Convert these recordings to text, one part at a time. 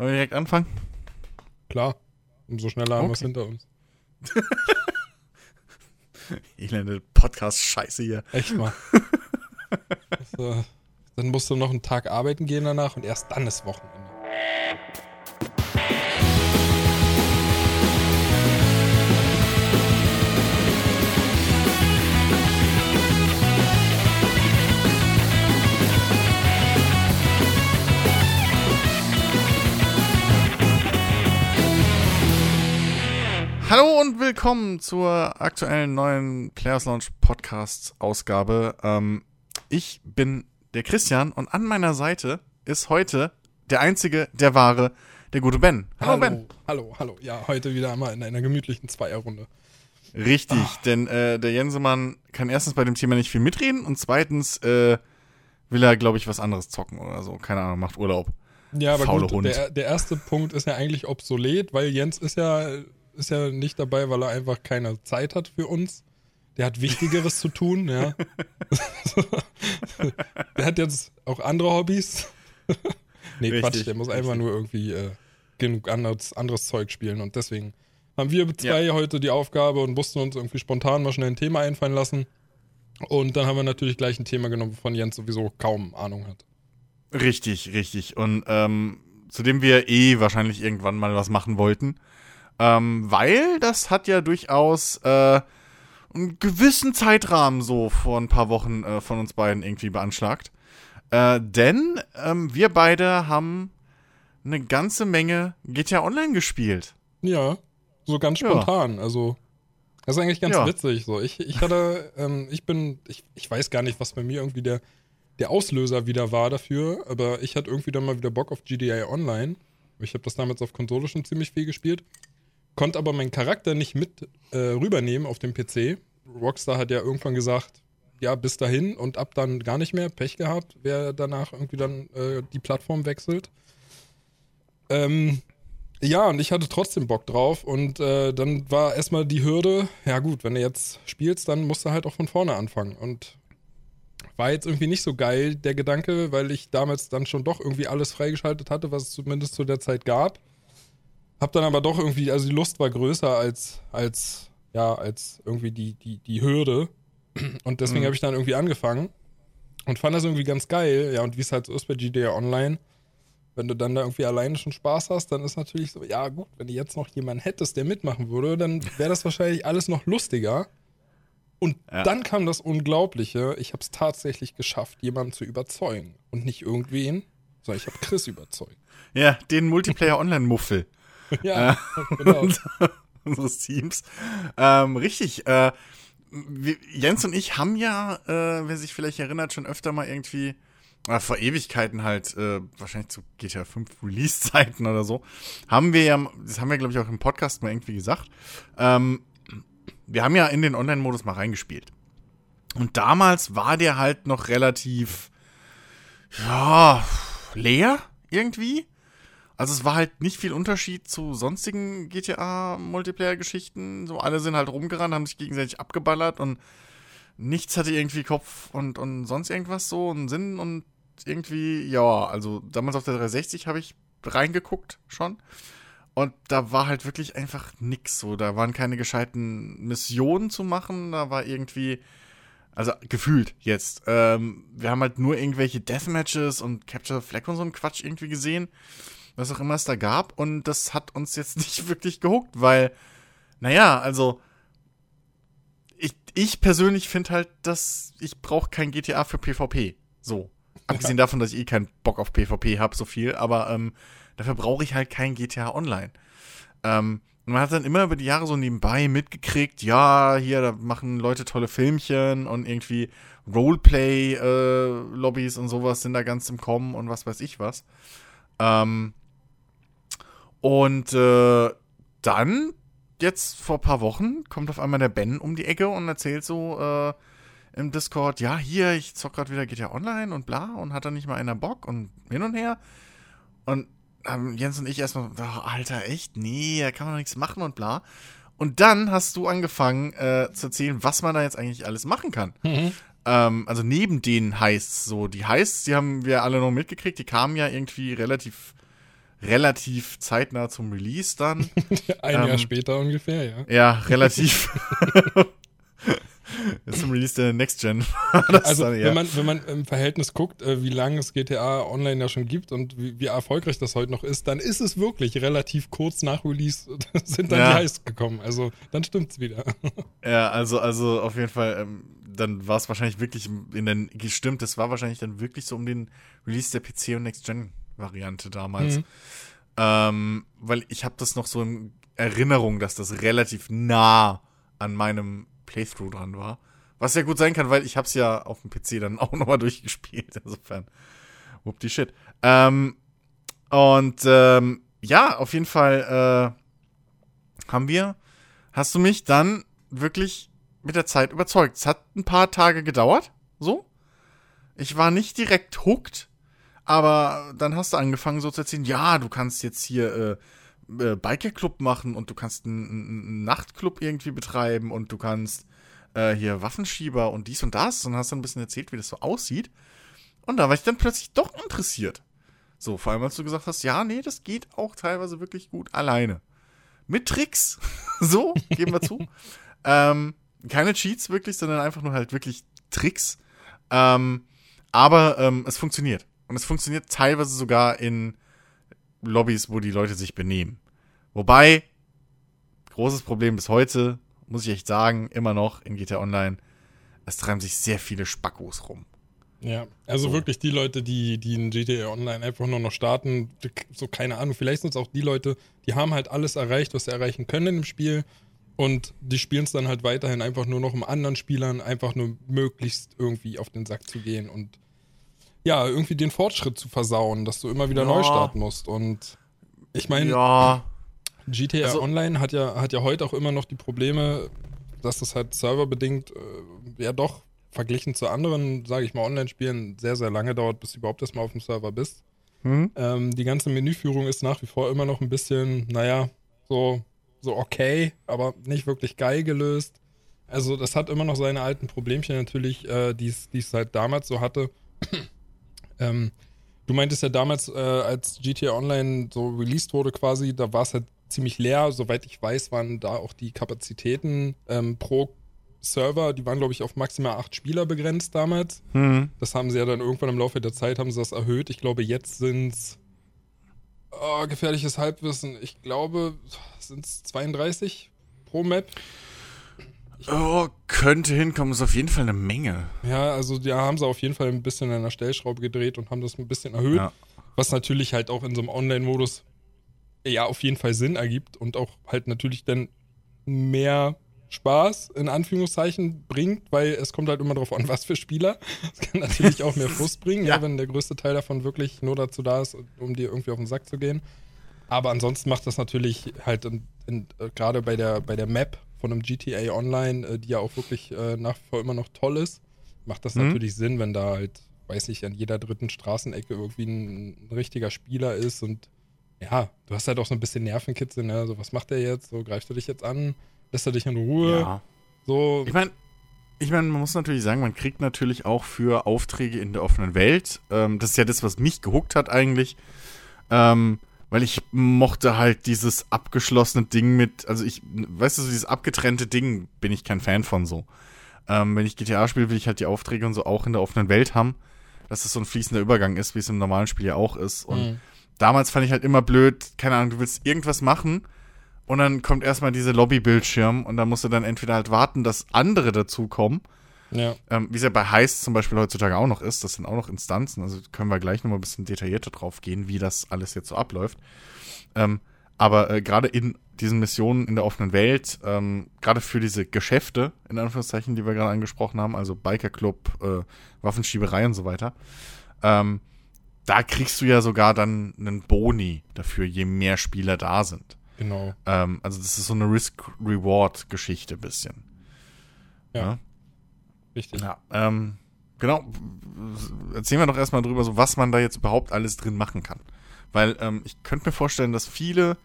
Wollen wir direkt anfangen? Klar. Umso schneller haben wir es hinter uns. Elende Podcast-Scheiße hier. Echt mal. äh, dann musst du noch einen Tag arbeiten gehen danach und erst dann ist Wochenende. Hallo und willkommen zur aktuellen neuen Players Launch Podcast Ausgabe. Ähm, ich bin der Christian und an meiner Seite ist heute der einzige, der wahre, der gute Ben. Hallo, hallo Ben. Hallo, hallo. Ja, heute wieder einmal in einer gemütlichen Zweierrunde. Richtig, ah. denn äh, der Jensemann kann erstens bei dem Thema nicht viel mitreden und zweitens äh, will er, glaube ich, was anderes zocken oder so. Keine Ahnung, macht Urlaub. Ja, aber Faule gut, Hund. Der, der erste Punkt ist ja eigentlich obsolet, weil Jens ist ja ist ja nicht dabei, weil er einfach keine Zeit hat für uns. Der hat Wichtigeres zu tun, ja. der hat jetzt auch andere Hobbys. nee, Richtig, Quatsch, der muss einfach nur irgendwie äh, genug anderes, anderes Zeug spielen. Und deswegen haben wir zwei ja. heute die Aufgabe und mussten uns irgendwie spontan mal schnell ein Thema einfallen lassen. Und dann haben wir natürlich gleich ein Thema genommen, wovon Jens sowieso kaum Ahnung hat. Richtig, richtig. Und ähm, zu dem wir eh wahrscheinlich irgendwann mal was machen wollten. Ähm, weil das hat ja durchaus äh, einen gewissen Zeitrahmen so vor ein paar Wochen äh, von uns beiden irgendwie beanschlagt. Äh, denn ähm, wir beide haben eine ganze Menge GTA Online gespielt. Ja, so ganz spontan. Ja. Also, das ist eigentlich ganz ja. witzig. So, ich, ich hatte, ähm, ich bin, ich, ich weiß gar nicht, was bei mir irgendwie der, der Auslöser wieder war dafür, aber ich hatte irgendwie dann mal wieder Bock auf GTA Online. Ich habe das damals auf Konsole schon ziemlich viel gespielt konnte aber meinen Charakter nicht mit äh, rübernehmen auf dem PC. Rockstar hat ja irgendwann gesagt, ja, bis dahin und ab dann gar nicht mehr. Pech gehabt, wer danach irgendwie dann äh, die Plattform wechselt. Ähm, ja, und ich hatte trotzdem Bock drauf und äh, dann war erstmal die Hürde, ja gut, wenn du jetzt spielst, dann musst du halt auch von vorne anfangen. Und war jetzt irgendwie nicht so geil, der Gedanke, weil ich damals dann schon doch irgendwie alles freigeschaltet hatte, was es zumindest zu der Zeit gab. Hab dann aber doch irgendwie, also die Lust war größer als, als, ja, als irgendwie die, die, die Hürde. Und deswegen mhm. habe ich dann irgendwie angefangen und fand das irgendwie ganz geil. Ja, und wie es halt so ist bei GDA Online, wenn du dann da irgendwie alleine schon Spaß hast, dann ist natürlich so, ja gut, wenn du jetzt noch jemanden hättest, der mitmachen würde, dann wäre das wahrscheinlich alles noch lustiger. Und ja. dann kam das Unglaubliche, ich habe es tatsächlich geschafft, jemanden zu überzeugen. Und nicht irgendwen, sondern ich habe Chris überzeugt. Ja, den Multiplayer-Online-Muffel. ja, äh, genau. unseres Teams. Ähm, richtig. Äh, wir, Jens und ich haben ja, äh, wer sich vielleicht erinnert, schon öfter mal irgendwie äh, vor Ewigkeiten halt, äh, wahrscheinlich zu GTA 5 Release-Zeiten oder so, haben wir ja, das haben wir, glaube ich, auch im Podcast mal irgendwie gesagt, ähm, wir haben ja in den Online-Modus mal reingespielt. Und damals war der halt noch relativ, ja, leer irgendwie. Also es war halt nicht viel Unterschied zu sonstigen GTA-Multiplayer-Geschichten. So alle sind halt rumgerannt, haben sich gegenseitig abgeballert und nichts hatte irgendwie Kopf und, und sonst irgendwas so einen Sinn und irgendwie, ja, also damals auf der 360 habe ich reingeguckt schon. Und da war halt wirklich einfach nix so. Da waren keine gescheiten Missionen zu machen. Da war irgendwie, also gefühlt jetzt. Ähm, wir haben halt nur irgendwelche Deathmatches und Capture the Flag und so einen Quatsch irgendwie gesehen was auch immer es da gab. Und das hat uns jetzt nicht wirklich gehuckt, weil, naja, also ich, ich persönlich finde halt, dass ich brauche kein GTA für PvP. So. Abgesehen davon, dass ich eh keinen Bock auf PvP habe, so viel, aber ähm, dafür brauche ich halt kein GTA Online. Ähm, und man hat dann immer über die Jahre so nebenbei mitgekriegt, ja, hier, da machen Leute tolle Filmchen und irgendwie Roleplay-Lobbys äh, und sowas sind da ganz im Kommen und was weiß ich was. Ähm, und äh, dann, jetzt vor ein paar Wochen, kommt auf einmal der Ben um die Ecke und erzählt so äh, im Discord, ja, hier, ich zock gerade wieder GTA Online und bla und hat dann nicht mal einer Bock und hin und her. Und ähm, Jens und ich erstmal, oh, Alter, echt? Nee, da kann man doch nichts machen und bla. Und dann hast du angefangen äh, zu erzählen, was man da jetzt eigentlich alles machen kann. Mhm. Ähm, also neben den Heists so. Die Heists, die haben wir alle noch mitgekriegt, die kamen ja irgendwie relativ relativ zeitnah zum Release dann. Ein ähm, Jahr später ungefähr, ja. Ja, relativ. zum Release der Next Gen. also, dann, ja. wenn, man, wenn man im Verhältnis guckt, äh, wie lange es GTA Online ja schon gibt und wie, wie, erfolgreich das heute noch ist, dann ist es wirklich relativ kurz nach Release sind dann ja. die Heiß gekommen. Also, dann stimmt's wieder. ja, also, also auf jeden Fall, ähm, dann war es wahrscheinlich wirklich in den, gestimmt, das war wahrscheinlich dann wirklich so um den Release der PC und Next Gen Variante damals. Mhm. Ähm, weil ich habe das noch so in Erinnerung, dass das relativ nah an meinem Playthrough dran war. Was ja gut sein kann, weil ich habe es ja auf dem PC dann auch nochmal durchgespielt. Insofern, whoop die shit. Ähm, und ähm, ja, auf jeden Fall äh, haben wir, hast du mich dann wirklich mit der Zeit überzeugt. Es hat ein paar Tage gedauert, so. Ich war nicht direkt hooked, aber dann hast du angefangen so zu erzählen, ja, du kannst jetzt hier äh, äh, Bikerclub machen und du kannst einen, Nachtclub irgendwie betreiben und du kannst äh, hier Waffenschieber und dies und das und hast dann ein bisschen erzählt, wie das so aussieht. Und da war ich dann plötzlich doch interessiert. So, vor allem als du gesagt hast, ja, nee, das geht auch teilweise wirklich gut alleine. Mit Tricks. so, geben wir zu. ähm, keine Cheats wirklich, sondern einfach nur halt wirklich Tricks. Ähm, aber ähm, es funktioniert. Und es funktioniert teilweise sogar in Lobbys, wo die Leute sich benehmen. Wobei, großes Problem bis heute, muss ich echt sagen, immer noch in GTA Online, es treiben sich sehr viele Spackos rum. Ja, also so. wirklich die Leute, die, die in GTA Online einfach nur noch starten, so keine Ahnung, vielleicht sind es auch die Leute, die haben halt alles erreicht, was sie erreichen können im Spiel und die spielen es dann halt weiterhin einfach nur noch, um anderen Spielern einfach nur möglichst irgendwie auf den Sack zu gehen und ja, irgendwie den Fortschritt zu versauen, dass du immer wieder ja. neu starten musst. Und ich meine, ja. GTA also, Online hat ja, hat ja heute auch immer noch die Probleme, dass das halt serverbedingt äh, ja doch verglichen zu anderen, sage ich mal, Online-Spielen sehr, sehr lange dauert, bis du überhaupt erstmal auf dem Server bist. Hm? Ähm, die ganze Menüführung ist nach wie vor immer noch ein bisschen, naja, so, so okay, aber nicht wirklich geil gelöst. Also das hat immer noch seine alten Problemchen natürlich, äh, die es halt damals so hatte. Ähm, du meintest ja damals, äh, als GTA Online so released wurde quasi, da war es halt ziemlich leer. Soweit ich weiß, waren da auch die Kapazitäten ähm, pro Server, die waren, glaube ich, auf maximal acht Spieler begrenzt damals. Mhm. Das haben sie ja dann irgendwann im Laufe der Zeit haben sie das erhöht. Ich glaube, jetzt sind es oh, gefährliches Halbwissen. Ich glaube, sind es 32 pro Map. Oh, könnte hinkommen, ist auf jeden Fall eine Menge. Ja, also da haben sie auf jeden Fall ein bisschen an der Stellschraube gedreht und haben das ein bisschen erhöht. Ja. Was natürlich halt auch in so einem Online-Modus ja auf jeden Fall Sinn ergibt und auch halt natürlich dann mehr Spaß in Anführungszeichen bringt, weil es kommt halt immer darauf an, was für Spieler. Es kann natürlich auch mehr Frust bringen, ja. ja. wenn der größte Teil davon wirklich nur dazu da ist, um dir irgendwie auf den Sack zu gehen. Aber ansonsten macht das natürlich halt in, in, äh, gerade bei der, bei der Map von einem GTA Online, äh, die ja auch wirklich äh, nach wie vor immer noch toll ist, macht das mhm. natürlich Sinn, wenn da halt, weiß ich, an jeder dritten Straßenecke irgendwie ein, ein, richtiger Spieler ist und ja, du hast halt auch so ein bisschen Nervenkitzel, ne? So, was macht der jetzt? So, greifst du dich jetzt an? Lässt er dich in Ruhe? Ja. So. Ich meine, ich meine, man muss natürlich sagen, man kriegt natürlich auch für Aufträge in der offenen Welt, ähm, das ist ja das, was mich gehuckt hat eigentlich, ähm, weil ich mochte halt dieses abgeschlossene Ding mit, also ich, weißt du, so dieses abgetrennte Ding bin ich kein Fan von so. Ähm, wenn ich GTA spiele, will ich halt die Aufträge und so auch in der offenen Welt haben, dass es so ein fließender Übergang ist, wie es im normalen Spiel ja auch ist. Und mhm. damals fand ich halt immer blöd, keine Ahnung, du willst irgendwas machen und dann kommt erstmal diese Lobbybildschirm und dann musst du dann entweder halt warten, dass andere dazukommen ja. Ähm, Wie es ja bei Heist zum Beispiel heutzutage auch noch ist, das sind auch noch Instanzen, also können wir gleich nochmal ein bisschen detaillierter drauf gehen, wie das alles jetzt so abläuft. Ähm, aber äh, gerade in diesen Missionen in der offenen Welt, ähm, gerade für diese Geschäfte, in Anführungszeichen, die wir gerade angesprochen haben, also Bikerclub, äh, Waffenschieberei und so weiter, ähm, da kriegst du ja sogar dann einen Boni dafür, je mehr Spieler da sind. Genau. Ähm, also das ist so eine Risk-Reward-Geschichte bisschen. Ja. ja? Richtig. Ja, ähm, genau. Erzählen wir doch erstmal drüber, so was man da jetzt überhaupt alles drin machen kann. Weil ähm, ich könnte mir vorstellen, dass viele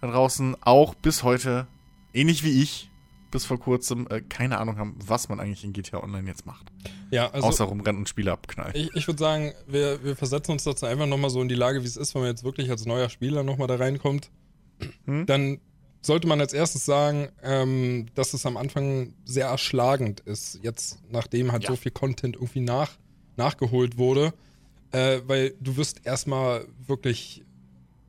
da draußen auch bis heute, ähnlich wie ich, bis vor kurzem äh, keine Ahnung haben, was man eigentlich in GTA Online jetzt macht. Ja, also. Außer rumrennen und Spiele abknallen. Ich, ich würde sagen, wir, wir versetzen uns dazu einfach nochmal so in die Lage, wie es ist, wenn man jetzt wirklich als neuer Spieler nochmal da reinkommt. Hm? Dann sollte man als erstes sagen, ähm, dass es am Anfang sehr erschlagend ist, jetzt nachdem halt ja. so viel Content irgendwie nach, nachgeholt wurde, äh, weil du wirst erstmal wirklich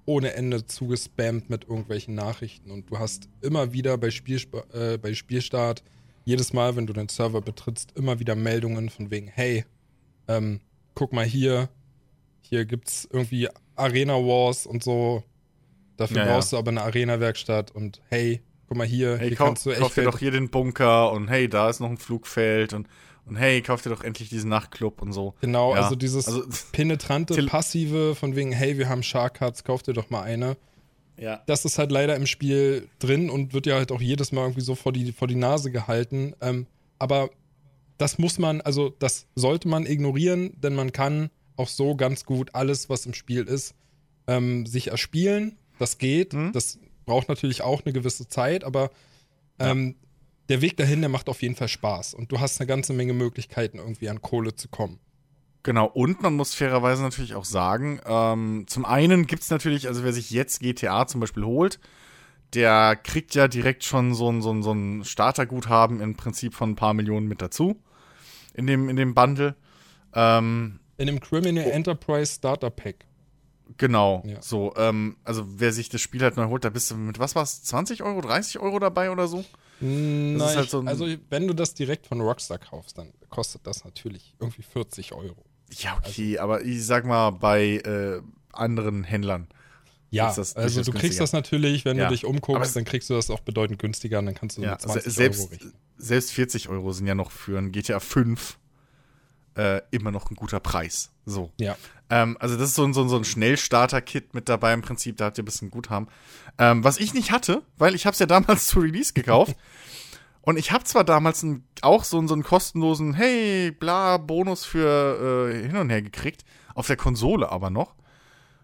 ohne Ende zugespammt mit irgendwelchen Nachrichten und du hast immer wieder bei, Spielsp äh, bei Spielstart, jedes Mal, wenn du den Server betrittst, immer wieder Meldungen von wegen, hey, ähm, guck mal hier, hier gibt's irgendwie Arena Wars und so, Dafür ja, brauchst ja. du aber eine Arena-Werkstatt und hey, guck mal hier, hey, hier kauf, kannst du echt. Kauf dir doch hier den Bunker und hey, da ist noch ein Flugfeld und, und hey, kauf dir doch endlich diesen Nachtclub und so. Genau, ja. also dieses also, penetrante, passive von wegen, hey, wir haben Shark Cards, kauf dir doch mal eine. Ja. Das ist halt leider im Spiel drin und wird ja halt auch jedes Mal irgendwie so vor die, vor die Nase gehalten. Ähm, aber das muss man, also das sollte man ignorieren, denn man kann auch so ganz gut alles, was im Spiel ist, ähm, sich erspielen das geht. Mhm. Das braucht natürlich auch eine gewisse Zeit, aber ähm, ja. der Weg dahin, der macht auf jeden Fall Spaß. Und du hast eine ganze Menge Möglichkeiten, irgendwie an Kohle zu kommen. Genau, und man muss fairerweise natürlich auch sagen, ähm, zum einen gibt es natürlich, also wer sich jetzt GTA zum Beispiel holt, der kriegt ja direkt schon so ein, so ein, so ein Starterguthaben im Prinzip von ein paar Millionen mit dazu. In dem, in dem Bundle. Ähm, in dem Criminal oh. Enterprise Starter Pack. Genau, ja. so. Ähm, also wer sich das Spiel halt neu holt, da bist du mit, was war's, 20 Euro, 30 Euro dabei oder so? Nein, halt so also wenn du das direkt von Rockstar kaufst, dann kostet das natürlich irgendwie 40 Euro. Ja, okay, also, aber ich sag mal, bei äh, anderen Händlern. Ja, also du kriegst das natürlich, wenn ja. du dich umguckst, dann kriegst du das auch bedeutend günstiger und dann kannst du ja, 20 selbst, Euro richten. Selbst 40 Euro sind ja noch für ein GTA 5 äh, immer noch ein guter Preis. So. Ja. Ähm, also das ist so, so, so ein Schnellstarter-Kit mit dabei im Prinzip, da habt ihr ein bisschen Guthaben. Ähm, was ich nicht hatte, weil ich habe es ja damals zu Release gekauft. Und ich habe zwar damals ein, auch so, so einen kostenlosen, hey, bla, Bonus für äh, hin und her gekriegt, auf der Konsole aber noch.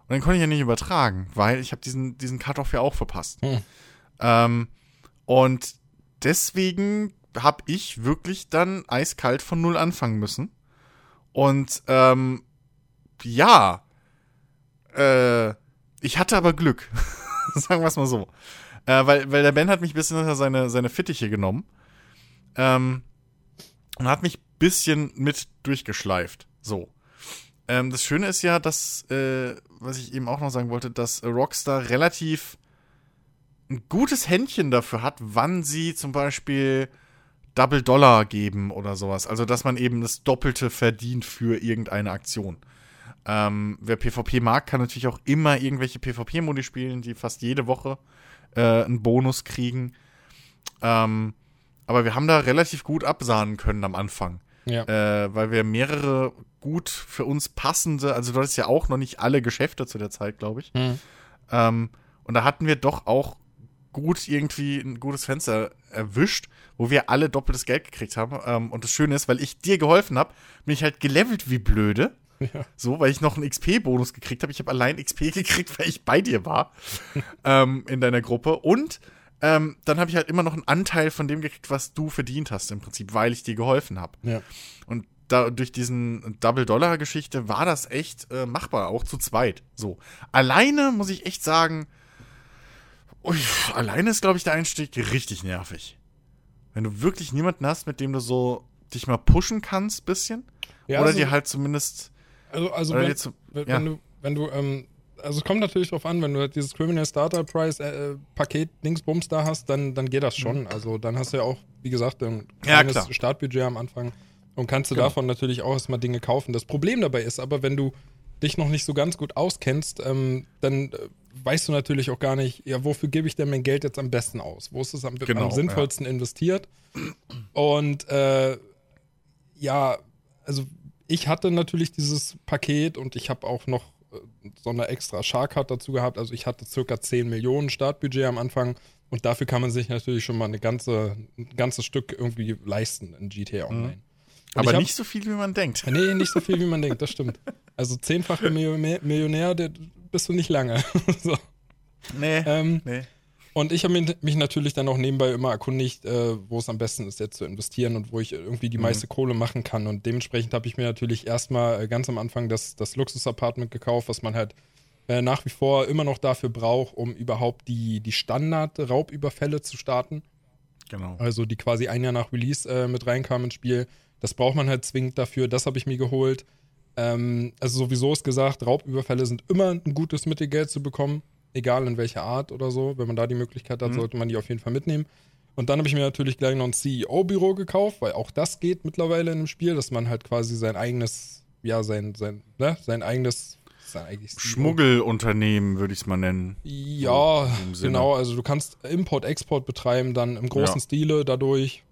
Und den konnte ich ja nicht übertragen, weil ich habe diesen, diesen Cut-Off ja auch verpasst. Hm. Ähm, und deswegen habe ich wirklich dann eiskalt von null anfangen müssen. Und ähm, ja, äh, ich hatte aber Glück. Sagen wir es mal so. Äh, weil, weil der Ben hat mich ein bisschen unter seine, seine Fittiche genommen. Ähm, und hat mich ein bisschen mit durchgeschleift. So. Ähm, das Schöne ist ja, dass, äh, was ich eben auch noch sagen wollte, dass Rockstar relativ ein gutes Händchen dafür hat, wann sie zum Beispiel Double Dollar geben oder sowas. Also, dass man eben das Doppelte verdient für irgendeine Aktion. Ähm, wer PvP mag, kann natürlich auch immer irgendwelche PvP-Modi spielen, die fast jede Woche äh, einen Bonus kriegen. Ähm, aber wir haben da relativ gut absahnen können am Anfang. Ja. Äh, weil wir mehrere gut für uns passende, also du hattest ja auch noch nicht alle Geschäfte zu der Zeit, glaube ich. Mhm. Ähm, und da hatten wir doch auch gut irgendwie ein gutes Fenster erwischt, wo wir alle doppeltes Geld gekriegt haben. Ähm, und das Schöne ist, weil ich dir geholfen habe, bin ich halt gelevelt wie blöde. Ja. So, weil ich noch einen XP-Bonus gekriegt habe. Ich habe allein XP gekriegt, weil ich bei dir war ähm, in deiner Gruppe. Und ähm, dann habe ich halt immer noch einen Anteil von dem gekriegt, was du verdient hast, im Prinzip, weil ich dir geholfen habe. Ja. Und da, durch diesen Double-Dollar-Geschichte war das echt äh, machbar, auch zu zweit. So. Alleine muss ich echt sagen, ui, alleine ist, glaube ich, der Einstieg richtig nervig. Wenn du wirklich niemanden hast, mit dem du so dich mal pushen kannst, bisschen. Ja, oder also, dir halt zumindest also, also wenn, zu, wenn, ja. wenn, du, wenn du, ähm, also es kommt natürlich drauf an, wenn du dieses Criminal Starter Price äh, Paket Dingsbums da hast, dann, dann geht das schon. Mhm. Also dann hast du ja auch, wie gesagt, ein kleines ja, Startbudget am Anfang und kannst du genau. davon natürlich auch erstmal Dinge kaufen. Das Problem dabei ist aber, wenn du dich noch nicht so ganz gut auskennst, ähm, dann äh, weißt du natürlich auch gar nicht, ja, wofür gebe ich denn mein Geld jetzt am besten aus? Wo ist es am, genau, am sinnvollsten ja. investiert? Und äh, ja, also ich hatte natürlich dieses Paket und ich habe auch noch äh, so eine extra Shark-Card dazu gehabt. Also ich hatte circa 10 Millionen Startbudget am Anfang und dafür kann man sich natürlich schon mal eine ganze, ein ganzes Stück irgendwie leisten in GTA mhm. Online. Mhm. Aber hab, nicht so viel, wie man denkt. Nee, nicht so viel, wie man denkt, das stimmt. Also zehnfache Millionär, Millionär der bist du nicht lange. so. Nee, ähm, nee. Und ich habe mich natürlich dann auch nebenbei immer erkundigt, äh, wo es am besten ist, jetzt zu investieren und wo ich irgendwie die mhm. meiste Kohle machen kann. Und dementsprechend habe ich mir natürlich erstmal äh, ganz am Anfang das, das Luxus-Apartment gekauft, was man halt äh, nach wie vor immer noch dafür braucht, um überhaupt die, die Standard-Raubüberfälle zu starten. Genau. Also die quasi ein Jahr nach Release äh, mit reinkamen ins Spiel. Das braucht man halt zwingend dafür. Das habe ich mir geholt. Ähm, also sowieso ist gesagt, Raubüberfälle sind immer ein gutes Mittel, Geld zu bekommen. Egal in welcher Art oder so. Wenn man da die Möglichkeit hat, mhm. sollte man die auf jeden Fall mitnehmen. Und dann habe ich mir natürlich gleich noch ein CEO-Büro gekauft, weil auch das geht mittlerweile in dem Spiel, dass man halt quasi sein eigenes, ja, sein, sein, ne, sein eigenes Schmuggelunternehmen, würde ich es mal nennen. Ja, so genau. Also du kannst Import-Export betreiben, dann im großen ja. Stile dadurch.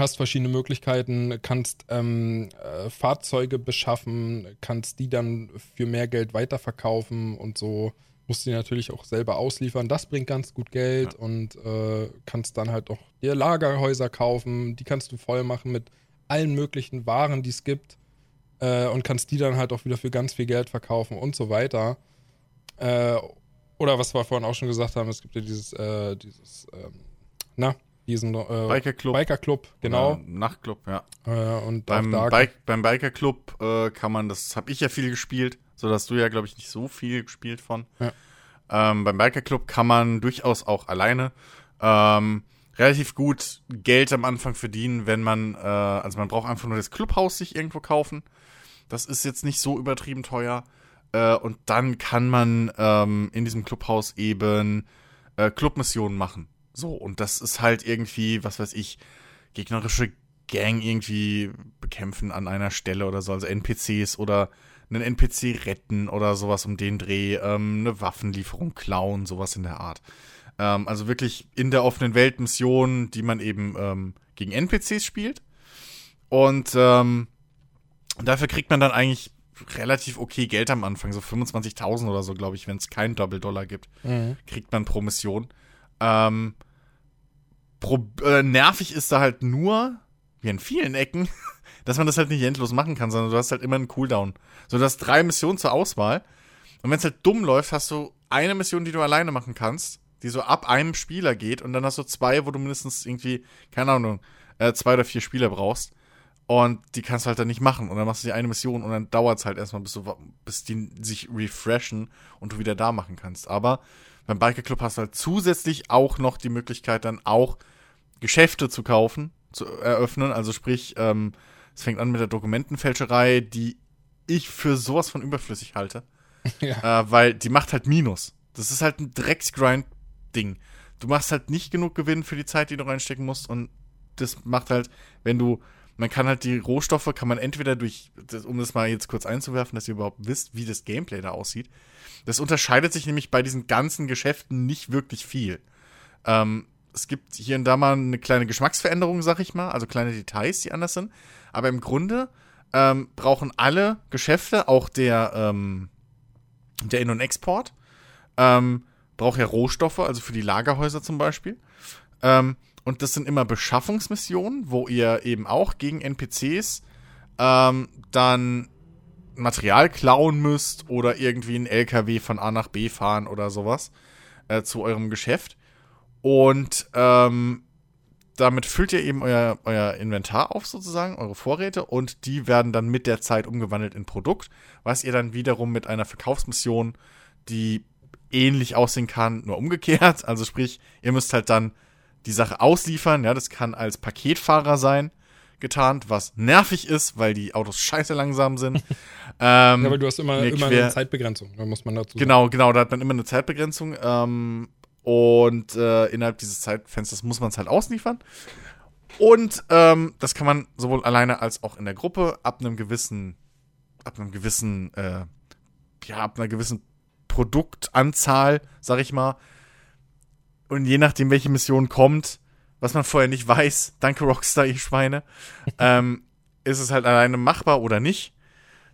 Hast verschiedene Möglichkeiten, kannst ähm, äh, Fahrzeuge beschaffen, kannst die dann für mehr Geld weiterverkaufen und so. Musst die natürlich auch selber ausliefern. Das bringt ganz gut Geld ja. und äh, kannst dann halt auch dir Lagerhäuser kaufen. Die kannst du voll machen mit allen möglichen Waren, die es gibt äh, und kannst die dann halt auch wieder für ganz viel Geld verkaufen und so weiter. Äh, oder was wir vorhin auch schon gesagt haben, es gibt ja dieses, äh, dieses, ähm, na, diesen äh, Biker Club. Biker Club, genau. Ja, Nachtclub, ja. Äh, und beim, Bike, beim Biker Club äh, kann man, das habe ich ja viel gespielt, so dass du ja, glaube ich, nicht so viel gespielt von. Ja. Ähm, beim Biker Club kann man durchaus auch alleine ähm, relativ gut Geld am Anfang verdienen, wenn man, äh, also man braucht einfach nur das Clubhaus sich irgendwo kaufen. Das ist jetzt nicht so übertrieben teuer. Äh, und dann kann man ähm, in diesem Clubhaus eben äh, Clubmissionen machen. So, und das ist halt irgendwie, was weiß ich, gegnerische Gang irgendwie bekämpfen an einer Stelle oder so, also NPCs oder einen NPC retten oder sowas um den Dreh, ähm, eine Waffenlieferung klauen, sowas in der Art. Ähm, also wirklich in der offenen Welt Missionen, die man eben ähm, gegen NPCs spielt. Und ähm, dafür kriegt man dann eigentlich relativ okay Geld am Anfang, so 25.000 oder so, glaube ich, wenn es keinen Double-Dollar gibt, mhm. kriegt man pro Mission. Ähm, pro, äh, nervig ist da halt nur, wie in vielen Ecken, dass man das halt nicht endlos machen kann, sondern du hast halt immer einen Cooldown. So, du hast drei Missionen zur Auswahl. Und wenn es halt dumm läuft, hast du eine Mission, die du alleine machen kannst, die so ab einem Spieler geht. Und dann hast du zwei, wo du mindestens irgendwie, keine Ahnung, äh, zwei oder vier Spieler brauchst. Und die kannst du halt dann nicht machen. Und dann machst du die eine Mission und dann dauert es halt erstmal, bis, du, bis die sich refreshen und du wieder da machen kannst. Aber beim Biker Club hast du halt zusätzlich auch noch die Möglichkeit, dann auch Geschäfte zu kaufen, zu eröffnen. Also sprich, ähm, es fängt an mit der Dokumentenfälscherei, die ich für sowas von überflüssig halte. Ja. Äh, weil die macht halt Minus. Das ist halt ein Drecksgrind-Ding. Du machst halt nicht genug Gewinn für die Zeit, die du reinstecken musst. Und das macht halt, wenn du man kann halt die Rohstoffe, kann man entweder durch, um das mal jetzt kurz einzuwerfen, dass ihr überhaupt wisst, wie das Gameplay da aussieht. Das unterscheidet sich nämlich bei diesen ganzen Geschäften nicht wirklich viel. Ähm, es gibt hier und da mal eine kleine Geschmacksveränderung, sag ich mal, also kleine Details, die anders sind. Aber im Grunde ähm, brauchen alle Geschäfte, auch der, ähm, der In- und Export, ähm, braucht ja Rohstoffe, also für die Lagerhäuser zum Beispiel. Ähm, und das sind immer Beschaffungsmissionen, wo ihr eben auch gegen NPCs ähm, dann Material klauen müsst oder irgendwie einen LKW von A nach B fahren oder sowas äh, zu eurem Geschäft. Und ähm, damit füllt ihr eben euer, euer Inventar auf, sozusagen, eure Vorräte, und die werden dann mit der Zeit umgewandelt in Produkt, was ihr dann wiederum mit einer Verkaufsmission, die ähnlich aussehen kann, nur umgekehrt. Also sprich, ihr müsst halt dann die Sache ausliefern. Ja, das kann als Paketfahrer sein getarnt, was nervig ist, weil die Autos scheiße langsam sind. ähm, ja, weil du hast immer, immer eine Zeitbegrenzung, da muss man dazu sagen. Genau, genau, da hat man immer eine Zeitbegrenzung. Ähm, und äh, innerhalb dieses Zeitfensters muss man es halt ausliefern. Und ähm, das kann man sowohl alleine als auch in der Gruppe ab einem gewissen, ab einem gewissen, äh, ja, ab einer gewissen Produktanzahl, sag ich mal, und je nachdem, welche Mission kommt, was man vorher nicht weiß, danke Rockstar, ihr Schweine, ähm, ist es halt alleine machbar oder nicht.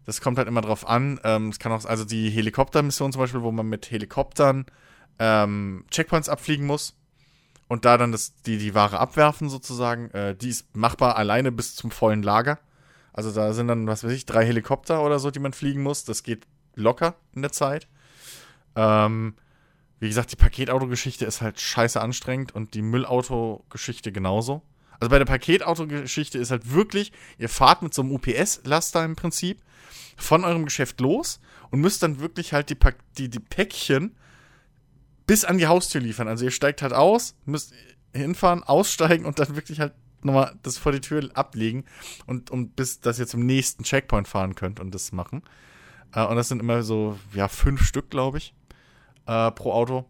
Das kommt halt immer drauf an. Ähm, es kann auch, also die Helikoptermission zum Beispiel, wo man mit Helikoptern ähm, Checkpoints abfliegen muss und da dann das, die, die Ware abwerfen sozusagen, äh, die ist machbar alleine bis zum vollen Lager. Also da sind dann, was weiß ich, drei Helikopter oder so, die man fliegen muss. Das geht locker in der Zeit. Ähm, wie gesagt, die Paketauto-Geschichte ist halt scheiße anstrengend und die Müllauto-Geschichte genauso. Also bei der Paketauto-Geschichte ist halt wirklich, ihr fahrt mit so einem UPS-Laster im Prinzip von eurem Geschäft los und müsst dann wirklich halt die, die, die Päckchen bis an die Haustür liefern. Also ihr steigt halt aus, müsst hinfahren, aussteigen und dann wirklich halt nochmal das vor die Tür ablegen und um bis dass ihr zum nächsten Checkpoint fahren könnt und das machen. Äh, und das sind immer so, ja, fünf Stück, glaube ich, äh, pro Auto.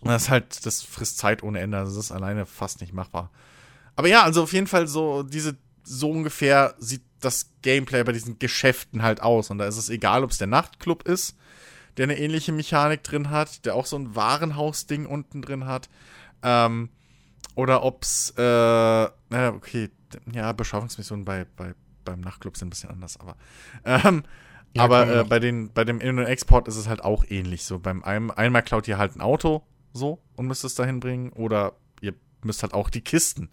Und das halt, das frisst Zeit ohne Ende. Also das ist alleine fast nicht machbar. Aber ja, also auf jeden Fall so, diese, so ungefähr sieht das Gameplay bei diesen Geschäften halt aus. Und da ist es egal, ob es der Nachtclub ist, der eine ähnliche Mechanik drin hat, der auch so ein Warenhaus-Ding unten drin hat. Ähm, oder ob es, äh, naja, okay, ja, Beschaffungsmissionen bei, bei, beim Nachtclub sind ein bisschen anders, aber, ähm, ja, aber äh, bei, den, bei dem In- und Export ist es halt auch ähnlich. So, beim einem, einmal klaut ihr halt ein Auto so und müsst es dahin bringen, oder ihr müsst halt auch die Kisten,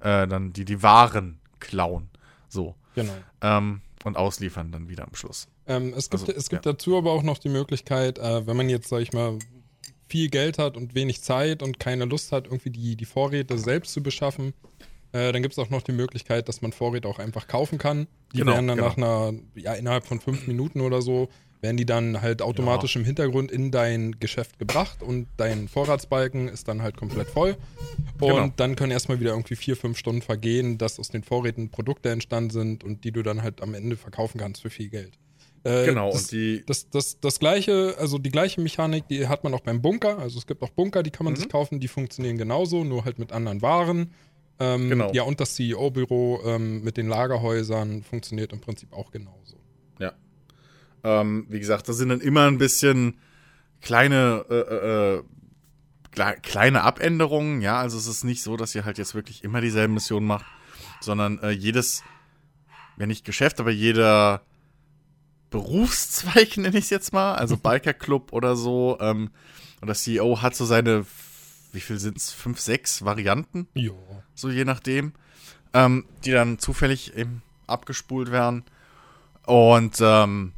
äh, dann die, die Waren klauen. So. Genau. Ähm, und ausliefern dann wieder am Schluss. Ähm, es gibt, also, es gibt ja. dazu aber auch noch die Möglichkeit, äh, wenn man jetzt, sag ich mal, viel Geld hat und wenig Zeit und keine Lust hat, irgendwie die, die Vorräte selbst zu beschaffen, äh, dann gibt es auch noch die Möglichkeit, dass man Vorräte auch einfach kaufen kann. Die genau, werden dann genau. nach einer, ja, innerhalb von fünf Minuten oder so, werden die dann halt automatisch ja. im Hintergrund in dein Geschäft gebracht und dein Vorratsbalken ist dann halt komplett voll. Und genau. dann können erstmal wieder irgendwie vier, fünf Stunden vergehen, dass aus den Vorräten Produkte entstanden sind und die du dann halt am Ende verkaufen kannst für viel Geld. Äh, genau, das, und die. Das, das, das gleiche, also die gleiche Mechanik, die hat man auch beim Bunker. Also es gibt auch Bunker, die kann man mhm. sich kaufen, die funktionieren genauso, nur halt mit anderen Waren. Ähm, genau. Ja, und das CEO-Büro ähm, mit den Lagerhäusern funktioniert im Prinzip auch genauso. Ja. Ähm, wie gesagt, das sind dann immer ein bisschen kleine, äh, äh, äh kleine Abänderungen. Ja, also es ist nicht so, dass ihr halt jetzt wirklich immer dieselben Missionen macht, sondern äh, jedes, wenn nicht Geschäft, aber jeder Berufszweig, nenne ich es jetzt mal, also Biker-Club oder so. Ähm, und das CEO hat so seine, wie viel sind es, fünf, sechs Varianten? Ja. So je nachdem. Ähm, die dann zufällig eben abgespult werden. Und ähm,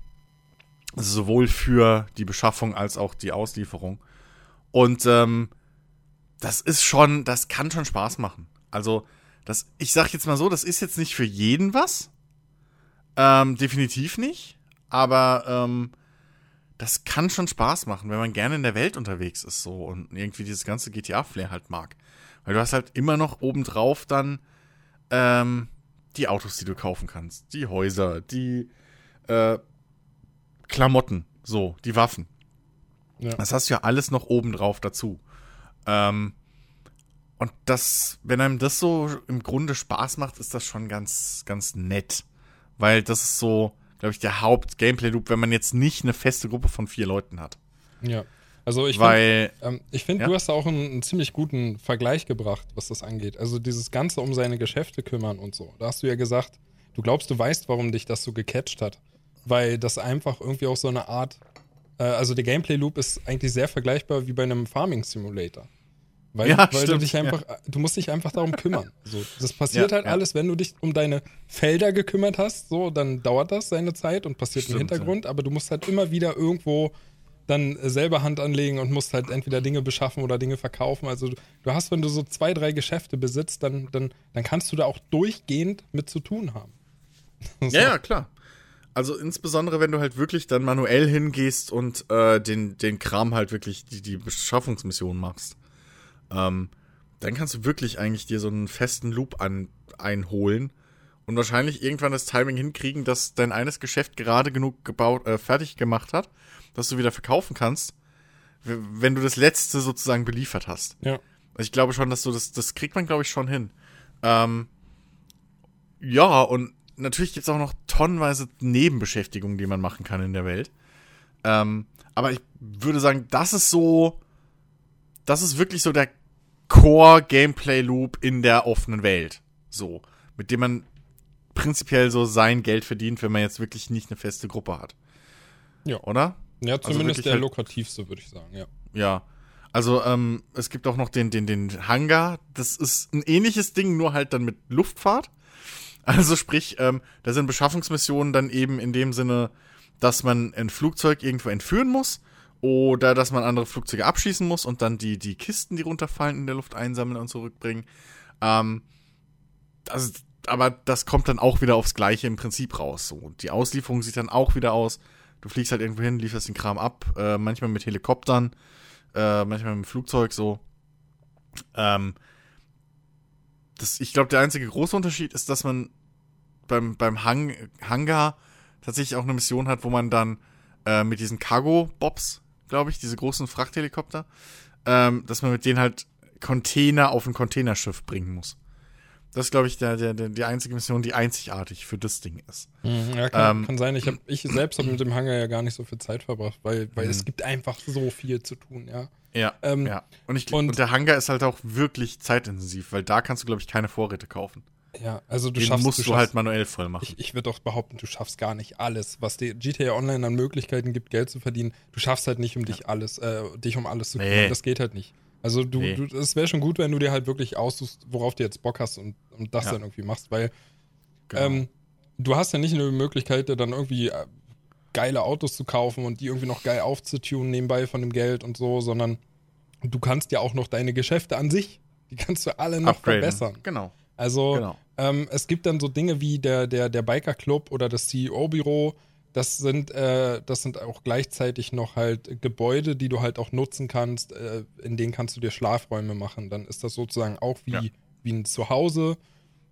sowohl für die Beschaffung als auch die Auslieferung. Und ähm, das ist schon, das kann schon Spaß machen. Also, das, ich sag jetzt mal so, das ist jetzt nicht für jeden was. Ähm, definitiv nicht. Aber ähm, das kann schon Spaß machen, wenn man gerne in der Welt unterwegs ist so und irgendwie dieses ganze GTA-Flair halt mag. Weil du hast halt immer noch obendrauf dann ähm, die Autos, die du kaufen kannst, die Häuser, die äh, Klamotten, so, die Waffen. Ja. Das hast du ja alles noch obendrauf dazu. Ähm, und das, wenn einem das so im Grunde Spaß macht, ist das schon ganz, ganz nett. Weil das ist so, glaube ich, der Haupt-Gameplay-Loop, wenn man jetzt nicht eine feste Gruppe von vier Leuten hat. Ja. Also ich finde, ähm, ich find, ja? du hast da auch einen, einen, ziemlich guten Vergleich gebracht, was das angeht. Also dieses Ganze um seine Geschäfte kümmern und so. Da hast du ja gesagt, du glaubst, du weißt, warum dich das so gecatcht hat. Weil das einfach irgendwie auch so eine Art, äh, also der Gameplay-Loop ist eigentlich sehr vergleichbar wie bei einem Farming-Simulator. Weil, ja, weil stimmt, du dich einfach, ja. du musst dich einfach darum kümmern. So, das passiert ja, halt alles, wenn du dich um deine Felder gekümmert hast, so, dann dauert das seine Zeit und passiert stimmt, im Hintergrund, aber du musst halt immer wieder irgendwo dann selber Hand anlegen und musst halt entweder Dinge beschaffen oder Dinge verkaufen. Also du hast, wenn du so zwei, drei Geschäfte besitzt, dann, dann, dann kannst du da auch durchgehend mit zu tun haben. so. Ja, ja, klar. Also insbesondere, wenn du halt wirklich dann manuell hingehst und äh, den, den Kram halt wirklich, die, die Beschaffungsmission machst ähm, dann kannst du wirklich eigentlich dir so einen festen Loop an, einholen und wahrscheinlich irgendwann das Timing hinkriegen, dass dein eines Geschäft gerade genug gebaut, äh, fertig gemacht hat, dass du wieder verkaufen kannst, wenn du das letzte sozusagen beliefert hast. Ja. Also ich glaube schon, dass du das, das kriegt man, glaube ich, schon hin. Ähm, ja, und natürlich gibt es auch noch tonnenweise Nebenbeschäftigungen, die man machen kann in der Welt. Ähm, aber ich würde sagen, das ist so das ist wirklich so der Core-Gameplay-Loop in der offenen Welt. So. Mit dem man prinzipiell so sein Geld verdient, wenn man jetzt wirklich nicht eine feste Gruppe hat. Ja. Oder? Ja, also zumindest also der halt, lukrativste, würde ich sagen, ja. Ja. Also, ähm, es gibt auch noch den, den, den Hangar. Das ist ein ähnliches Ding, nur halt dann mit Luftfahrt. Also sprich, ähm, da sind Beschaffungsmissionen dann eben in dem Sinne, dass man ein Flugzeug irgendwo entführen muss Oder dass man andere Flugzeuge abschießen muss und dann die, die Kisten, die runterfallen, in der Luft einsammeln und zurückbringen. Ähm, also, aber das kommt dann auch wieder aufs Gleiche im Prinzip raus. So. Die Auslieferung sieht dann auch wieder aus. Du fliegst halt irgendwo hin, lieferst den Kram ab, äh, manchmal mit Helikoptern, äh, manchmal mit dem Flugzeug so. Ähm, das, ich glaube, der einzige große Unterschied ist, dass man beim, beim Hang, Hangar tatsächlich auch eine Mission hat, wo man dann äh, mit diesen Cargo-Bobs, glaube ich, diese großen Frachthelikopter, ähm, dass man mit denen halt Container auf ein Containerschiff bringen muss. Das ist, glaube ich, der, der, der, die einzige Mission, die einzigartig für das Ding ist. Mhm, ja, kann, ähm, kann sein. Ich, hab, ich selbst habe mit dem Hangar ja gar nicht so viel Zeit verbracht, weil, weil es mhm. gibt einfach so viel zu tun, ja. Ja, ähm, ja. Und, ich, und, und, der Hangar ist halt auch wirklich zeitintensiv, weil da kannst du, glaube ich, keine Vorräte kaufen. Ja, also du Den schaffst. musst du, du schaffst, halt manuell voll machen. Ich, ich würde doch behaupten, du schaffst gar nicht alles, was dir GTA Online an Möglichkeiten gibt, Geld zu verdienen. Du schaffst halt nicht, um ja. dich alles, äh, dich um alles zu kümmern. Nee. Das geht halt nicht. Also du, nee. du es wäre schon gut, wenn du dir halt wirklich aussuchst, worauf du jetzt Bock hast und, und das ja. dann irgendwie machst, weil genau. ähm, du hast ja nicht nur die Möglichkeit, dann irgendwie äh, geile Autos zu kaufen und die irgendwie noch geil aufzutunen nebenbei von dem Geld und so, sondern du kannst ja auch noch deine Geschäfte an sich, die kannst du alle noch Upgraden. verbessern. Genau. Also genau. Ähm, es gibt dann so Dinge wie der, der, der Biker Club oder das CEO-Büro, das sind, äh, das sind auch gleichzeitig noch halt Gebäude, die du halt auch nutzen kannst, äh, in denen kannst du dir Schlafräume machen. Dann ist das sozusagen auch wie, ja. wie ein Zuhause.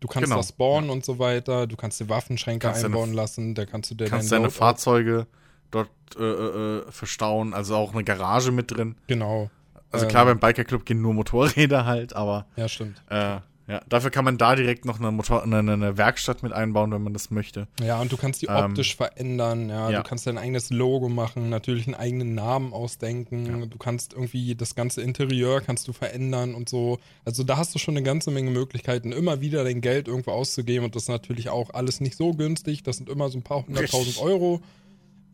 Du kannst genau. das spawnen ja. und so weiter. Du kannst dir Waffenschränke kannst einbauen deine, lassen. Da kannst du dir kannst deine Fahrzeuge dort äh, äh, äh, verstauen. Also auch eine Garage mit drin. Genau. Also klar, ähm, beim Biker Club gehen nur Motorräder halt, aber. Ja, stimmt. Äh, ja, dafür kann man da direkt noch eine, Motor eine, eine Werkstatt mit einbauen, wenn man das möchte. Ja, und du kannst die optisch ähm, verändern, ja, ja, Du kannst dein eigenes Logo machen, natürlich einen eigenen Namen ausdenken. Ja. Du kannst irgendwie das ganze Interieur kannst du verändern und so. Also da hast du schon eine ganze Menge Möglichkeiten, immer wieder dein Geld irgendwo auszugeben. Und das ist natürlich auch alles nicht so günstig. Das sind immer so ein paar hunderttausend Euro.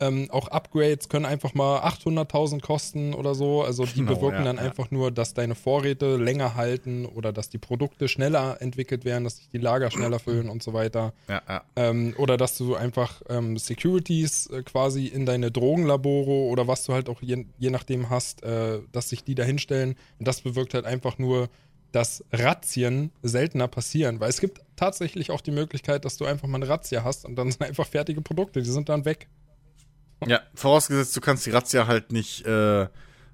Ähm, auch Upgrades können einfach mal 800.000 kosten oder so. Also die genau, bewirken ja, dann ja. einfach nur, dass deine Vorräte länger halten oder dass die Produkte schneller entwickelt werden, dass sich die Lager schneller füllen und so weiter. Ja, ähm, oder dass du einfach ähm, Securities äh, quasi in deine Drogenlabore oder was du halt auch je, je nachdem hast, äh, dass sich die da hinstellen. Und das bewirkt halt einfach nur, dass Razzien seltener passieren, weil es gibt tatsächlich auch die Möglichkeit, dass du einfach mal eine Razzia hast und dann sind einfach fertige Produkte, die sind dann weg. Ja, vorausgesetzt, du kannst die Razzia halt nicht, äh,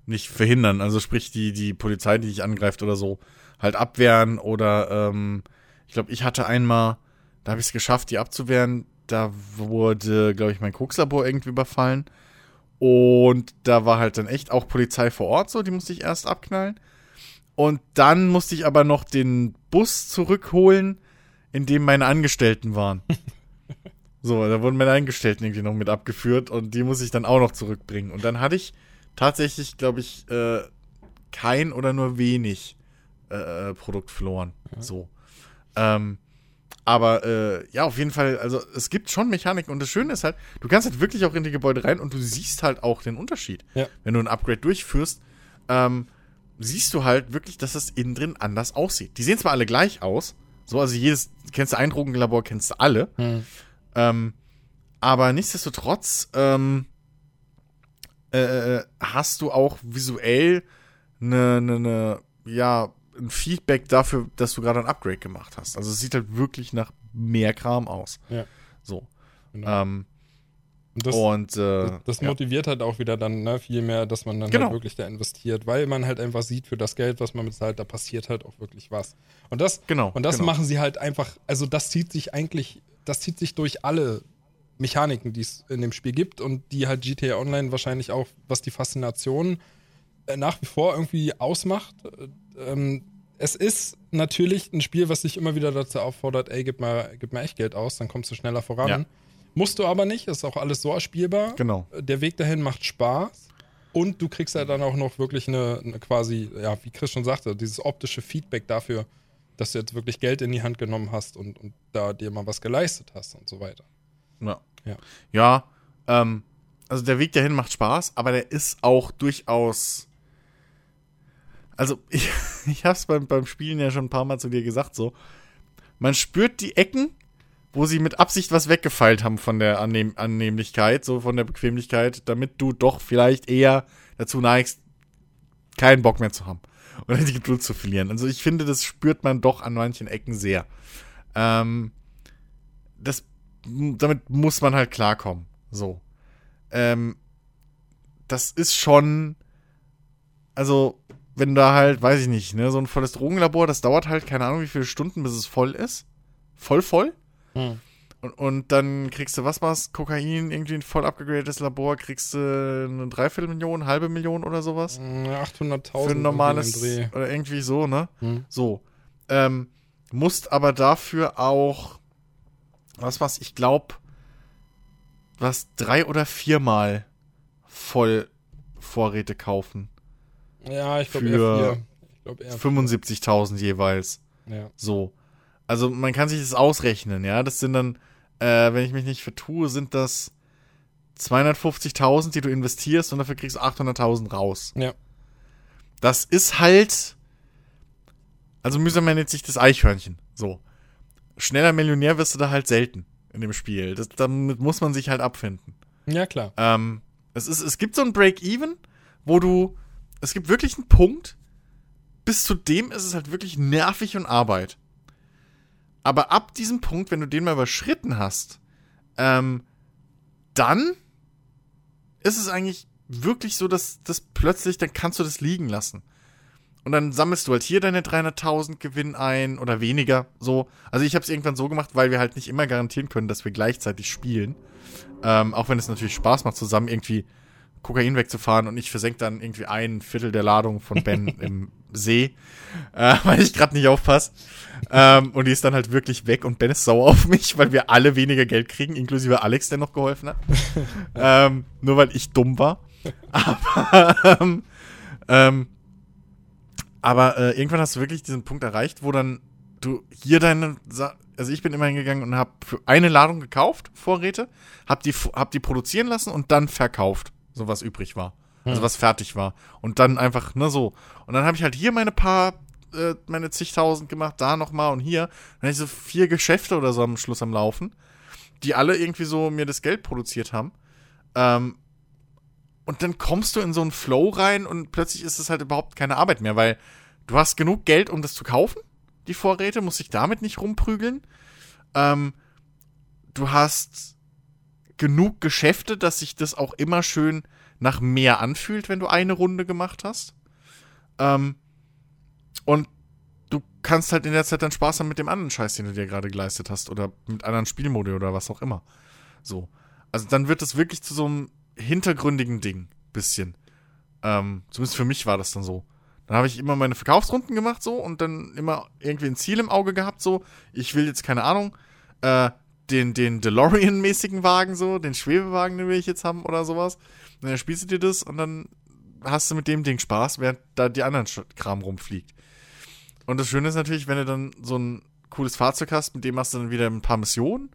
nicht verhindern. Also sprich, die, die Polizei, die dich angreift oder so, halt abwehren oder ähm, ich glaube, ich hatte einmal, da habe ich es geschafft, die abzuwehren. Da wurde, glaube ich, mein Kokslabor irgendwie überfallen. Und da war halt dann echt auch Polizei vor Ort so, die musste ich erst abknallen. Und dann musste ich aber noch den Bus zurückholen, in dem meine Angestellten waren. So, da wurden meine Angestellten irgendwie noch mit abgeführt und die muss ich dann auch noch zurückbringen. Und dann hatte ich tatsächlich, glaube ich, äh, kein oder nur wenig äh, Produkt verloren. Ja. So. Ähm, aber äh, ja, auf jeden Fall, also es gibt schon Mechaniken und das Schöne ist halt, du kannst halt wirklich auch in die Gebäude rein und du siehst halt auch den Unterschied. Ja. Wenn du ein Upgrade durchführst, ähm, siehst du halt wirklich, dass das innen drin anders aussieht. Die sehen zwar alle gleich aus, so, also jedes, kennst du ein Drogenlabor, kennst du alle. Hm. Ähm, aber nichtsdestotrotz ähm, äh, hast du auch visuell eine, eine, eine, ja, ein Feedback dafür, dass du gerade ein Upgrade gemacht hast. Also es sieht halt wirklich nach mehr Kram aus. Ja. So. Genau. Ähm, und das, und, äh, das, das motiviert ja. halt auch wieder dann ne, viel mehr, dass man dann genau. halt wirklich da investiert, weil man halt einfach sieht, für das Geld, was man bezahlt, da passiert halt auch wirklich was. Und das, genau, und das genau. machen sie halt einfach, also das zieht sich eigentlich das zieht sich durch alle Mechaniken, die es in dem Spiel gibt und die halt GTA Online wahrscheinlich auch, was die Faszination äh, nach wie vor irgendwie ausmacht. Äh, ähm, es ist natürlich ein Spiel, was dich immer wieder dazu auffordert, ey, gib mal, gib mal echt Geld aus, dann kommst du schneller voran. Ja. Musst du aber nicht, ist auch alles so erspielbar. Genau. Der Weg dahin macht Spaß. Und du kriegst ja dann auch noch wirklich eine, eine quasi, ja, wie Chris schon sagte, dieses optische Feedback dafür, dass du jetzt wirklich Geld in die Hand genommen hast und, und da dir mal was geleistet hast und so weiter. Ja. Ja, ja ähm, also der Weg dahin macht Spaß, aber der ist auch durchaus. Also, ich, ich hab's beim, beim Spielen ja schon ein paar Mal zu dir gesagt, so. Man spürt die Ecken, wo sie mit Absicht was weggefeilt haben von der Annehm Annehmlichkeit, so von der Bequemlichkeit, damit du doch vielleicht eher dazu neigst, keinen Bock mehr zu haben oder die Geduld zu verlieren. Also ich finde, das spürt man doch an manchen Ecken sehr. Ähm, das, damit muss man halt klarkommen. So. Ähm, das ist schon, also wenn da halt, weiß ich nicht, ne, so ein volles Drogenlabor, das dauert halt keine Ahnung, wie viele Stunden, bis es voll ist. Voll voll. Hm. Und, und dann kriegst du, was war's, Kokain, irgendwie ein voll abgegradetes Labor, kriegst du eine Dreiviertelmillion, halbe Million oder sowas. 800.000 Für ein normales, oder irgendwie so, ne? Hm. So. Ähm, musst aber dafür auch, was war's, ich glaube, was, drei oder viermal voll Vorräte kaufen. Ja, ich glaube eher glaub eher 75.000 jeweils. Ja. So. Also man kann sich das ausrechnen, ja. Das sind dann, äh, wenn ich mich nicht vertue, sind das 250.000, die du investierst und dafür kriegst du 800.000 raus. Ja. Das ist halt, also mühsam nennt sich das Eichhörnchen. So. Schneller Millionär wirst du da halt selten in dem Spiel. Das, damit muss man sich halt abfinden. Ja, klar. Ähm, es, ist, es gibt so ein Break-Even, wo du, es gibt wirklich einen Punkt, bis zu dem ist es halt wirklich nervig und Arbeit. Aber ab diesem Punkt, wenn du den mal überschritten hast, ähm, dann ist es eigentlich wirklich so, dass das plötzlich, dann kannst du das liegen lassen. Und dann sammelst du halt hier deine 300.000 Gewinn ein oder weniger, so. Also ich habe es irgendwann so gemacht, weil wir halt nicht immer garantieren können, dass wir gleichzeitig spielen. Ähm, auch wenn es natürlich Spaß macht, zusammen irgendwie Kokain wegzufahren und ich versenke dann irgendwie ein Viertel der Ladung von Ben im See, äh, weil ich gerade nicht aufpasse. Ähm, und die ist dann halt wirklich weg und Ben ist sauer auf mich, weil wir alle weniger Geld kriegen, inklusive Alex, der noch geholfen hat. ähm, nur weil ich dumm war. Aber, ähm, ähm, aber äh, irgendwann hast du wirklich diesen Punkt erreicht, wo dann du hier deine, also ich bin immer hingegangen und habe für eine Ladung gekauft, Vorräte, hab die, hab die produzieren lassen und dann verkauft so was übrig war. Also hm. was fertig war. Und dann einfach, ne, so. Und dann habe ich halt hier meine paar, äh, meine zigtausend gemacht, da nochmal und hier. Dann hatte ich so vier Geschäfte oder so am Schluss am Laufen, die alle irgendwie so mir das Geld produziert haben. Ähm, und dann kommst du in so einen Flow rein und plötzlich ist es halt überhaupt keine Arbeit mehr, weil du hast genug Geld, um das zu kaufen, die Vorräte, musst dich damit nicht rumprügeln. Ähm, du hast genug Geschäfte, dass sich das auch immer schön nach mehr anfühlt, wenn du eine Runde gemacht hast. Ähm, und du kannst halt in der Zeit dann Spaß haben mit dem anderen Scheiß, den du dir gerade geleistet hast oder mit anderen Spielmodi oder was auch immer. So. Also dann wird es wirklich zu so einem hintergründigen Ding. Bisschen. Ähm, zumindest für mich war das dann so. Dann habe ich immer meine Verkaufsrunden gemacht so und dann immer irgendwie ein Ziel im Auge gehabt so. Ich will jetzt keine Ahnung. Äh, den, den DeLorean-mäßigen Wagen so, den Schwebewagen, den will ich jetzt haben oder sowas. Und dann spielst du dir das und dann hast du mit dem Ding Spaß, während da die anderen Kram rumfliegt. Und das Schöne ist natürlich, wenn du dann so ein cooles Fahrzeug hast, mit dem machst du dann wieder ein paar Missionen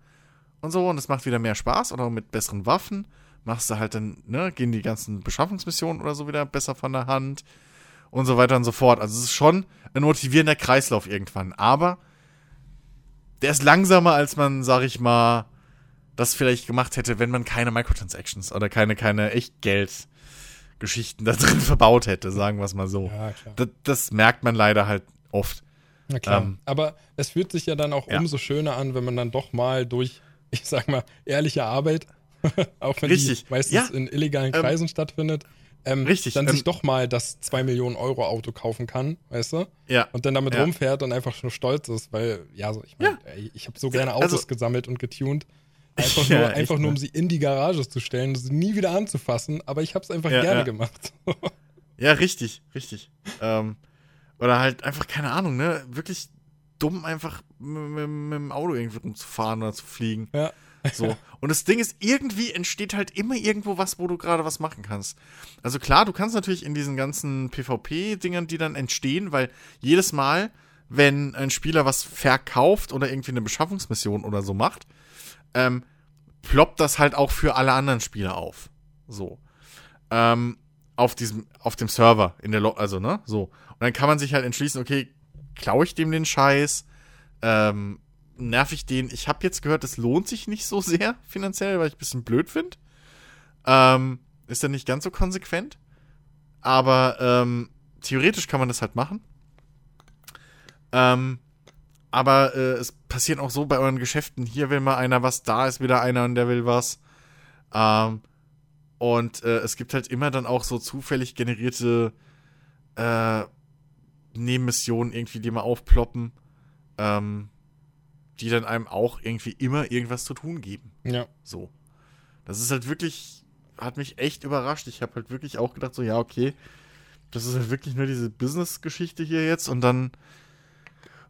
und so und das macht wieder mehr Spaß oder mit besseren Waffen machst du halt dann, ne, gehen die ganzen Beschaffungsmissionen oder so wieder besser von der Hand und so weiter und so fort. Also es ist schon ein motivierender Kreislauf irgendwann, aber der ist langsamer, als man, sag ich mal, das vielleicht gemacht hätte, wenn man keine Microtransactions oder keine, keine Echtgeld-Geschichten da drin verbaut hätte, sagen wir es mal so. Ja, das, das, merkt man leider halt oft. Na klar. Ähm, Aber es fühlt sich ja dann auch ja. umso schöner an, wenn man dann doch mal durch, ich sag mal, ehrliche Arbeit, auch wenn Richtig. die meistens ja. in illegalen ähm, Kreisen ähm, stattfindet, ähm, Richtig. dann ähm, sich doch mal das 2 Millionen Euro Auto kaufen kann, weißt du? Ja. Und dann damit rumfährt und einfach nur stolz ist, weil, ja, so, ich meine, ich habe so gerne Autos also, gesammelt und getunt. Einfach, nur, ja, einfach nur, um ne? sie in die Garage zu stellen, sie nie wieder anzufassen, aber ich habe es einfach gerne gemacht. ja, richtig, richtig. ähm, oder halt einfach, keine Ahnung, ne? Wirklich dumm, einfach mit, mit, mit dem Auto irgendwie rumzufahren oder zu fliegen. Ja. So. Und das Ding ist, irgendwie entsteht halt immer irgendwo was, wo du gerade was machen kannst. Also klar, du kannst natürlich in diesen ganzen PvP-Dingern, die dann entstehen, weil jedes Mal, wenn ein Spieler was verkauft oder irgendwie eine Beschaffungsmission oder so macht, ähm, ploppt das halt auch für alle anderen Spieler auf. So. Ähm, auf diesem, auf dem Server, in der, Lo also, ne, so. Und dann kann man sich halt entschließen, okay, klaue ich dem den Scheiß, ähm, nerv ich den. Ich habe jetzt gehört, es lohnt sich nicht so sehr finanziell, weil ich ein bisschen blöd finde. Ähm, ist dann nicht ganz so konsequent. Aber ähm, theoretisch kann man das halt machen. Ähm, aber äh, es passiert auch so bei euren Geschäften. Hier will mal einer was, da ist wieder einer und der will was. Ähm, und äh, es gibt halt immer dann auch so zufällig generierte äh, Nebenmissionen irgendwie, die mal aufploppen, ähm, die dann einem auch irgendwie immer irgendwas zu tun geben. Ja. So. Das ist halt wirklich, hat mich echt überrascht. Ich habe halt wirklich auch gedacht, so, ja, okay, das ist halt wirklich nur diese Business-Geschichte hier jetzt und dann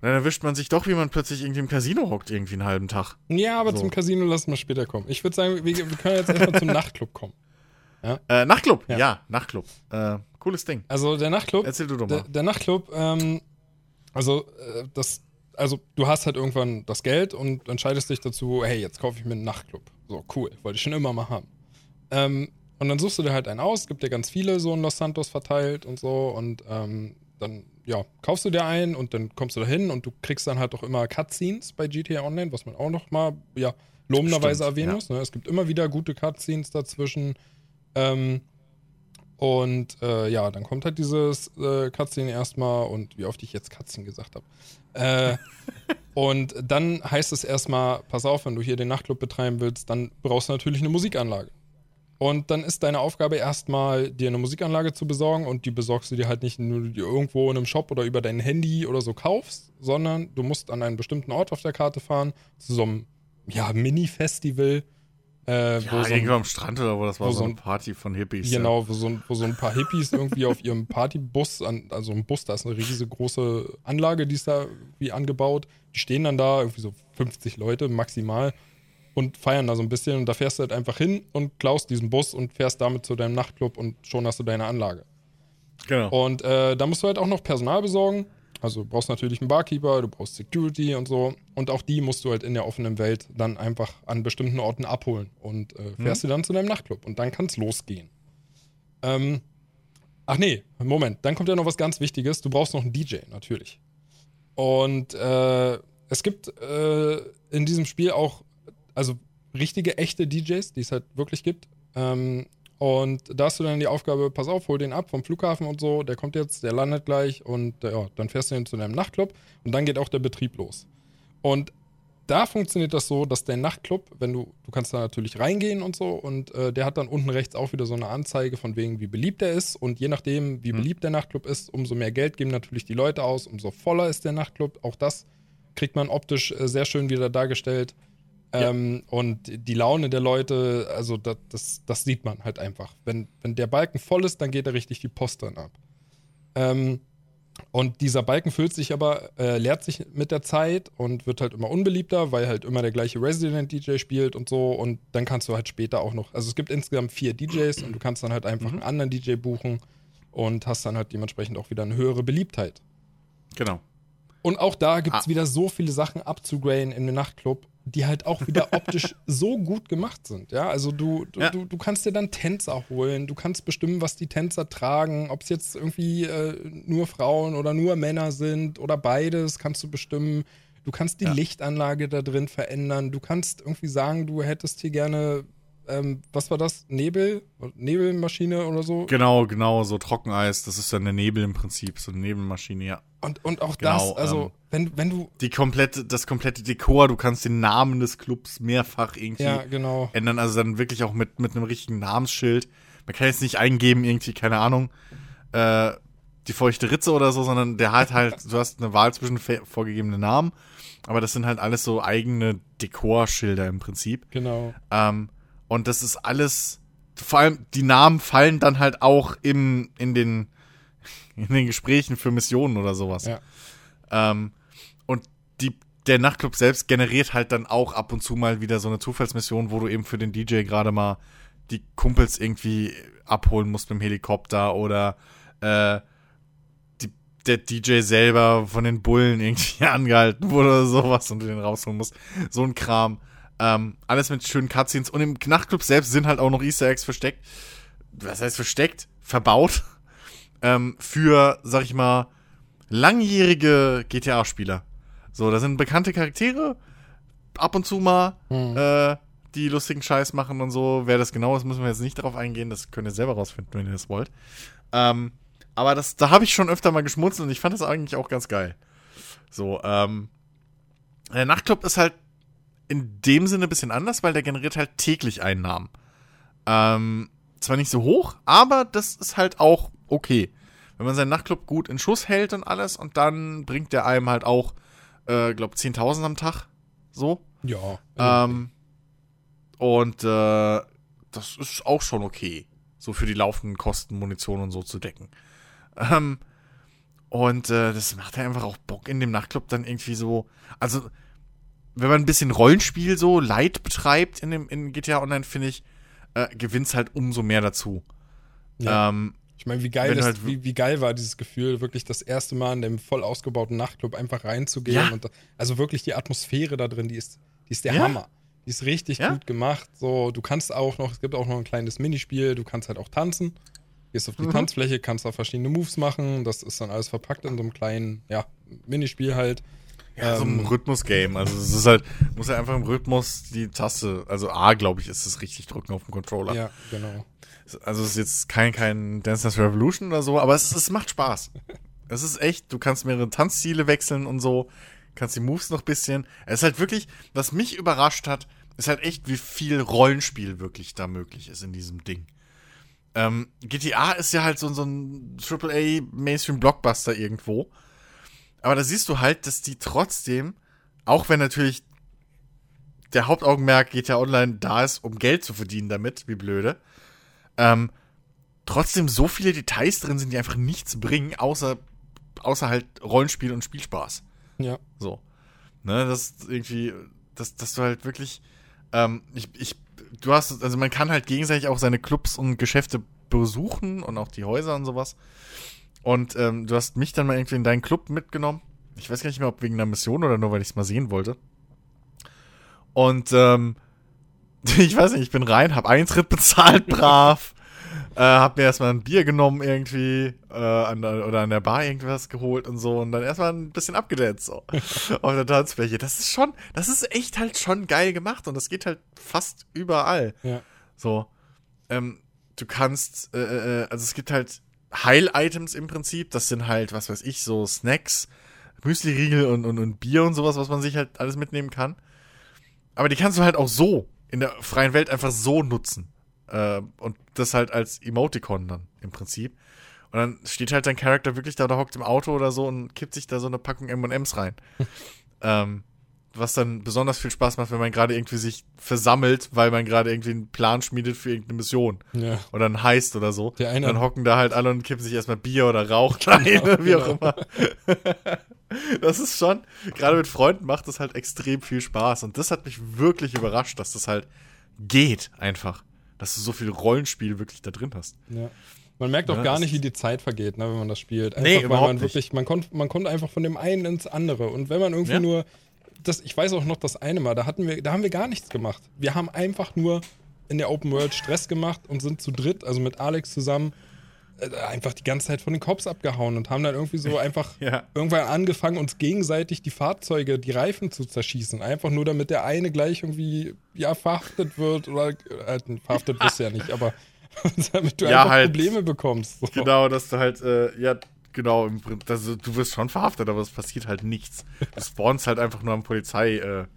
dann erwischt man sich doch, wie man plötzlich irgendwie im Casino hockt, irgendwie einen halben Tag. Ja, aber so. zum Casino lassen wir später kommen. Ich würde sagen, wir, wir, können jetzt erstmal zum Nachtclub kommen. Ja? Äh, Nachtclub, ja, ja Nachtclub. Äh, cooles Ding. Also der Nachtclub. Erzähl du doch mal. Der, der Nachtclub, ähm, also äh, das, also du hast halt irgendwann das Geld und entscheidest dich dazu, hey, jetzt kaufe ich mir einen Nachtclub. So, cool, wollte ich schon immer mal haben. Ähm, und dann suchst du dir halt einen aus, gibt dir ganz viele so in Los Santos verteilt und so und ähm, dann ja, kaufst du dir einen und dann kommst du da hin und du kriegst dann halt auch immer Cutscenes bei GTA Online, was man auch noch mal, ja, lobenderweise erwähnen ja. muss. Ne? Es gibt immer wieder gute Cutscenes dazwischen. Ähm, und äh, ja, dann kommt halt dieses äh, Cutscene erstmal und wie oft ich jetzt Cutscene gesagt habe. Äh, und dann heißt es erstmal, pass auf, wenn du hier den Nachtclub betreiben willst, dann brauchst du natürlich eine Musikanlage. Und dann ist deine Aufgabe erstmal, dir eine Musikanlage zu besorgen und die besorgst du dir halt nicht nur irgendwo in einem Shop oder über dein Handy oder so kaufst, sondern du musst an einen bestimmten Ort auf der Karte fahren, zu so einem ja, Mini-Festival. Äh, ja, so irgendwo am Strand oder wo das war, wo so eine Party von Hippies. Genau, wo, so, wo so ein paar Hippies irgendwie auf ihrem Partybus, an, also ein Bus, da ist eine riesige große Anlage, die ist da wie angebaut. Die stehen dann da, irgendwie so 50 Leute maximal und feiern da so ein bisschen. Und da fährst du halt einfach hin und klaust diesen Bus und fährst damit zu deinem Nachtclub und schon hast du deine Anlage. Genau. Und äh, da musst du halt auch noch Personal besorgen. Also du brauchst natürlich einen Barkeeper, du brauchst Security und so. Und auch die musst du halt in der offenen Welt dann einfach an bestimmten Orten abholen. Und äh, fährst mhm. du dann zu deinem Nachtclub. Und dann kann es losgehen. Ähm, ach nee, Moment. Dann kommt ja noch was ganz Wichtiges. Du brauchst noch einen DJ, natürlich. Und äh, es gibt äh, in diesem Spiel auch also richtige, echte DJs, die es halt wirklich gibt. Ähm, und da hast du dann die Aufgabe, pass auf, hol den ab vom Flughafen und so, der kommt jetzt, der landet gleich und ja, dann fährst du ihn zu deinem Nachtclub und dann geht auch der Betrieb los. Und da funktioniert das so, dass der Nachtclub, wenn du, du kannst da natürlich reingehen und so, und äh, der hat dann unten rechts auch wieder so eine Anzeige von wegen, wie beliebt er ist. Und je nachdem, wie mhm. beliebt der Nachtclub ist, umso mehr Geld geben natürlich die Leute aus, umso voller ist der Nachtclub. Auch das kriegt man optisch äh, sehr schön wieder dargestellt. Ähm, Und die Laune der Leute, also das, das, das, sieht man halt einfach. Wenn, wenn der Balken voll ist, dann geht er richtig die Post dann ab. Ähm, und dieser Balken füllt sich aber, äh, leert sich mit der Zeit und wird halt immer unbeliebter, weil halt immer der gleiche Resident-DJ spielt und so. Und dann kannst du halt später auch noch, also es gibt insgesamt vier DJs und du kannst dann halt einfach mhm. einen anderen DJ buchen und hast dann halt dementsprechend auch wieder eine höhere Beliebtheit. Genau. Und auch da gibt es ah. wieder so viele Sachen abzugraden in den Nachtclub die halt auch wieder optisch so gut gemacht sind. Ja, also du, du, ja. du, du, kannst dir dann Tänzer holen, du kannst bestimmen, was die Tänzer tragen, ob es jetzt irgendwie äh, nur Frauen oder nur Männer sind oder beides, kannst du bestimmen. Du kannst die ja. Lichtanlage da drin verändern, du kannst irgendwie sagen, du hättest hier gerne ähm, was war das? Nebel? Nebelmaschine oder so? Genau, genau, so Trockeneis. Das ist dann eine Nebel im Prinzip, so eine Nebelmaschine, ja. Und, und auch genau, das, also, ähm, wenn, wenn du. Die komplette, das komplette Dekor, du kannst den Namen des Clubs mehrfach irgendwie ja, genau. ändern. Also dann wirklich auch mit, mit einem richtigen Namensschild. Man kann jetzt nicht eingeben, irgendwie, keine Ahnung, äh, die feuchte Ritze oder so, sondern der hat halt, du hast eine Wahl zwischen vorgegebenen Namen, aber das sind halt alles so eigene Dekorschilder im Prinzip. Genau. Ähm, und das ist alles, vor allem die Namen fallen dann halt auch im, in den, in den Gesprächen für Missionen oder sowas. Ja. Ähm, und die, der Nachtclub selbst generiert halt dann auch ab und zu mal wieder so eine Zufallsmission, wo du eben für den DJ gerade mal die Kumpels irgendwie abholen musst mit dem Helikopter oder äh, die, der DJ selber von den Bullen irgendwie angehalten wurde oder sowas und du den rausholen musst. So ein Kram. Ähm, alles mit schönen Cutscenes. Und im Nachtclub selbst sind halt auch noch Easter Eggs versteckt. Was heißt versteckt? Verbaut. Ähm, für, sag ich mal, langjährige GTA-Spieler. So, da sind bekannte Charaktere. ab und zu mal hm. äh, die lustigen Scheiß machen und so. Wer das genau ist, müssen wir jetzt nicht darauf eingehen. Das könnt ihr selber rausfinden, wenn ihr das wollt. Ähm, aber das, da habe ich schon öfter mal geschmunzelt und ich fand das eigentlich auch ganz geil. So, ähm, der Nachtclub ist halt in dem Sinne ein bisschen anders, weil der generiert halt täglich Einnahmen. Ähm, zwar nicht so hoch, aber das ist halt auch okay. Wenn man seinen Nachtclub gut in Schuss hält und alles und dann bringt der einem halt auch, äh, glaub 10.000 am Tag. So. Ja. Ähm, und äh, das ist auch schon okay. So für die laufenden Kosten, Munition und so zu decken. Ähm, und äh, das macht ja einfach auch Bock in dem Nachtclub dann irgendwie so. Also, wenn man ein bisschen Rollenspiel so light betreibt in dem in GTA Online, finde ich, äh, gewinnt es halt umso mehr dazu. Ja. Ähm, ich meine, wie geil das, halt wie, wie, geil war dieses Gefühl, wirklich das erste Mal in dem voll ausgebauten Nachtclub einfach reinzugehen. Ja. Und, also wirklich die Atmosphäre da drin, die ist, die ist der ja. Hammer. Die ist richtig ja? gut gemacht. So, du kannst auch noch, es gibt auch noch ein kleines Minispiel, du kannst halt auch tanzen. Gehst auf die mhm. Tanzfläche, kannst da verschiedene Moves machen. Das ist dann alles verpackt in so einem kleinen, ja, Minispiel halt. Ja, ähm, so ein ähm, Rhythmus-Game. Also es ist halt, muss ja einfach im Rhythmus die Taste, also A, glaube ich, ist es richtig drücken auf dem Controller. Ja, genau. Also es ist jetzt kein, kein Dance Dance Revolution oder so, aber es, es macht Spaß. es ist echt, du kannst mehrere Tanzstile wechseln und so, kannst die Moves noch bisschen. Es ist halt wirklich, was mich überrascht hat, ist halt echt, wie viel Rollenspiel wirklich da möglich ist in diesem Ding. Ähm, GTA ist ja halt so, so ein AAA Mainstream Blockbuster irgendwo. Aber da siehst du halt, dass die trotzdem, auch wenn natürlich der Hauptaugenmerk GTA Online da ist, um Geld zu verdienen damit, wie blöde, ähm, trotzdem so viele Details drin sind, die einfach nichts bringen, außer, außer halt Rollenspiel und Spielspaß. Ja. So. Ne, das irgendwie, dass, dass du halt wirklich, ähm, ich, ich, du hast, also man kann halt gegenseitig auch seine Clubs und Geschäfte besuchen und auch die Häuser und sowas. Und ähm, du hast mich dann mal irgendwie in deinen Club mitgenommen. Ich weiß gar nicht mehr, ob wegen einer Mission oder nur, weil ich es mal sehen wollte. Und ähm, ich weiß nicht, ich bin rein, hab Eintritt bezahlt, brav. äh, hab mir erstmal ein Bier genommen irgendwie äh, an der, oder an der Bar irgendwas geholt und so und dann erstmal ein bisschen abgedanzt so auf der Tanzfläche. Das ist schon, das ist echt halt schon geil gemacht und das geht halt fast überall. Ja. So. Ähm, du kannst, äh, äh, also es gibt halt Heil-Items im Prinzip. Das sind halt, was weiß ich, so Snacks, Müsli-Riegel und, und, und Bier und sowas, was man sich halt alles mitnehmen kann. Aber die kannst du halt auch so in der freien Welt einfach so nutzen. Äh, und das halt als Emoticon dann im Prinzip. Und dann steht halt dein Charakter wirklich da oder hockt im Auto oder so und kippt sich da so eine Packung M&M's rein. ähm, was dann besonders viel Spaß macht, wenn man gerade irgendwie sich versammelt, weil man gerade irgendwie einen Plan schmiedet für irgendeine Mission. Ja. Oder ein Heist oder so. Der eine dann hocken da halt alle und kippen sich erstmal Bier oder Rauch rein, ja, wie auch genau. immer. das ist schon, gerade mit Freunden macht das halt extrem viel Spaß. Und das hat mich wirklich überrascht, dass das halt geht einfach. Dass du so viel Rollenspiel wirklich da drin hast. Ja. Man merkt auch ja, gar nicht, wie die Zeit vergeht, ne, wenn man das spielt. Einfach, nee, weil man wirklich, man kommt, man kommt einfach von dem einen ins andere. Und wenn man irgendwie ja. nur das, ich weiß auch noch das eine Mal, da hatten wir, da haben wir gar nichts gemacht. Wir haben einfach nur in der Open World Stress gemacht und sind zu dritt, also mit Alex zusammen, äh, einfach die ganze Zeit von den Cops abgehauen und haben dann irgendwie so einfach ja. irgendwann angefangen, uns gegenseitig die Fahrzeuge, die Reifen zu zerschießen. Einfach nur, damit der eine gleich irgendwie, ja, verhaftet wird oder, äh, verhaftet bist du ja nicht, aber damit du ja, einfach halt, Probleme bekommst. So. Genau, dass du halt, äh, ja, Genau, also, du wirst schon verhaftet, aber es passiert halt nichts. Du spawnst halt einfach nur am Polizeirevier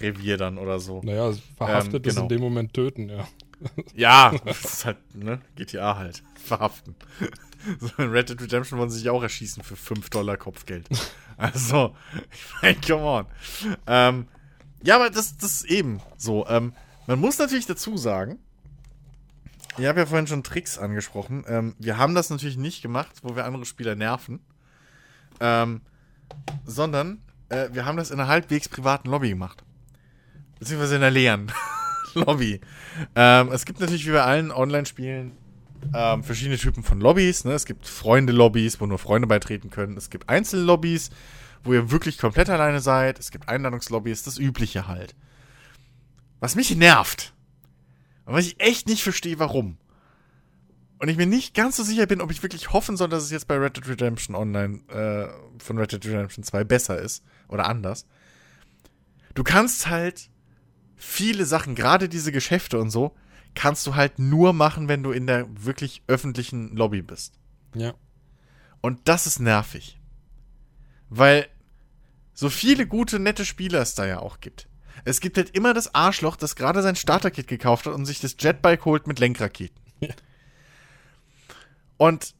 äh, dann oder so. Naja, verhaftet ähm, genau. ist in dem Moment töten, ja. Ja, das ist halt, ne, GTA halt. Verhaften. So in Red Dead Redemption wollen sie sich auch erschießen für 5 Dollar Kopfgeld. Also, ich meine, come on. Ähm, ja, aber das, das ist eben so. Ähm, man muss natürlich dazu sagen, ich habe ja vorhin schon Tricks angesprochen. Ähm, wir haben das natürlich nicht gemacht, wo wir andere Spieler nerven. Ähm, sondern äh, wir haben das in einer halbwegs privaten Lobby gemacht. Beziehungsweise in einer leeren Lobby. Ähm, es gibt natürlich wie bei allen Online-Spielen ähm, verschiedene Typen von Lobbys. Ne? Es gibt Freunde-Lobbys, wo nur Freunde beitreten können. Es gibt Einzellobbys, wo ihr wirklich komplett alleine seid. Es gibt Einladungslobbys, das Übliche halt. Was mich nervt, was ich echt nicht verstehe, warum. Und ich mir nicht ganz so sicher bin, ob ich wirklich hoffen soll, dass es jetzt bei Red Dead Redemption Online äh, von Red Dead Redemption 2 besser ist oder anders. du kannst halt viele Sachen, gerade diese Geschäfte und so, kannst du halt nur machen, wenn du in der wirklich öffentlichen Lobby bist. Ja. Und das ist nervig. Weil so viele gute, nette Spieler es da ja auch gibt. Es gibt halt immer das Arschloch, das gerade sein Starterkit gekauft hat und sich das Jetbike holt mit Lenkraketen. Ja. Und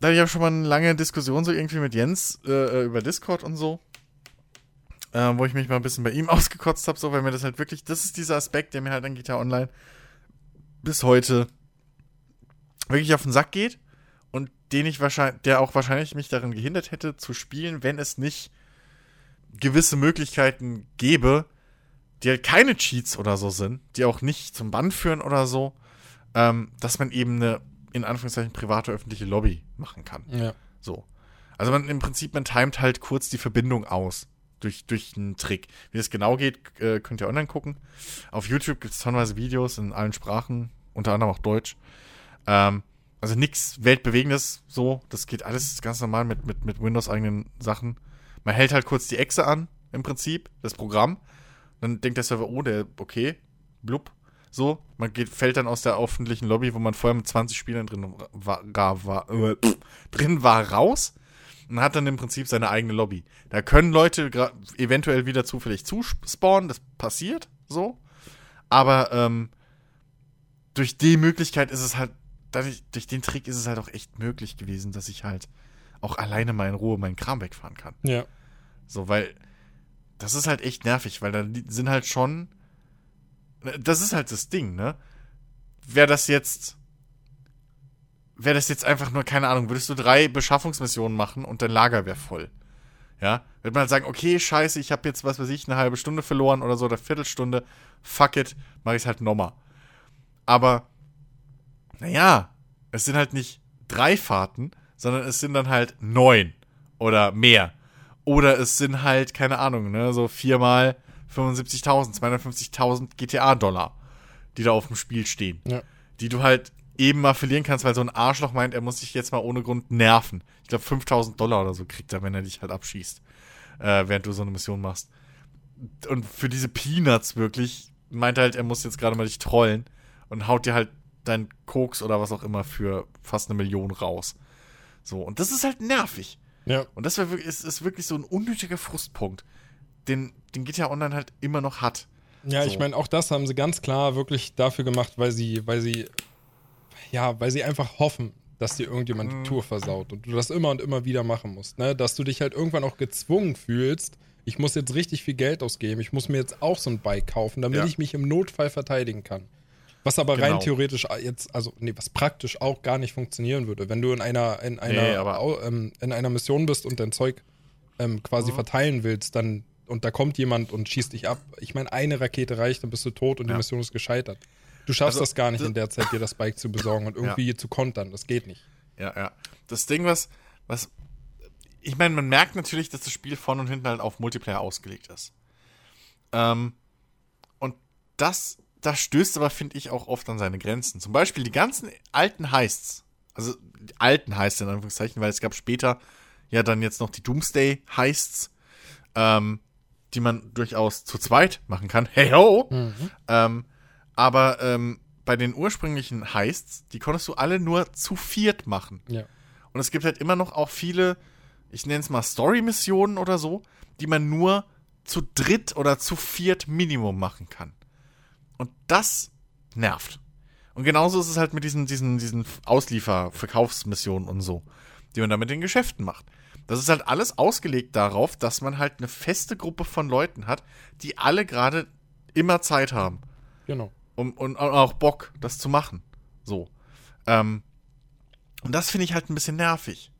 da hatte ich auch schon mal eine lange Diskussion so irgendwie mit Jens äh, äh über Discord und so. Äh, wo ich mich mal ein bisschen bei ihm ausgekotzt habe, so, weil mir das halt wirklich, das ist dieser Aspekt, der mir halt an Gitarre Online bis heute wirklich auf den Sack geht und den ich wahrscheinlich, der auch wahrscheinlich mich darin gehindert hätte zu spielen, wenn es nicht gewisse Möglichkeiten gäbe, die halt keine Cheats oder so sind, die auch nicht zum Bann führen oder so, ähm, dass man eben eine, in Anführungszeichen, private öffentliche Lobby machen kann. Ja. So. Also man im Prinzip, man timet halt kurz die Verbindung aus. Durch, durch einen Trick. Wie das genau geht, äh, könnt ihr online gucken. Auf YouTube gibt es tonnenweise Videos in allen Sprachen, unter anderem auch Deutsch. Ähm, also nichts Weltbewegendes so. Das geht alles ganz normal mit, mit, mit Windows-eigenen Sachen. Man hält halt kurz die Echse an, im Prinzip, das Programm. Dann denkt der Server, oh, der, okay, blub. So, man geht, fällt dann aus der öffentlichen Lobby, wo man vorher mit 20 Spielern drin war, war, äh, drin war, raus und hat dann im Prinzip seine eigene Lobby. Da können Leute eventuell wieder zufällig zuspawnen, das passiert so. Aber ähm, durch die Möglichkeit ist es halt, dadurch, durch den Trick ist es halt auch echt möglich gewesen, dass ich halt auch alleine mal in Ruhe meinen Kram wegfahren kann. Ja. So, weil das ist halt echt nervig, weil da sind halt schon. Das ist halt das Ding, ne? Wäre das jetzt. Wäre das jetzt einfach nur, keine Ahnung, würdest du drei Beschaffungsmissionen machen und dein Lager wäre voll. Ja? Würde man halt sagen, okay, scheiße, ich habe jetzt, was weiß ich, eine halbe Stunde verloren oder so, oder Viertelstunde. Fuck it, mach ich's halt nochmal. Aber, naja, es sind halt nicht drei Fahrten, sondern es sind dann halt neun oder mehr. Oder es sind halt, keine Ahnung, ne, so viermal 75.000, 250.000 GTA-Dollar, die da auf dem Spiel stehen. Ja. Die du halt eben mal verlieren kannst, weil so ein Arschloch meint, er muss sich jetzt mal ohne Grund nerven. Ich glaube, 5000 Dollar oder so kriegt er, wenn er dich halt abschießt, äh, während du so eine Mission machst. Und für diese Peanuts wirklich meint er halt, er muss jetzt gerade mal dich trollen und haut dir halt dein Koks oder was auch immer für fast eine Million raus. So, und das ist halt nervig. Ja. Und das wirklich, ist, ist wirklich so ein unnötiger Frustpunkt, den, den GTA Online halt immer noch hat. Ja, so. ich meine, auch das haben sie ganz klar wirklich dafür gemacht, weil sie, weil sie, ja, weil sie einfach hoffen, dass dir irgendjemand mhm. die Tour versaut und du das immer und immer wieder machen musst, ne? Dass du dich halt irgendwann auch gezwungen fühlst, ich muss jetzt richtig viel Geld ausgeben, ich muss mir jetzt auch so ein Bike kaufen, damit ja. ich mich im Notfall verteidigen kann. Was aber genau. rein theoretisch jetzt, also nee, was praktisch auch gar nicht funktionieren würde. Wenn du in einer, in einer, nee, ähm, in einer Mission bist und dein Zeug ähm, quasi mhm. verteilen willst, dann und da kommt jemand und schießt dich ab. Ich meine, eine Rakete reicht, dann bist du tot und ja. die Mission ist gescheitert. Du schaffst also, das gar nicht in der Zeit, dir das Bike zu besorgen und irgendwie ja. zu kontern. Das geht nicht. Ja, ja. Das Ding, was, was, ich meine, man merkt natürlich, dass das Spiel vorne und hinten halt auf Multiplayer ausgelegt ist. Ähm, und das das stößt aber, finde ich, auch oft an seine Grenzen. Zum Beispiel die ganzen alten Heists, also die alten Heists in Anführungszeichen, weil es gab später ja dann jetzt noch die Doomsday Heists, ähm, die man durchaus zu zweit machen kann. Hey ho! Mhm. Ähm, aber ähm, bei den ursprünglichen Heists, die konntest du alle nur zu viert machen. Ja. Und es gibt halt immer noch auch viele, ich nenne es mal Story-Missionen oder so, die man nur zu dritt oder zu viert Minimum machen kann. Und das nervt. Und genauso ist es halt mit diesen, diesen, diesen Ausliefer-Verkaufsmissionen und so, die man da mit den Geschäften macht. Das ist halt alles ausgelegt darauf, dass man halt eine feste Gruppe von Leuten hat, die alle gerade immer Zeit haben. Genau. Um, und auch Bock, das zu machen. So. Ähm, und das finde ich halt ein bisschen nervig.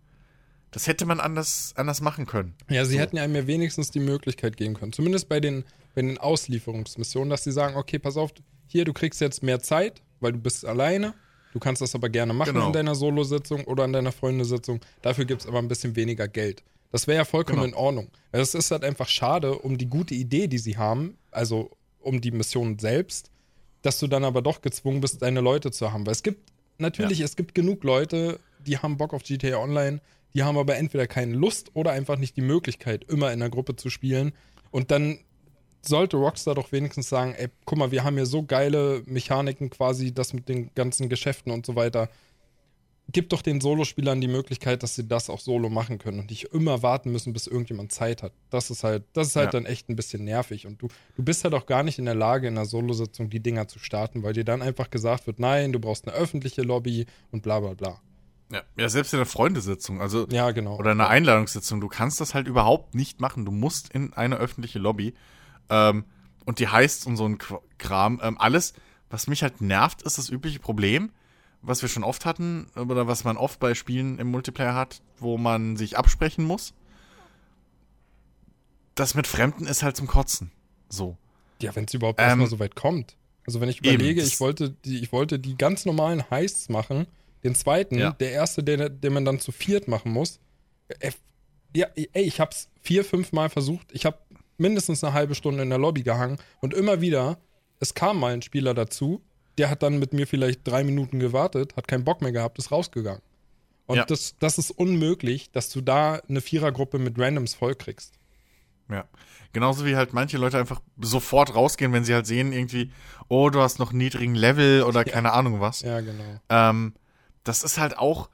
Das hätte man anders, anders machen können. Ja, sie so. hätten ja mir wenigstens die Möglichkeit geben können. Zumindest bei den bei den Auslieferungsmissionen, dass sie sagen, okay, pass auf, hier, du kriegst jetzt mehr Zeit, weil du bist alleine. Du kannst das aber gerne machen genau. in deiner Solo-Sitzung oder in deiner Freundesitzung. Dafür gibt es aber ein bisschen weniger Geld. Das wäre ja vollkommen genau. in Ordnung. Es ist halt einfach schade um die gute Idee, die sie haben, also um die Mission selbst, dass du dann aber doch gezwungen bist, deine Leute zu haben. Weil es gibt, natürlich, ja. es gibt genug Leute, die haben Bock auf GTA Online, die haben aber entweder keine Lust oder einfach nicht die Möglichkeit, immer in einer Gruppe zu spielen. Und dann sollte Rockstar doch wenigstens sagen, ey, guck mal, wir haben hier so geile Mechaniken quasi, das mit den ganzen Geschäften und so weiter. Gib doch den Solospielern die Möglichkeit, dass sie das auch solo machen können und nicht immer warten müssen, bis irgendjemand Zeit hat. Das ist halt, das ist halt ja. dann echt ein bisschen nervig. Und du, du bist halt auch gar nicht in der Lage, in einer Solo-Sitzung die Dinger zu starten, weil dir dann einfach gesagt wird, nein, du brauchst eine öffentliche Lobby und bla bla bla. Ja, ja selbst in der Freundesitzung, also ja, genau. oder einer Einladungssitzung, du kannst das halt überhaupt nicht machen. Du musst in eine öffentliche Lobby ähm, und die heißt und so ein Kram. Ähm, alles, was mich halt nervt, ist das übliche Problem, was wir schon oft hatten, oder was man oft bei Spielen im Multiplayer hat, wo man sich absprechen muss. Das mit Fremden ist halt zum Kotzen. So. Ja, wenn es überhaupt ähm, erstmal so weit kommt. Also wenn ich überlege, eben, ich wollte die, ich wollte die ganz normalen Heists machen, den zweiten, ja. der erste, den, den man dann zu viert machen muss. Äh, ja, ey, ich hab's vier, fünf Mal versucht. Ich hab mindestens eine halbe Stunde in der Lobby gehangen und immer wieder, es kam mal ein Spieler dazu, der hat dann mit mir vielleicht drei Minuten gewartet, hat keinen Bock mehr gehabt, ist rausgegangen. Und ja. das, das ist unmöglich, dass du da eine Vierergruppe mit Randoms vollkriegst. Ja. Genauso wie halt manche Leute einfach sofort rausgehen, wenn sie halt sehen, irgendwie, oh, du hast noch einen niedrigen Level oder ja. keine Ahnung was. Ja, genau. Ähm, das ist halt auch,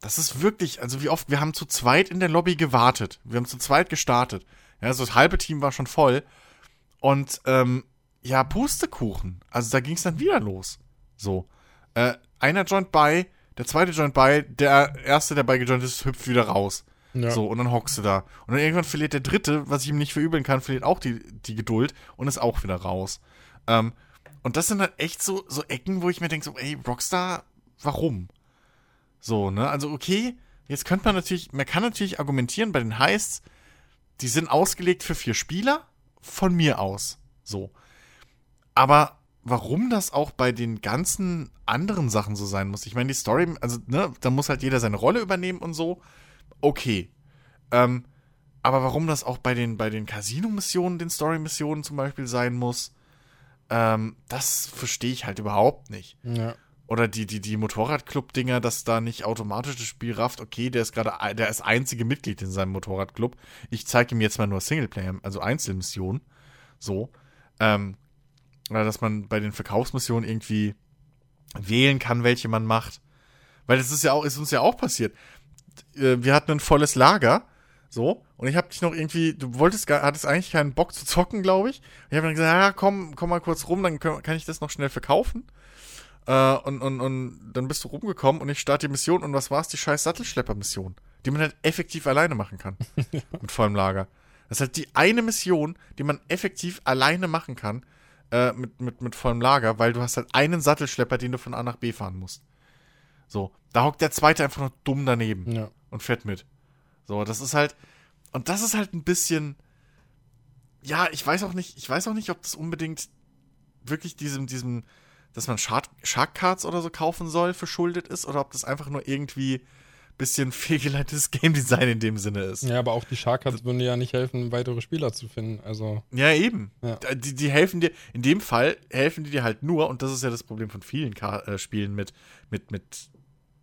das ist wirklich, also wie oft, wir haben zu zweit in der Lobby gewartet. Wir haben zu zweit gestartet. Ja, so das halbe Team war schon voll. Und ähm, ja, Pustekuchen. Also da ging es dann wieder los. So. Äh, einer joint bei, der zweite joint bei, der erste, der bei gejoint ist, hüpft wieder raus. Ja. So, und dann hockst du da. Und dann irgendwann verliert der dritte, was ich ihm nicht verübeln kann, verliert auch die, die Geduld und ist auch wieder raus. Ähm, und das sind halt echt so, so Ecken, wo ich mir denke, so, ey, Rockstar, warum? So, ne? Also, okay, jetzt könnte man natürlich, man kann natürlich argumentieren bei den Heists, die sind ausgelegt für vier Spieler, von mir aus. So. Aber warum das auch bei den ganzen anderen Sachen so sein muss, ich meine, die Story, also, ne, da muss halt jeder seine Rolle übernehmen und so. Okay. Ähm, aber warum das auch bei den, bei den Casino-Missionen, den Story-Missionen zum Beispiel sein muss, ähm, das verstehe ich halt überhaupt nicht. Ja. Oder die, die, die Motorradclub-Dinger, dass da nicht automatisch das Spiel rafft, okay, der ist gerade, der ist einzige Mitglied in seinem Motorradclub. Ich zeige ihm jetzt mal nur Singleplayer, also Einzelmissionen. So. Ähm, oder dass man bei den Verkaufsmissionen irgendwie wählen kann, welche man macht. Weil das ist ja auch, ist uns ja auch passiert. Äh, wir hatten ein volles Lager, so, und ich hab dich noch irgendwie, du wolltest, hattest eigentlich keinen Bock zu zocken, glaube ich. Ich habe dann gesagt, ja, komm, komm mal kurz rum, dann kann ich das noch schnell verkaufen. Äh, und, und, und dann bist du rumgekommen und ich starte die Mission und was war es? Die scheiß Sattelschlepper-Mission. Die man halt effektiv alleine machen kann. mit vollem Lager. Das ist halt die eine Mission, die man effektiv alleine machen kann, äh, mit, mit, mit vollem Lager, weil du hast halt einen Sattelschlepper, den du von A nach B fahren musst. So, da hockt der zweite einfach nur dumm daneben ja. und fährt mit. So, das ist halt, und das ist halt ein bisschen, ja, ich weiß auch nicht, ich weiß auch nicht, ob das unbedingt wirklich diesem, diesem, dass man Shark, Shark Cards oder so kaufen soll, verschuldet ist, oder ob das einfach nur irgendwie bisschen fehlgeleitetes Game Design in dem Sinne ist. Ja, aber auch die Shark Cards würden dir ja nicht helfen, weitere Spieler zu finden. Also. Ja, eben. Ja. Die, die helfen dir, in dem Fall helfen die dir halt nur, und das ist ja das Problem von vielen Ka äh, Spielen mit, mit, mit,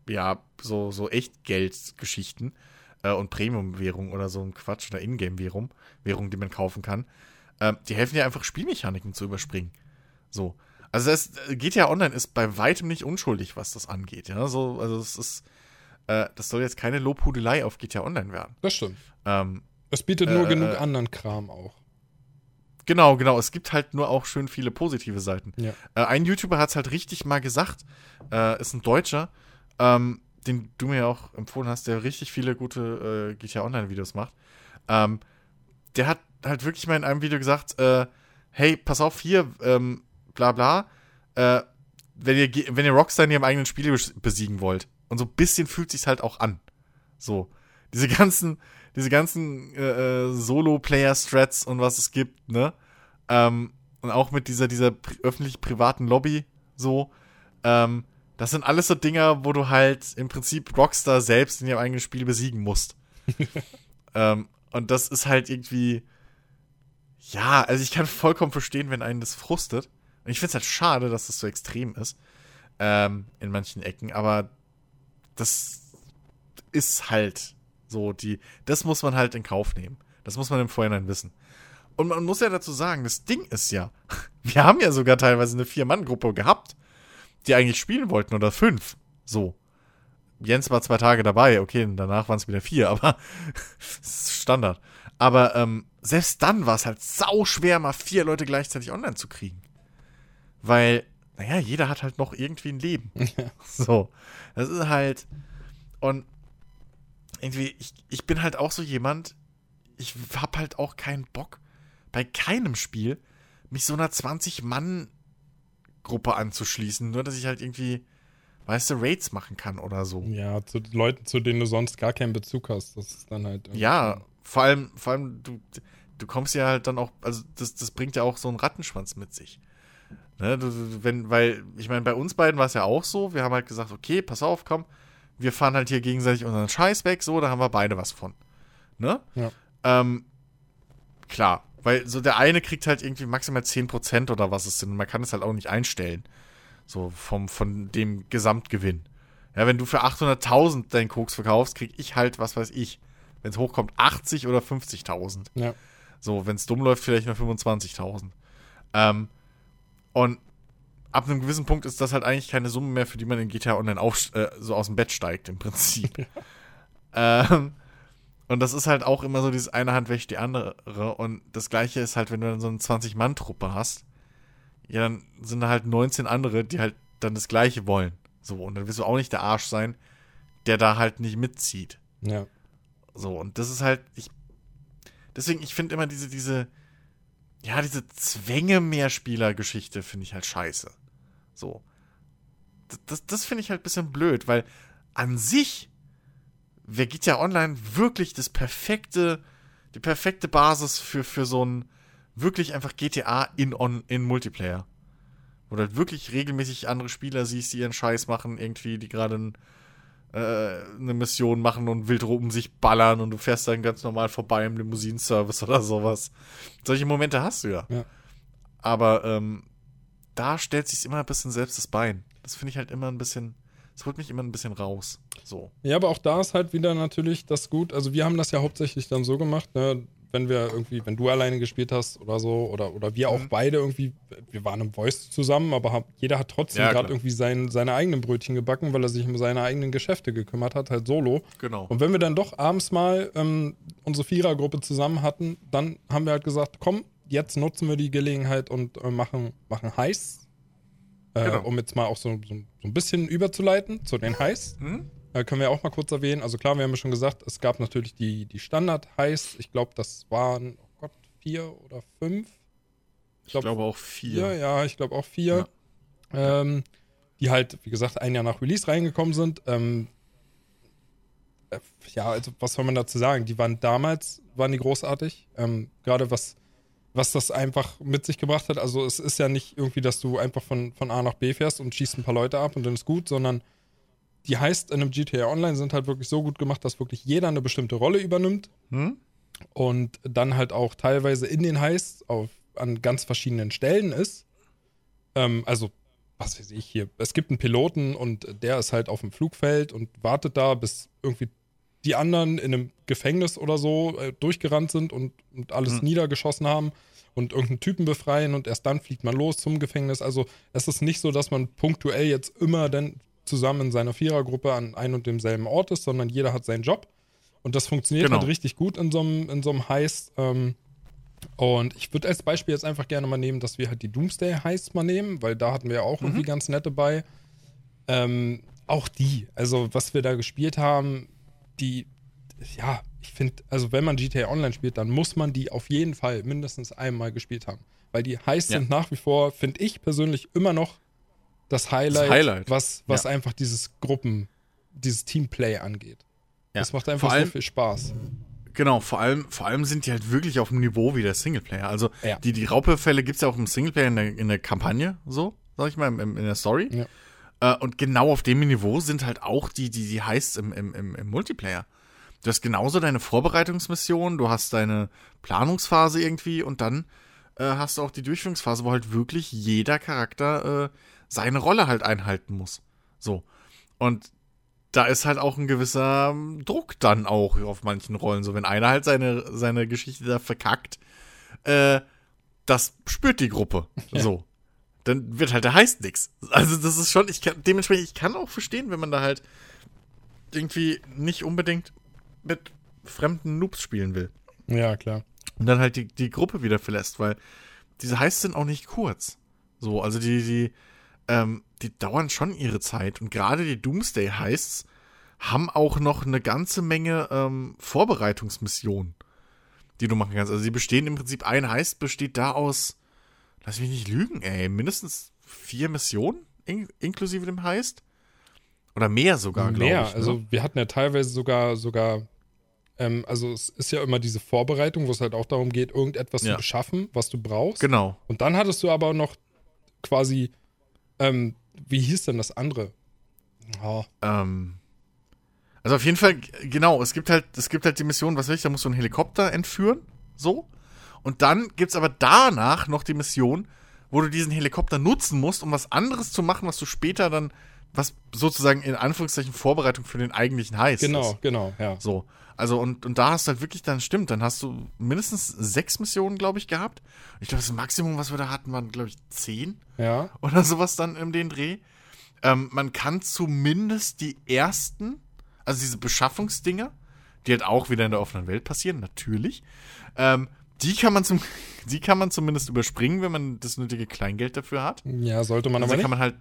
ja, so, so Echtgeldgeschichten äh, und Premium-Währung oder so ein Quatsch oder Ingame-Währung, Währung, die man kaufen kann. Äh, die helfen dir einfach Spielmechaniken zu überspringen. So. Also das GTA Online ist bei weitem nicht unschuldig, was das angeht. Ja, so, also es ist, äh, das soll jetzt keine Lobhudelei auf GTA Online werden. Das stimmt. Ähm, es bietet nur äh, genug anderen Kram auch. Genau, genau. Es gibt halt nur auch schön viele positive Seiten. Ja. Äh, ein YouTuber hat es halt richtig mal gesagt, äh, ist ein Deutscher, ähm, den du mir auch empfohlen hast, der richtig viele gute äh, GTA Online-Videos macht. Ähm, der hat halt wirklich mal in einem Video gesagt, äh, hey, pass auf, hier, ähm, bla bla, äh, wenn ihr, wenn ihr Rockstar in ihrem eigenen Spiel besiegen wollt. Und so ein bisschen fühlt sich's halt auch an. So. Diese ganzen, diese ganzen äh, äh Solo-Player-Strats und was es gibt, ne? Ähm, und auch mit dieser, dieser pri öffentlich-privaten Lobby, so. Ähm, das sind alles so Dinger, wo du halt im Prinzip Rockstar selbst in ihrem eigenen Spiel besiegen musst. ähm, und das ist halt irgendwie. Ja, also ich kann vollkommen verstehen, wenn einen das frustet. Und ich finde es halt schade, dass das so extrem ist. Ähm, in manchen Ecken. Aber das ist halt so die. Das muss man halt in Kauf nehmen. Das muss man im Vorhinein wissen. Und man muss ja dazu sagen, das Ding ist ja, wir haben ja sogar teilweise eine Vier-Mann-Gruppe gehabt, die eigentlich spielen wollten oder fünf. So. Jens war zwei Tage dabei, okay, danach waren es wieder vier, aber das ist Standard. Aber ähm, selbst dann war es halt sau schwer, mal vier Leute gleichzeitig online zu kriegen. Weil, naja, jeder hat halt noch irgendwie ein Leben. So. Das ist halt. Und irgendwie, ich, ich bin halt auch so jemand, ich hab halt auch keinen Bock, bei keinem Spiel mich so einer 20-Mann-Gruppe anzuschließen, nur dass ich halt irgendwie, weißt du, Raids machen kann oder so. Ja, zu Leuten, zu denen du sonst gar keinen Bezug hast. Das ist dann halt. Ja, vor allem, vor allem, du, du kommst ja halt dann auch, also das, das bringt ja auch so einen Rattenschwanz mit sich. Ne, du, wenn, weil, ich meine, bei uns beiden war es ja auch so, wir haben halt gesagt, okay, pass auf, komm, wir fahren halt hier gegenseitig unseren Scheiß weg, so, da haben wir beide was von. Ne? Ja. Ähm, klar, weil so der eine kriegt halt irgendwie maximal 10% oder was es sind. Und man kann es halt auch nicht einstellen. So vom, von dem Gesamtgewinn. Ja, wenn du für 800.000 deinen Koks verkaufst, krieg ich halt, was weiß ich, wenn es hochkommt, 80 oder 50.000. Ja. So, wenn es dumm läuft, vielleicht nur 25.000. Ähm, und ab einem gewissen Punkt ist das halt eigentlich keine Summe mehr, für die man in GTA Online auf, äh, so aus dem Bett steigt, im Prinzip. ähm, und das ist halt auch immer so dieses eine Hand wäscht die andere. Und das gleiche ist halt, wenn du dann so eine 20-Mann-Truppe hast, ja, dann sind da halt 19 andere, die halt dann das gleiche wollen. So, und dann wirst du auch nicht der Arsch sein, der da halt nicht mitzieht. Ja. So, und das ist halt, ich. Deswegen, ich finde immer diese, diese, ja, diese Zwänge-Mehrspieler-Geschichte finde ich halt scheiße. So. Das, das, finde ich halt ein bisschen blöd, weil an sich wäre GTA Online wirklich das perfekte, die perfekte Basis für, für so ein wirklich einfach GTA in, on, in Multiplayer. Wo du halt wirklich regelmäßig andere Spieler siehst, die ihren Scheiß machen, irgendwie, die gerade äh, eine Mission machen und wild um sich ballern und du fährst dann ganz normal vorbei im Limousinenservice oder sowas. Solche Momente hast du ja. ja. Aber ähm, da stellt sich immer ein bisschen selbst das Bein. Das finde ich halt immer ein bisschen es holt mich immer ein bisschen raus. So. Ja, aber auch da ist halt wieder natürlich das gut. Also wir haben das ja hauptsächlich dann so gemacht, ne? Wenn wir irgendwie, wenn du alleine gespielt hast oder so, oder, oder wir auch mhm. beide irgendwie, wir waren im Voice zusammen, aber hab, jeder hat trotzdem ja, gerade irgendwie sein, seine eigenen Brötchen gebacken, weil er sich um seine eigenen Geschäfte gekümmert hat, halt solo. Genau. Und wenn wir dann doch abends mal ähm, unsere Vierergruppe zusammen hatten, dann haben wir halt gesagt, komm, jetzt nutzen wir die Gelegenheit und äh, machen, machen heiß äh, genau. um jetzt mal auch so, so, so, ein bisschen überzuleiten zu den Highs. Mhm. Äh, können wir auch mal kurz erwähnen. Also klar, wir haben ja schon gesagt, es gab natürlich die, die Standard-Highs. Ich glaube, das waren, oh Gott, vier oder fünf. Ich, glaub, ich glaube auch vier. Ja, ich glaube auch vier. Ja. Ähm, die halt, wie gesagt, ein Jahr nach Release reingekommen sind. Ähm, äh, ja, also was soll man dazu sagen? Die waren damals, waren die großartig. Ähm, Gerade was was das einfach mit sich gebracht hat. Also es ist ja nicht irgendwie, dass du einfach von, von A nach B fährst und schießt ein paar Leute ab und dann ist gut, sondern die heißt in einem GTA Online sind halt wirklich so gut gemacht, dass wirklich jeder eine bestimmte Rolle übernimmt hm? und dann halt auch teilweise in den Heists auf, an ganz verschiedenen Stellen ist. Ähm, also, was weiß ich hier, es gibt einen Piloten und der ist halt auf dem Flugfeld und wartet da, bis irgendwie die anderen in einem Gefängnis oder so äh, durchgerannt sind und, und alles mhm. niedergeschossen haben und irgendeinen Typen befreien und erst dann fliegt man los zum Gefängnis. Also es ist nicht so, dass man punktuell jetzt immer dann zusammen in seiner Vierergruppe an einem und demselben Ort ist, sondern jeder hat seinen Job. Und das funktioniert genau. halt richtig gut in so einem, in so einem Heist. Ähm, und ich würde als Beispiel jetzt einfach gerne mal nehmen, dass wir halt die Doomsday Heist mal nehmen, weil da hatten wir ja auch mhm. irgendwie ganz nette bei. Ähm, auch die, also was wir da gespielt haben, die, ja, ich finde, also wenn man GTA Online spielt, dann muss man die auf jeden Fall mindestens einmal gespielt haben. Weil die heiß ja. sind nach wie vor, finde ich persönlich, immer noch das Highlight, das Highlight. was, was ja. einfach dieses Gruppen, dieses Teamplay angeht. Ja. Das macht einfach allem, so viel Spaß. Genau, vor allem, vor allem sind die halt wirklich auf dem Niveau wie der Singleplayer. Also ja. die, die Raubüberfälle gibt es ja auch im Singleplayer in der, in der Kampagne, so, sag ich mal, in, in der Story. Äh, und genau auf dem Niveau sind halt auch die, die, die heißt im, im, im, im Multiplayer. Du hast genauso deine Vorbereitungsmission, du hast deine Planungsphase irgendwie und dann äh, hast du auch die Durchführungsphase, wo halt wirklich jeder Charakter äh, seine Rolle halt einhalten muss. So. Und da ist halt auch ein gewisser ähm, Druck dann auch auf manchen Rollen. So, wenn einer halt seine, seine Geschichte da verkackt, äh, das spürt die Gruppe. So. Dann wird halt der heißt nix. Also das ist schon, ich kann, dementsprechend, ich kann auch verstehen, wenn man da halt irgendwie nicht unbedingt mit fremden Noobs spielen will. Ja, klar. Und dann halt die, die Gruppe wieder verlässt, weil diese Heists sind auch nicht kurz. So, also die, die, ähm, die dauern schon ihre Zeit. Und gerade die Doomsday Heists haben auch noch eine ganze Menge ähm, Vorbereitungsmissionen, die du machen kannst. Also sie bestehen im Prinzip, ein Heist besteht da aus, lass mich nicht lügen, ey, mindestens vier Missionen in, inklusive dem Heist. Oder mehr sogar, glaube ich. Mehr, ne? also wir hatten ja teilweise sogar, sogar, ähm, also es ist ja immer diese Vorbereitung, wo es halt auch darum geht, irgendetwas ja. zu beschaffen, was du brauchst. Genau. Und dann hattest du aber noch quasi, ähm, wie hieß denn das andere? Oh. Ähm, also auf jeden Fall, genau, es gibt halt, es gibt halt die Mission, was will ich, da musst du einen Helikopter entführen, so. Und dann gibt es aber danach noch die Mission, wo du diesen Helikopter nutzen musst, um was anderes zu machen, was du später dann, was sozusagen in Anführungszeichen Vorbereitung für den eigentlichen heißt. Genau, ist. genau, ja. So. Also, und, und da hast du halt wirklich dann, stimmt, dann hast du mindestens sechs Missionen, glaube ich, gehabt. Ich glaube, das Maximum, was wir da hatten, waren, glaube ich, zehn. Ja. Oder sowas dann in den Dreh. Ähm, man kann zumindest die ersten, also diese Beschaffungsdinger, die halt auch wieder in der offenen Welt passieren, natürlich. Ähm, die kann man zum, die kann man zumindest überspringen, wenn man das nötige Kleingeld dafür hat. Ja, sollte man also aber nicht. kann man halt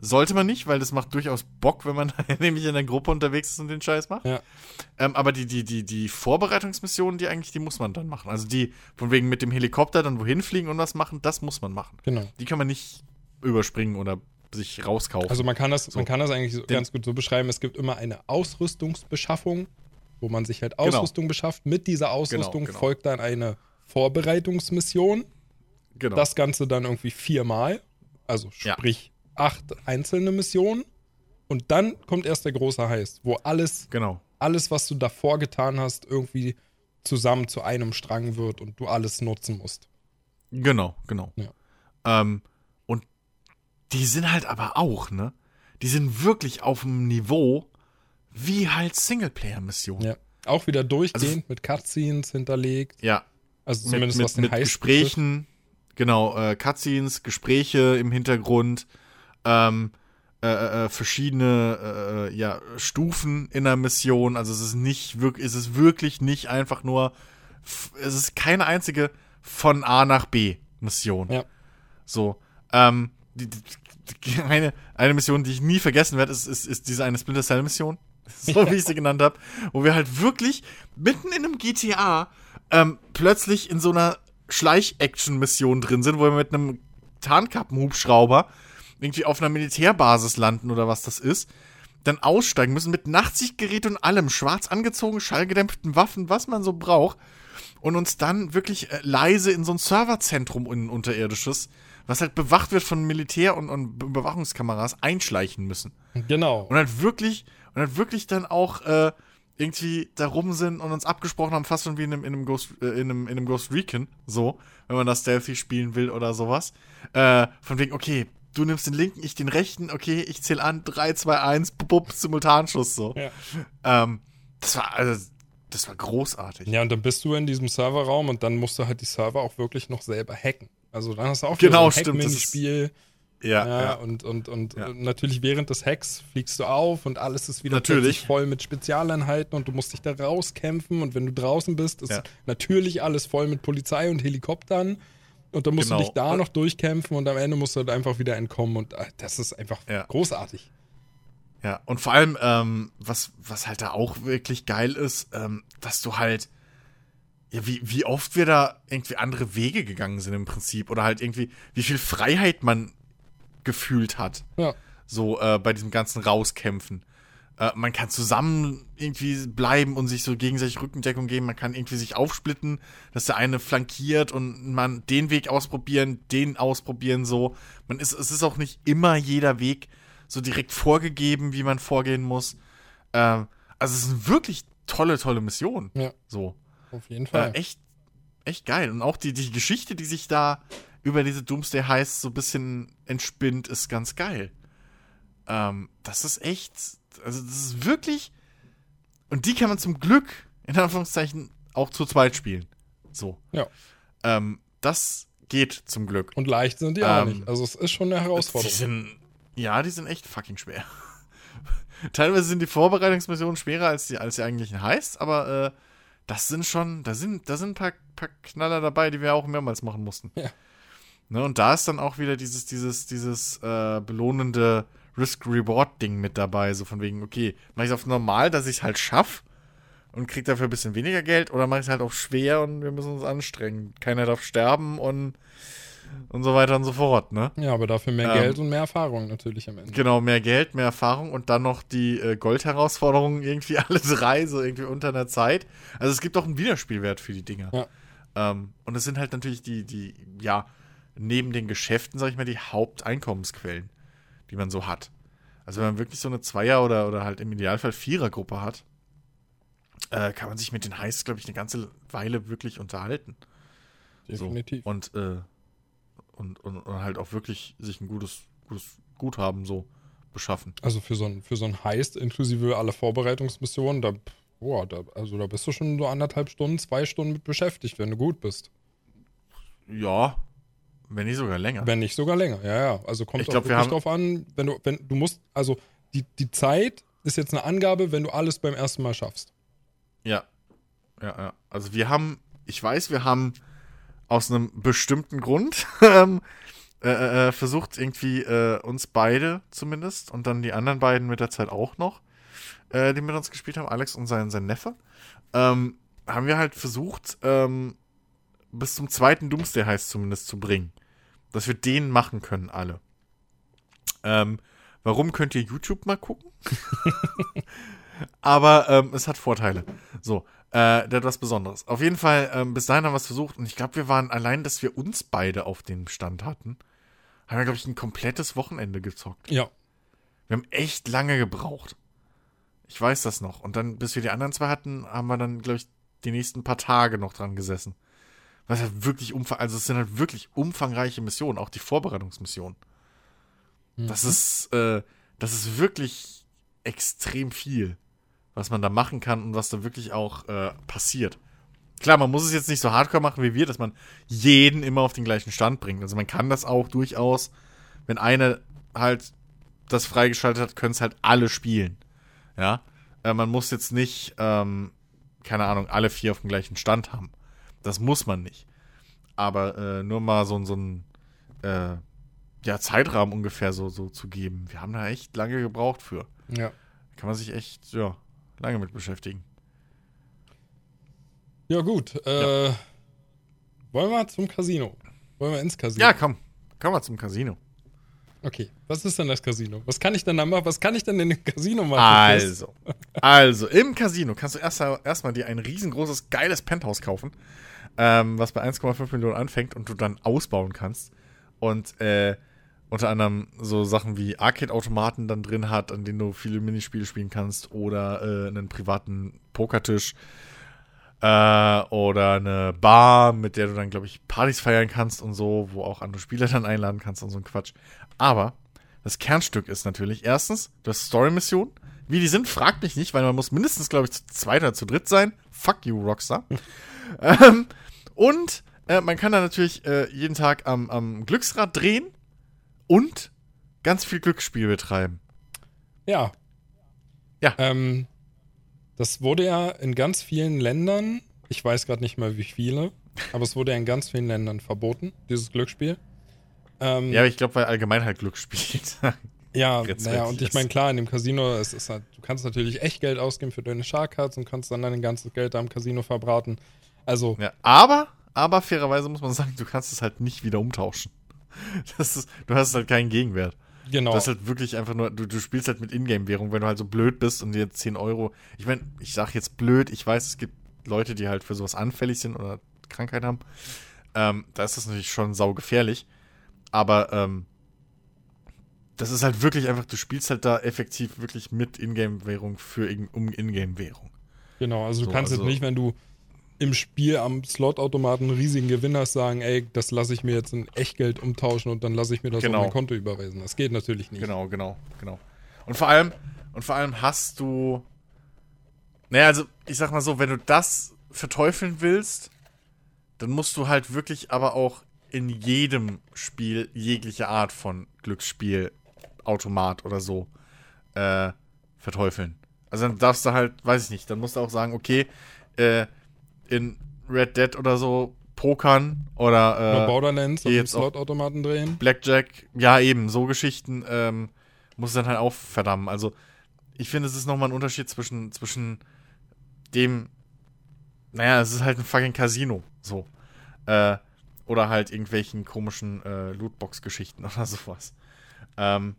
sollte man nicht, weil das macht durchaus Bock, wenn man nämlich in der Gruppe unterwegs ist und den Scheiß macht. Ja. Ähm, aber die, die, die, die Vorbereitungsmissionen, die eigentlich, die muss man dann machen. Also die, von wegen mit dem Helikopter dann wohin fliegen und was machen, das muss man machen. Genau. Die kann man nicht überspringen oder sich rauskaufen. Also man kann das, so. man kann das eigentlich so ganz gut so beschreiben, es gibt immer eine Ausrüstungsbeschaffung, wo man sich halt genau. Ausrüstung genau. beschafft. Mit dieser Ausrüstung genau, genau. folgt dann eine Vorbereitungsmission. Genau. Das Ganze dann irgendwie viermal. Also sprich ja acht einzelne Missionen und dann kommt erst der große Heist, wo alles, genau. alles, was du davor getan hast, irgendwie zusammen zu einem Strang wird und du alles nutzen musst. Genau, genau. Ja. Ähm, und die sind halt aber auch, ne? Die sind wirklich auf dem Niveau wie halt Singleplayer-Missionen. Ja. Auch wieder durchgehend also, mit Cutscenes hinterlegt. Ja. Also zumindest mit, was den mit Heist Gesprächen, betrifft. genau, äh, Cutscenes, Gespräche im Hintergrund ähm, äh, äh, äh, verschiedene äh, ja, Stufen in der Mission. Also es ist nicht wirklich, es ist wirklich nicht einfach nur, es ist keine einzige von A nach B Mission. Ja. So. Ähm, die, die, eine, eine Mission, die ich nie vergessen werde, ist, ist, ist diese eine Splinter Cell Mission. So ja. wie ich sie genannt habe. Wo wir halt wirklich mitten in einem GTA ähm, plötzlich in so einer Schleich-Action-Mission drin sind, wo wir mit einem Tarnkappenhubschrauber irgendwie auf einer Militärbasis landen oder was das ist, dann aussteigen müssen mit Nachtsichtgerät und allem, schwarz angezogen, schallgedämpften Waffen, was man so braucht, und uns dann wirklich äh, leise in so ein Serverzentrum in unterirdisches, was halt bewacht wird von Militär und, und Überwachungskameras, einschleichen müssen. Genau. Und halt wirklich, und halt wirklich dann auch äh, irgendwie da rum sind und uns abgesprochen haben, fast schon wie in einem, in einem, Ghost, äh, in einem, in einem Ghost Recon, so, wenn man das Stealthy spielen will oder sowas. Äh, von wegen, okay, du nimmst den linken, ich den rechten, okay, ich zähle an, 3, 2, 1, bup, Simultanschuss so. Ja. Ähm, das war, also, das war großartig. Ja, und dann bist du in diesem Serverraum und dann musst du halt die Server auch wirklich noch selber hacken. Also dann hast du auch genau, so ein Hack-Minispiel. Ja, ja, ja, Und, und, und ja. natürlich während des Hacks fliegst du auf und alles ist wieder natürlich. voll mit Spezialeinheiten und du musst dich da rauskämpfen und wenn du draußen bist, ist ja. natürlich alles voll mit Polizei und Helikoptern und dann musst genau. du dich da noch durchkämpfen und am Ende musst du halt einfach wieder entkommen und äh, das ist einfach ja. großartig. Ja, und vor allem, ähm, was, was halt da auch wirklich geil ist, ähm, dass du halt, ja, wie, wie oft wir da irgendwie andere Wege gegangen sind im Prinzip oder halt irgendwie, wie viel Freiheit man gefühlt hat. Ja. So äh, bei diesem ganzen Rauskämpfen. Äh, man kann zusammen irgendwie bleiben und sich so gegenseitig Rückendeckung geben. Man kann irgendwie sich aufsplitten, dass der eine flankiert und man den Weg ausprobieren, den ausprobieren so. Man ist, es ist auch nicht immer jeder Weg so direkt vorgegeben, wie man vorgehen muss. Äh, also es ist eine wirklich tolle, tolle Mission. Ja. So. Auf jeden Fall. Äh, echt, echt geil. Und auch die, die Geschichte, die sich da über diese Doomsday heißt, so ein bisschen entspinnt, ist ganz geil. Ähm, das ist echt also das ist wirklich. Und die kann man zum Glück, in Anführungszeichen, auch zu zweit spielen. So. Ja. Ähm, das geht zum Glück. Und leicht sind die ähm, auch nicht. Also es ist schon eine Herausforderung. Die sind, ja, die sind echt fucking schwer. Teilweise sind die Vorbereitungsmissionen schwerer, als die, als die eigentlichen heißt, aber äh, das sind schon, da sind, da sind ein paar, paar Knaller dabei, die wir auch mehrmals machen mussten. Ja. Ne, und da ist dann auch wieder dieses, dieses, dieses äh, belohnende Risk-Reward-Ding mit dabei. So von wegen, okay, mache ich es auf normal, dass ich es halt schaffe und kriege dafür ein bisschen weniger Geld oder mache ich es halt auf schwer und wir müssen uns anstrengen. Keiner darf sterben und, und so weiter und so fort, ne? Ja, aber dafür mehr ähm, Geld und mehr Erfahrung natürlich am Ende. Genau, mehr Geld, mehr Erfahrung und dann noch die äh, Gold-Herausforderungen irgendwie alle drei, so irgendwie unter einer Zeit. Also es gibt auch einen Wiederspielwert für die Dinger. Ja. Ähm, und es sind halt natürlich die, die, ja, neben den Geschäften, sag ich mal, die Haupteinkommensquellen, die man so hat. Also wenn man wirklich so eine Zweier- oder, oder halt im Idealfall Vierergruppe hat, äh, kann man sich mit den Heiß, glaube ich, eine ganze Weile wirklich unterhalten. Definitiv. So. Und, äh, und, und, und, halt auch wirklich sich ein gutes, gutes Guthaben so beschaffen. Also für so ein, für so ein Heist inklusive aller Vorbereitungsmissionen, da, boah, da, also da bist du schon so anderthalb Stunden, zwei Stunden mit beschäftigt, wenn du gut bist. Ja, wenn nicht sogar länger. Wenn nicht sogar länger, ja, ja. Also kommt ich glaub, auch wirklich drauf an, wenn du, wenn du musst, also die, die Zeit ist jetzt eine Angabe, wenn du alles beim ersten Mal schaffst. Ja. Ja, ja. Also wir haben, ich weiß, wir haben aus einem bestimmten Grund ähm, äh, äh, äh, versucht, irgendwie äh, uns beide zumindest und dann die anderen beiden mit der Zeit auch noch, äh, die mit uns gespielt haben, Alex und sein, sein Neffe, ähm, haben wir halt versucht, ähm, bis zum zweiten Doomsday heißt zumindest zu bringen. Dass wir den machen können, alle. Ähm, warum könnt ihr YouTube mal gucken? Aber ähm, es hat Vorteile. So, äh, was Besonderes. Auf jeden Fall, ähm, bis dahin haben wir es versucht und ich glaube, wir waren allein, dass wir uns beide auf dem Stand hatten, haben wir, glaube ich, ein komplettes Wochenende gezockt. Ja. Wir haben echt lange gebraucht. Ich weiß das noch. Und dann, bis wir die anderen zwei hatten, haben wir dann, glaube ich, die nächsten paar Tage noch dran gesessen. Was halt wirklich umfang, also es sind halt wirklich umfangreiche Missionen, auch die Vorbereitungsmissionen. Mhm. Das ist, äh, das ist wirklich extrem viel, was man da machen kann und was da wirklich auch äh, passiert. Klar, man muss es jetzt nicht so hardcore machen wie wir, dass man jeden immer auf den gleichen Stand bringt. Also man kann das auch durchaus, wenn eine halt das freigeschaltet hat, können es halt alle spielen. Ja, äh, man muss jetzt nicht, ähm, keine Ahnung, alle vier auf dem gleichen Stand haben. Das muss man nicht. Aber äh, nur mal so, so ein äh, ja, Zeitrahmen ungefähr so, so zu geben. Wir haben da echt lange gebraucht für. Ja. Kann man sich echt, ja, lange mit beschäftigen. Ja, gut. Äh, ja. Wollen wir zum Casino? Wollen wir ins Casino? Ja, komm. Komm mal zum Casino. Okay, was ist denn das Casino? Was kann ich denn da machen? Was kann ich denn in dem Casino machen? Also, also im Casino kannst du erstmal erst dir ein riesengroßes, geiles Penthouse kaufen, ähm, was bei 1,5 Millionen anfängt und du dann ausbauen kannst. Und äh, unter anderem so Sachen wie Arcade-Automaten dann drin hat, an denen du viele Minispiele spielen kannst oder äh, einen privaten Pokertisch äh, oder eine Bar, mit der du dann, glaube ich, Partys feiern kannst und so, wo auch andere Spieler dann einladen kannst und so ein Quatsch. Aber das Kernstück ist natürlich erstens, du hast Story-Missionen. Wie die sind, fragt mich nicht, weil man muss mindestens, glaube ich, zu zweit oder zu dritt sein. Fuck you, Rockstar. ähm, und äh, man kann da natürlich äh, jeden Tag am, am Glücksrad drehen und ganz viel Glücksspiel betreiben. Ja. Ja. Ähm, das wurde ja in ganz vielen Ländern, ich weiß gerade nicht mehr wie viele, aber es wurde ja in ganz vielen Ländern verboten, dieses Glücksspiel. Ähm, ja, aber ich glaube, weil allgemein halt Glücksspiel. ja, naja, und ich meine, klar, in dem Casino, es ist halt, du kannst natürlich echt Geld ausgeben für deine Shark-Cards und kannst dann dein ganzes Geld da im Casino verbraten. Also. Ja, aber, aber fairerweise muss man sagen, du kannst es halt nicht wieder umtauschen. Ist, du hast halt keinen Gegenwert. Genau. Das ist halt wirklich einfach nur, du, du spielst halt mit Ingame-Währung, wenn du halt so blöd bist und dir 10 Euro. Ich meine, ich sag jetzt blöd, ich weiß, es gibt Leute, die halt für sowas anfällig sind oder Krankheit haben. Ähm, da ist das natürlich schon saugefährlich. Aber ähm, das ist halt wirklich einfach, du spielst halt da effektiv wirklich mit Ingame-Währung für um Ingame-Währung. Genau, also du so, kannst also, jetzt nicht, wenn du im Spiel am Slotautomaten einen riesigen Gewinner sagen, ey, das lasse ich mir jetzt in Echtgeld umtauschen und dann lasse ich mir das genau. auf mein Konto überweisen. Das geht natürlich nicht. Genau, genau, genau. Und vor allem, und vor allem hast du. Naja, also ich sag mal so, wenn du das verteufeln willst, dann musst du halt wirklich aber auch in jedem Spiel jegliche Art von Glücksspiel, Automat oder so äh, verteufeln. Also dann darfst du halt, weiß ich nicht, dann musst du auch sagen, okay, äh, in Red Dead oder so pokern oder, äh, Borderlands und Slot-Automaten drehen. Blackjack, ja eben, so Geschichten ähm, muss dann halt auch verdammen. Also ich finde, es ist nochmal ein Unterschied zwischen, zwischen dem, naja, es ist halt ein fucking Casino, so. Äh, oder halt irgendwelchen komischen äh, Lootbox-Geschichten oder sowas. Ähm,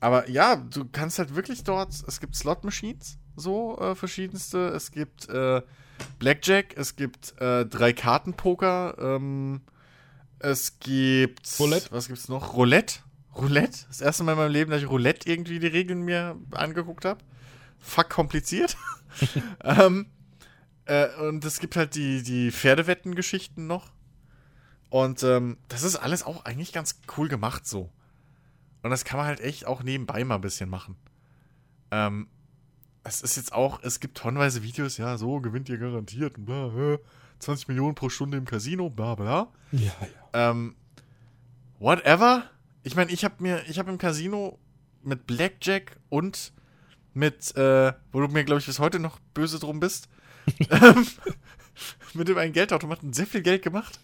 aber ja, du kannst halt wirklich dort, es gibt Slot-Machines, so äh, verschiedenste. Es gibt äh, Blackjack, es gibt äh, drei Kartenpoker, ähm, es gibt. Roulette. Was gibt's noch? Roulette. Roulette. Das erste Mal in meinem Leben, dass ich Roulette irgendwie die Regeln mir angeguckt habe. Fuck kompliziert. ähm, äh, und es gibt halt die, die Pferdewetten-Geschichten noch. Und ähm, das ist alles auch eigentlich ganz cool gemacht so. Und das kann man halt echt auch nebenbei mal ein bisschen machen. Ähm, es ist jetzt auch, es gibt tonnenweise Videos, ja, so gewinnt ihr garantiert bla, 20 Millionen pro Stunde im Casino, bla bla. Ja, ja. Ähm, whatever. Ich meine, ich habe mir, ich habe im Casino mit Blackjack und mit, äh, wo du mir, glaube ich, bis heute noch böse drum bist, ähm, mit dem einen Geldautomaten sehr viel Geld gemacht.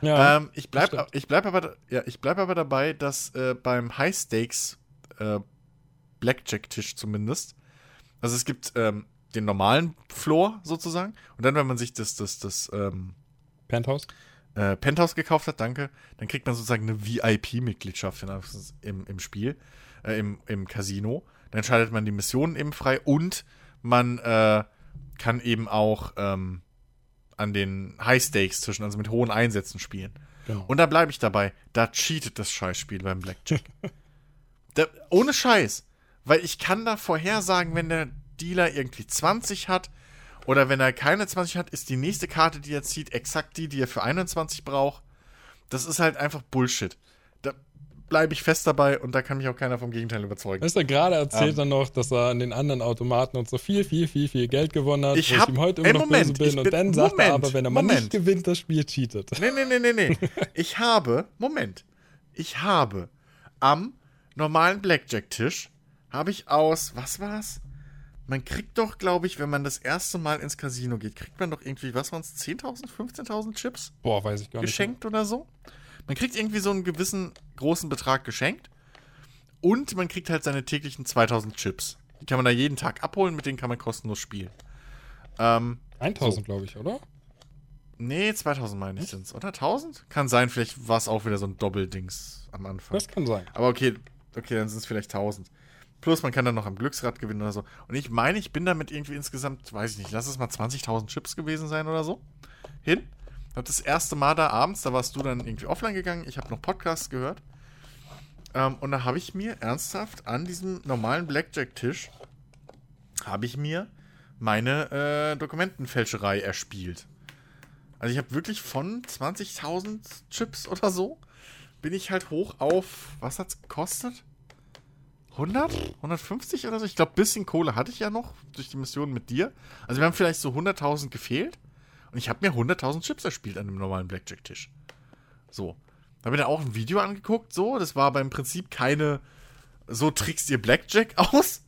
Ja, ähm, ich bleibe ich bleib aber, ja, bleib aber dabei, dass äh, beim High Stakes äh, Blackjack-Tisch zumindest, also es gibt ähm, den normalen Floor sozusagen und dann, wenn man sich das, das, das ähm, Penthouse? Äh, Penthouse gekauft hat, danke, dann kriegt man sozusagen eine VIP-Mitgliedschaft im, im Spiel, äh, im, im Casino. Dann schaltet man die Missionen eben frei und man äh, kann eben auch ähm, an den High-Stakes-Tischen, also mit hohen Einsätzen spielen. Genau. Und da bleibe ich dabei. Da cheatet das Scheißspiel beim Blackjack. da, ohne Scheiß. Weil ich kann da vorhersagen, wenn der Dealer irgendwie 20 hat oder wenn er keine 20 hat, ist die nächste Karte, die er zieht, exakt die, die er für 21 braucht. Das ist halt einfach Bullshit bleibe ich fest dabei und da kann mich auch keiner vom Gegenteil überzeugen. Weißt du, gerade erzählt ähm, er noch, dass er an den anderen Automaten und so viel, viel, viel, viel Geld gewonnen hat, ich hab, ich ihm heute immer ey, noch Moment, böse bin. Und dann sagt Moment, er aber, wenn er mal Moment. nicht gewinnt, das Spiel cheatet. Nee, nee, nee, nee, nee. ich habe, Moment, ich habe am normalen Blackjack-Tisch, habe ich aus, was war's? Man kriegt doch, glaube ich, wenn man das erste Mal ins Casino geht, kriegt man doch irgendwie, was waren es, 10.000, 15.000 Chips? Boah, weiß ich gar nicht. Geschenkt oder so? Man kriegt irgendwie so einen gewissen großen Betrag geschenkt und man kriegt halt seine täglichen 2000 Chips. Die kann man da jeden Tag abholen, mit denen kann man kostenlos spielen. Ähm, 1000, so. glaube ich, oder? Nee, 2000 meine ich sind's, oder? 1000? Kann sein, vielleicht war es auch wieder so ein Doppeldings am Anfang. Das kann sein. Aber okay, okay, dann sind es vielleicht 1000. Plus, man kann dann noch am Glücksrad gewinnen oder so. Und ich meine, ich bin damit irgendwie insgesamt, weiß ich nicht, lass es mal 20.000 Chips gewesen sein oder so. Hin habe das erste Mal da abends, da warst du dann irgendwie offline gegangen, ich habe noch Podcasts gehört. Ähm, und da habe ich mir ernsthaft an diesem normalen Blackjack-Tisch, habe ich mir meine äh, Dokumentenfälscherei erspielt. Also ich habe wirklich von 20.000 Chips oder so, bin ich halt hoch auf, was hat's gekostet? 100? 150 oder so? Ich glaube, bisschen Kohle hatte ich ja noch durch die Mission mit dir. Also wir haben vielleicht so 100.000 gefehlt. Und ich habe mir 100.000 Chips erspielt an einem normalen Blackjack-Tisch. So. Da habe ich dann auch ein Video angeguckt, so. Das war aber im Prinzip keine, so trickst ihr Blackjack aus,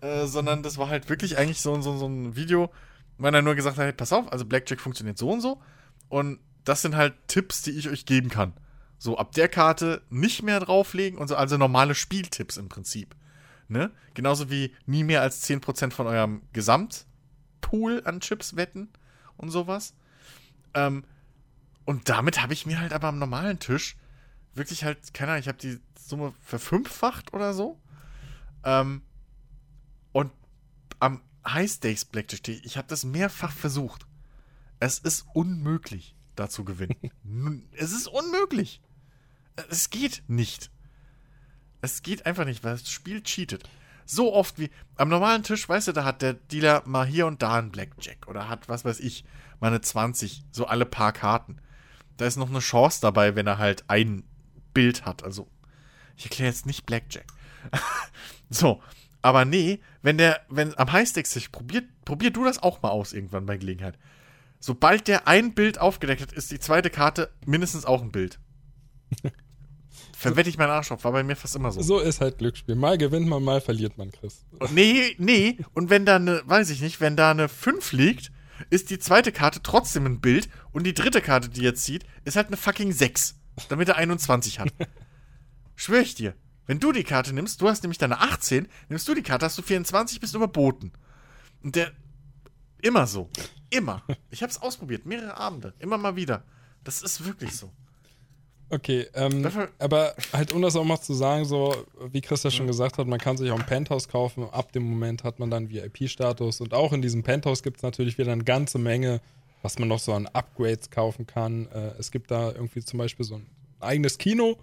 äh, sondern das war halt wirklich eigentlich so, so, so ein Video, wo dann nur gesagt hat, hey, pass auf, also Blackjack funktioniert so und so. Und das sind halt Tipps, die ich euch geben kann. So, ab der Karte nicht mehr drauflegen und so, also normale Spieltipps im Prinzip. Ne? Genauso wie nie mehr als 10% von eurem Gesamtpool an Chips wetten und sowas. Ähm, und damit habe ich mir halt aber am normalen Tisch wirklich halt, keine Ahnung, ich habe die Summe verfünffacht oder so. Ähm, und am High Stakes Blackjack, ich habe das mehrfach versucht. Es ist unmöglich, da zu gewinnen. es ist unmöglich. Es geht nicht. Es geht einfach nicht, weil das Spiel cheatet so oft wie am normalen Tisch, weißt du, da hat der Dealer mal hier und da einen Blackjack oder hat, was weiß ich, mal eine 20, so alle paar Karten. Da ist noch eine Chance dabei, wenn er halt ein Bild hat. Also, ich erkläre jetzt nicht Blackjack. so, aber nee, wenn der, wenn am Highstakes sich probiert, probier du das auch mal aus irgendwann bei Gelegenheit. sobald der ein Bild aufgedeckt hat, ist die zweite Karte mindestens auch ein Bild. Verwette ich meinen Arsch auf, war bei mir fast immer so. So ist halt Glücksspiel. Mal gewinnt man, mal verliert man, Chris. Und nee, nee. Und wenn da eine, weiß ich nicht, wenn da eine 5 liegt, ist die zweite Karte trotzdem ein Bild und die dritte Karte, die er zieht, ist halt eine fucking 6, damit er 21 hat. Schwör ich dir. Wenn du die Karte nimmst, du hast nämlich deine 18, nimmst du die Karte, hast du 24, bist überboten. Und der, immer so. Immer. Ich hab's ausprobiert, mehrere Abende, immer mal wieder. Das ist wirklich so. Okay, ähm, aber halt um das auch mal zu sagen, so wie Chris ja schon gesagt hat, man kann sich auch ein Penthouse kaufen. Ab dem Moment hat man dann VIP-Status und auch in diesem Penthouse gibt es natürlich wieder eine ganze Menge, was man noch so an Upgrades kaufen kann. Äh, es gibt da irgendwie zum Beispiel so ein eigenes Kino,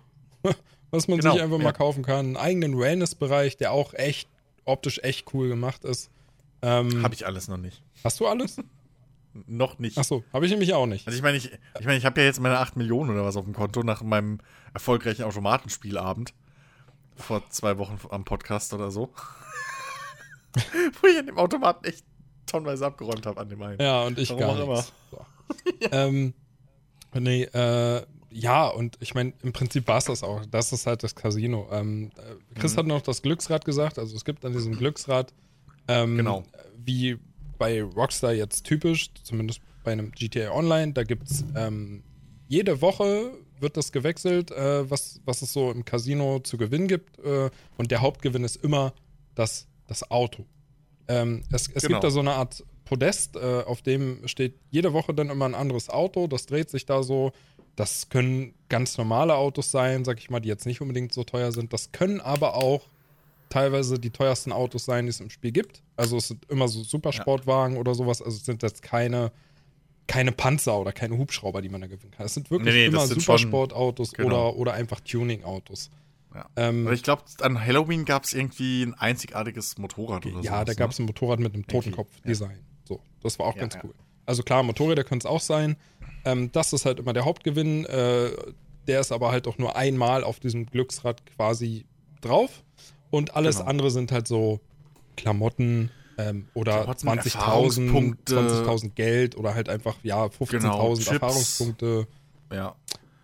was man genau, sich einfach ja. mal kaufen kann, einen eigenen Wellness-Bereich, der auch echt optisch echt cool gemacht ist. Ähm, Habe ich alles noch nicht. Hast du alles? noch nicht. Achso, habe ich nämlich auch nicht. Also ich meine, ich, ich, mein, ich habe ja jetzt meine 8 Millionen oder was auf dem Konto nach meinem erfolgreichen Automatenspielabend vor zwei Wochen am Podcast oder so. Wo ich an dem Automaten echt tonnenweise abgeräumt habe an dem einen. Ja, und ich Warum gar nichts. So. ja. Ähm, nee, äh, ja, und ich meine, im Prinzip war es das auch. Das ist halt das Casino. Ähm, äh, Chris mhm. hat noch das Glücksrad gesagt. Also es gibt an diesem Glücksrad, ähm, genau. wie bei Rockstar jetzt typisch, zumindest bei einem GTA Online, da gibt es ähm, jede Woche wird das gewechselt, äh, was, was es so im Casino zu gewinnen gibt. Äh, und der Hauptgewinn ist immer das, das Auto. Ähm, es es genau. gibt da so eine Art Podest, äh, auf dem steht jede Woche dann immer ein anderes Auto. Das dreht sich da so. Das können ganz normale Autos sein, sag ich mal, die jetzt nicht unbedingt so teuer sind. Das können aber auch teilweise die teuersten Autos sein, die es im Spiel gibt. Also es sind immer so Supersportwagen ja. oder sowas. Also es sind jetzt keine, keine Panzer oder keine Hubschrauber, die man da gewinnen kann. Es sind wirklich nee, nee, immer Supersportautos genau. oder, oder einfach Tuning-Autos. Ja. Ähm, Aber ich glaube, an Halloween gab es irgendwie ein einzigartiges Motorrad oder so. Ja, da gab es ne? ein Motorrad mit einem Totenkopf-Design. Ja. So, das war auch ganz cool. Also klar, Motorräder können es auch sein. Ähm, das ist halt immer der Hauptgewinn. Äh, der ist aber halt auch nur einmal auf diesem Glücksrad quasi drauf. Und alles genau. andere sind halt so Klamotten ähm, oder 20.000 20 Geld oder halt einfach, ja, 15.000 genau, Erfahrungspunkte. Ja.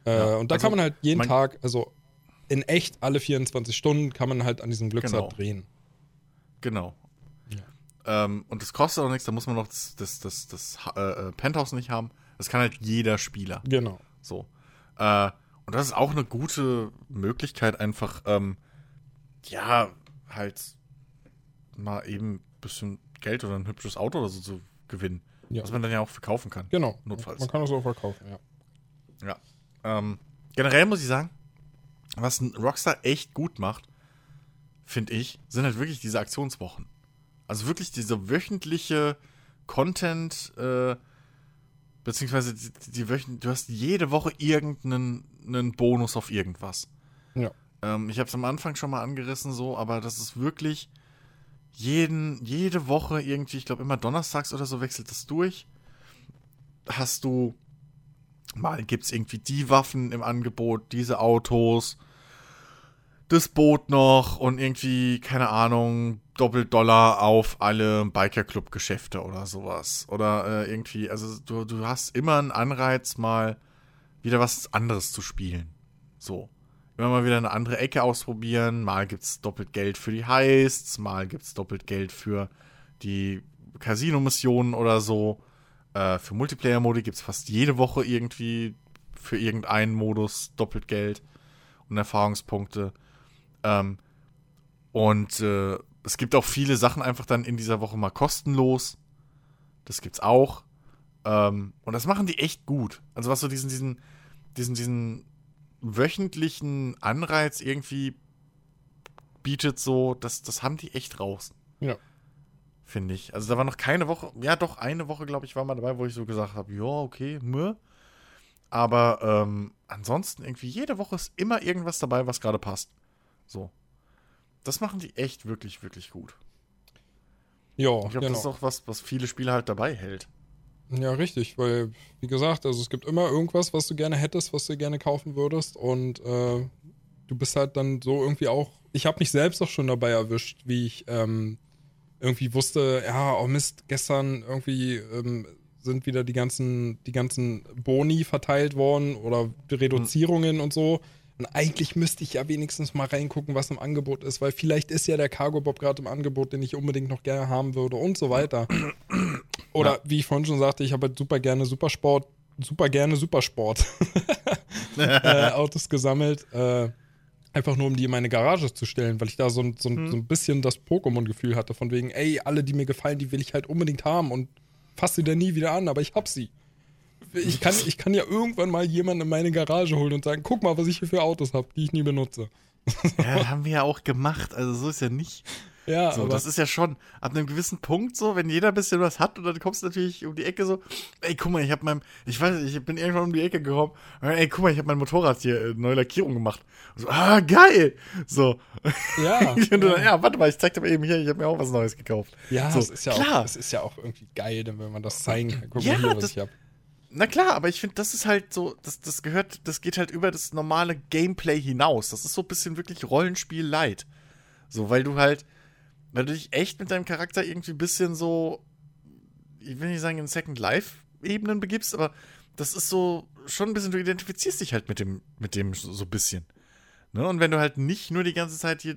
Äh, ja. Und da also, kann man halt jeden Tag, also in echt alle 24 Stunden kann man halt an diesem Glücksrad genau. drehen. Genau. Ja. Ähm, und das kostet auch nichts, da muss man noch das, das, das, das äh, äh, Penthouse nicht haben. Das kann halt jeder Spieler. Genau. So. Äh, und das ist auch eine gute Möglichkeit, einfach ähm, ja, halt mal eben ein bisschen Geld oder ein hübsches Auto oder so zu gewinnen. Ja. Was man dann ja auch verkaufen kann. Genau. Notfalls. Man kann es auch verkaufen, ja. Ja. Ähm, generell muss ich sagen, was ein Rockstar echt gut macht, finde ich, sind halt wirklich diese Aktionswochen. Also wirklich diese wöchentliche Content, äh, beziehungsweise die, die Wöchen, du hast jede Woche irgendeinen Bonus auf irgendwas. Ja. Ähm, ich habe es am Anfang schon mal angerissen, so, aber das ist wirklich jeden, jede Woche irgendwie, ich glaube immer donnerstags oder so wechselt das durch. Hast du, mal gibt es irgendwie die Waffen im Angebot, diese Autos, das Boot noch und irgendwie, keine Ahnung, Doppeldollar auf alle Biker-Club-Geschäfte oder sowas. Oder äh, irgendwie, also du, du hast immer einen Anreiz, mal wieder was anderes zu spielen. So immer mal wieder eine andere Ecke ausprobieren. Mal gibt es doppelt Geld für die Heists, mal gibt es doppelt Geld für die Casino-Missionen oder so. Äh, für Multiplayer-Modi gibt es fast jede Woche irgendwie für irgendeinen Modus doppelt Geld und Erfahrungspunkte. Ähm, und äh, es gibt auch viele Sachen einfach dann in dieser Woche mal kostenlos. Das gibt's auch. Ähm, und das machen die echt gut. Also was so diesen, diesen, diesen, diesen wöchentlichen Anreiz irgendwie bietet, so, das, das haben die echt raus. Ja. Finde ich. Also da war noch keine Woche, ja doch, eine Woche, glaube ich, war mal dabei, wo ich so gesagt habe, ja, okay, mö. Aber ähm, ansonsten irgendwie jede Woche ist immer irgendwas dabei, was gerade passt. So. Das machen die echt wirklich, wirklich gut. Ja, ich glaube, genau. das ist auch was, was viele Spieler halt dabei hält. Ja, richtig, weil, wie gesagt, also es gibt immer irgendwas, was du gerne hättest, was du gerne kaufen würdest und äh, du bist halt dann so irgendwie auch, ich habe mich selbst auch schon dabei erwischt, wie ich ähm, irgendwie wusste, ja, oh Mist, gestern irgendwie ähm, sind wieder die ganzen, die ganzen Boni verteilt worden oder Reduzierungen mhm. und so. Und eigentlich müsste ich ja wenigstens mal reingucken, was im Angebot ist, weil vielleicht ist ja der Cargo Bob gerade im Angebot, den ich unbedingt noch gerne haben würde und so weiter. Oder ja. wie ich vorhin schon sagte, ich habe halt super gerne Supersport, super gerne Supersport äh, Autos gesammelt. Äh, einfach nur, um die in meine Garage zu stellen, weil ich da so, so, hm. so ein bisschen das Pokémon-Gefühl hatte, von wegen, ey, alle, die mir gefallen, die will ich halt unbedingt haben und fasse sie dann nie wieder an, aber ich hab sie ich kann, ich kann ja irgendwann mal jemanden in meine Garage holen und sagen, guck mal, was ich hier für Autos habe, die ich nie benutze. Ja, haben wir ja auch gemacht. Also so ist ja nicht. Ja, so, aber das ist ja schon ab einem gewissen Punkt so, wenn jeder ein bisschen was hat und dann kommst du natürlich um die Ecke so, ey, guck mal, ich habe mein, ich weiß nicht, ich bin irgendwann um die Ecke gekommen, ey, guck mal, ich habe mein Motorrad hier äh, neue Lackierung gemacht. Und so, ah, geil! So. Ja. und dann, ja. ja, warte mal, ich zeig dir mal eben hier, ich habe mir auch was Neues gekauft. Ja, so, das ist ja klar. auch, das ist ja auch irgendwie geil, wenn man das zeigen kann. Guck ja, mal hier, was das, ich habe. Na klar, aber ich finde, das ist halt so, das, das gehört, das geht halt über das normale Gameplay hinaus. Das ist so ein bisschen wirklich Rollenspiel light. So, weil du halt, weil du dich echt mit deinem Charakter irgendwie ein bisschen so, ich will nicht sagen in Second Life-Ebenen begibst, aber das ist so schon ein bisschen, du identifizierst dich halt mit dem, mit dem so ein bisschen. Ne? Und wenn du halt nicht nur die ganze Zeit hier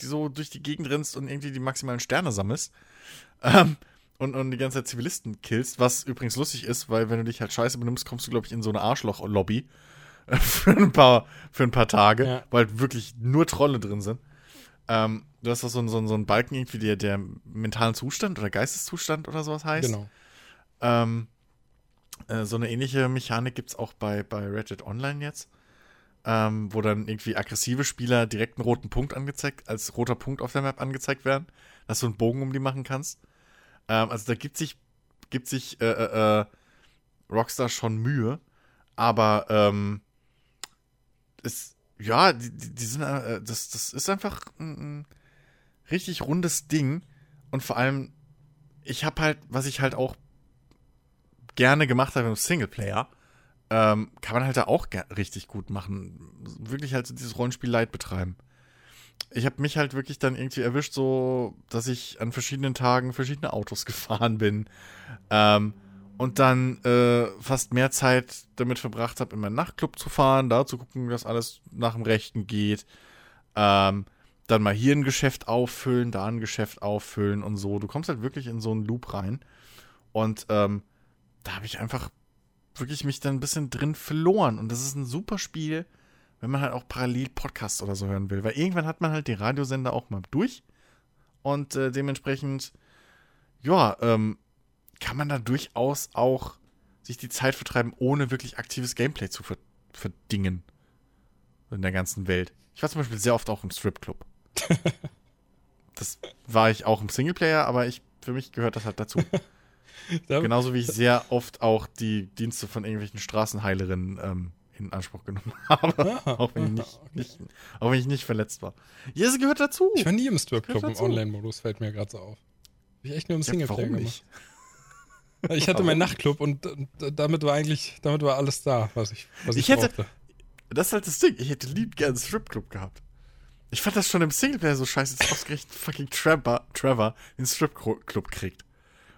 so durch die Gegend rennst und irgendwie die maximalen Sterne sammelst, ähm, und, und die ganze Zeit Zivilisten killst, was übrigens lustig ist, weil wenn du dich halt scheiße benimmst, kommst du, glaube ich, in so eine Arschloch-Lobby für ein paar, für ein paar Tage, ja. weil halt wirklich nur Trolle drin sind. Ähm, du hast doch so, so, so einen Balken irgendwie, der, der mentalen Zustand oder Geisteszustand oder sowas heißt. Genau. Ähm, äh, so eine ähnliche Mechanik gibt es auch bei, bei Reddit Online jetzt. Ähm, wo dann irgendwie aggressive Spieler direkt einen roten Punkt angezeigt, als roter Punkt auf der Map angezeigt werden, dass du einen Bogen um die machen kannst. Ähm, also da gibt sich, gibt sich äh, äh, äh, Rockstar schon Mühe, aber ähm, es, ja, die, die sind, äh, das, das ist einfach ein, ein richtig rundes Ding und vor allem, ich habe halt, was ich halt auch gerne gemacht habe im Singleplayer, ähm, kann man halt da auch richtig gut machen. Wirklich halt so dieses Rollenspiel-Light betreiben ich habe mich halt wirklich dann irgendwie erwischt, so, dass ich an verschiedenen Tagen verschiedene Autos gefahren bin. Ähm, und dann äh, fast mehr Zeit damit verbracht habe, in meinen Nachtclub zu fahren, da zu gucken, dass alles nach dem Rechten geht. Ähm, dann mal hier ein Geschäft auffüllen, da ein Geschäft auffüllen und so. Du kommst halt wirklich in so einen Loop rein. Und ähm, da habe ich einfach wirklich mich dann ein bisschen drin verloren. Und das ist ein super Spiel wenn man halt auch parallel Podcasts oder so hören will. Weil irgendwann hat man halt die Radiosender auch mal durch. Und äh, dementsprechend, ja, ähm, kann man da durchaus auch sich die Zeit vertreiben, ohne wirklich aktives Gameplay zu verdingen. In der ganzen Welt. Ich war zum Beispiel sehr oft auch im Stripclub. das war ich auch im Singleplayer, aber ich, für mich gehört das halt dazu. Genauso wie ich sehr oft auch die Dienste von irgendwelchen Straßenheilerinnen ähm, in Anspruch genommen habe. Ah, auch, wenn ich nicht, okay. nicht, auch wenn ich nicht verletzt war. Ja, es gehört dazu. Ich war nie im Stripclub im Online-Modus, fällt mir gerade so auf. Ich echt nur im Singleplayer ja, warum gemacht. Nicht? Ich hatte meinen Nachtclub und, damit war eigentlich, damit war alles da, was ich, was ich, ich hätte, brauchte. Das ist halt das Ding. Ich hätte lieb gerne einen Stripclub gehabt. Ich fand das schon im Singleplayer so scheiße, dass ausgerechnet fucking Trevor, Trevor den Stripclub kriegt.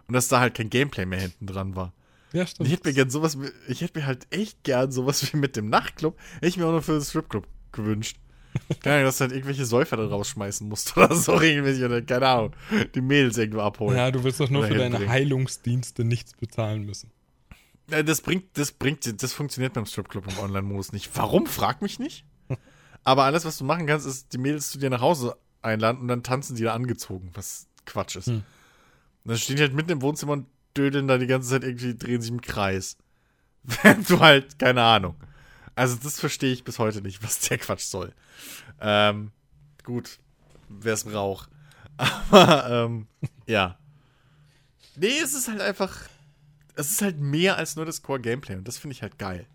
Und dass da halt kein Gameplay mehr hinten dran war. Ja, stimmt. Ich hätte mir gern sowas, ich hätte mir halt echt gern sowas wie mit dem Nachtclub, hätte ich mir auch noch für den Stripclub gewünscht. Keine Ahnung, dass du halt irgendwelche Säufer da rausschmeißen musst oder so regelmäßig oder keine Ahnung, die Mädels irgendwo abholen. Ja, du wirst doch nur für deine Heilungsdienste nichts bezahlen müssen. Ja, das bringt, das bringt, das funktioniert beim Stripclub im Online-Modus nicht. Warum? Frag mich nicht. Aber alles, was du machen kannst, ist die Mädels zu dir nach Hause einladen und dann tanzen die da angezogen, was Quatsch ist. Hm. dann stehen die halt mitten im Wohnzimmer und dödeln da die ganze Zeit irgendwie, drehen sich im Kreis. Wenn du halt, keine Ahnung. Also, das verstehe ich bis heute nicht, was der Quatsch soll. Ähm, gut, wer es braucht. Aber, ähm, ja. Nee, es ist halt einfach. Es ist halt mehr als nur das Core-Gameplay und das finde ich halt geil.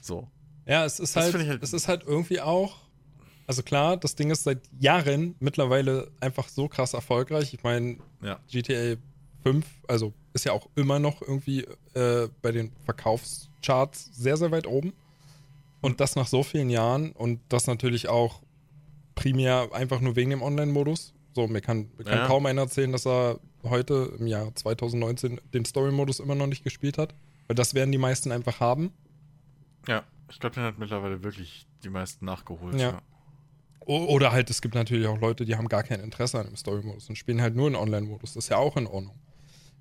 So. Ja, es ist halt, halt, es ist halt irgendwie auch. Also klar, das Ding ist seit Jahren mittlerweile einfach so krass erfolgreich. Ich meine, ja. GTA 5, also ist ja auch immer noch irgendwie äh, bei den Verkaufscharts sehr, sehr weit oben. Und das nach so vielen Jahren und das natürlich auch primär einfach nur wegen dem Online-Modus. So, mir kann, mir kann ja. kaum einer erzählen, dass er heute im Jahr 2019 den Story-Modus immer noch nicht gespielt hat. Weil das werden die meisten einfach haben. Ja, ich glaube, den hat mittlerweile wirklich die meisten nachgeholt. Ja. ja. Oder halt, es gibt natürlich auch Leute, die haben gar kein Interesse an dem Story-Modus und spielen halt nur in Online-Modus. Das ist ja auch in Ordnung.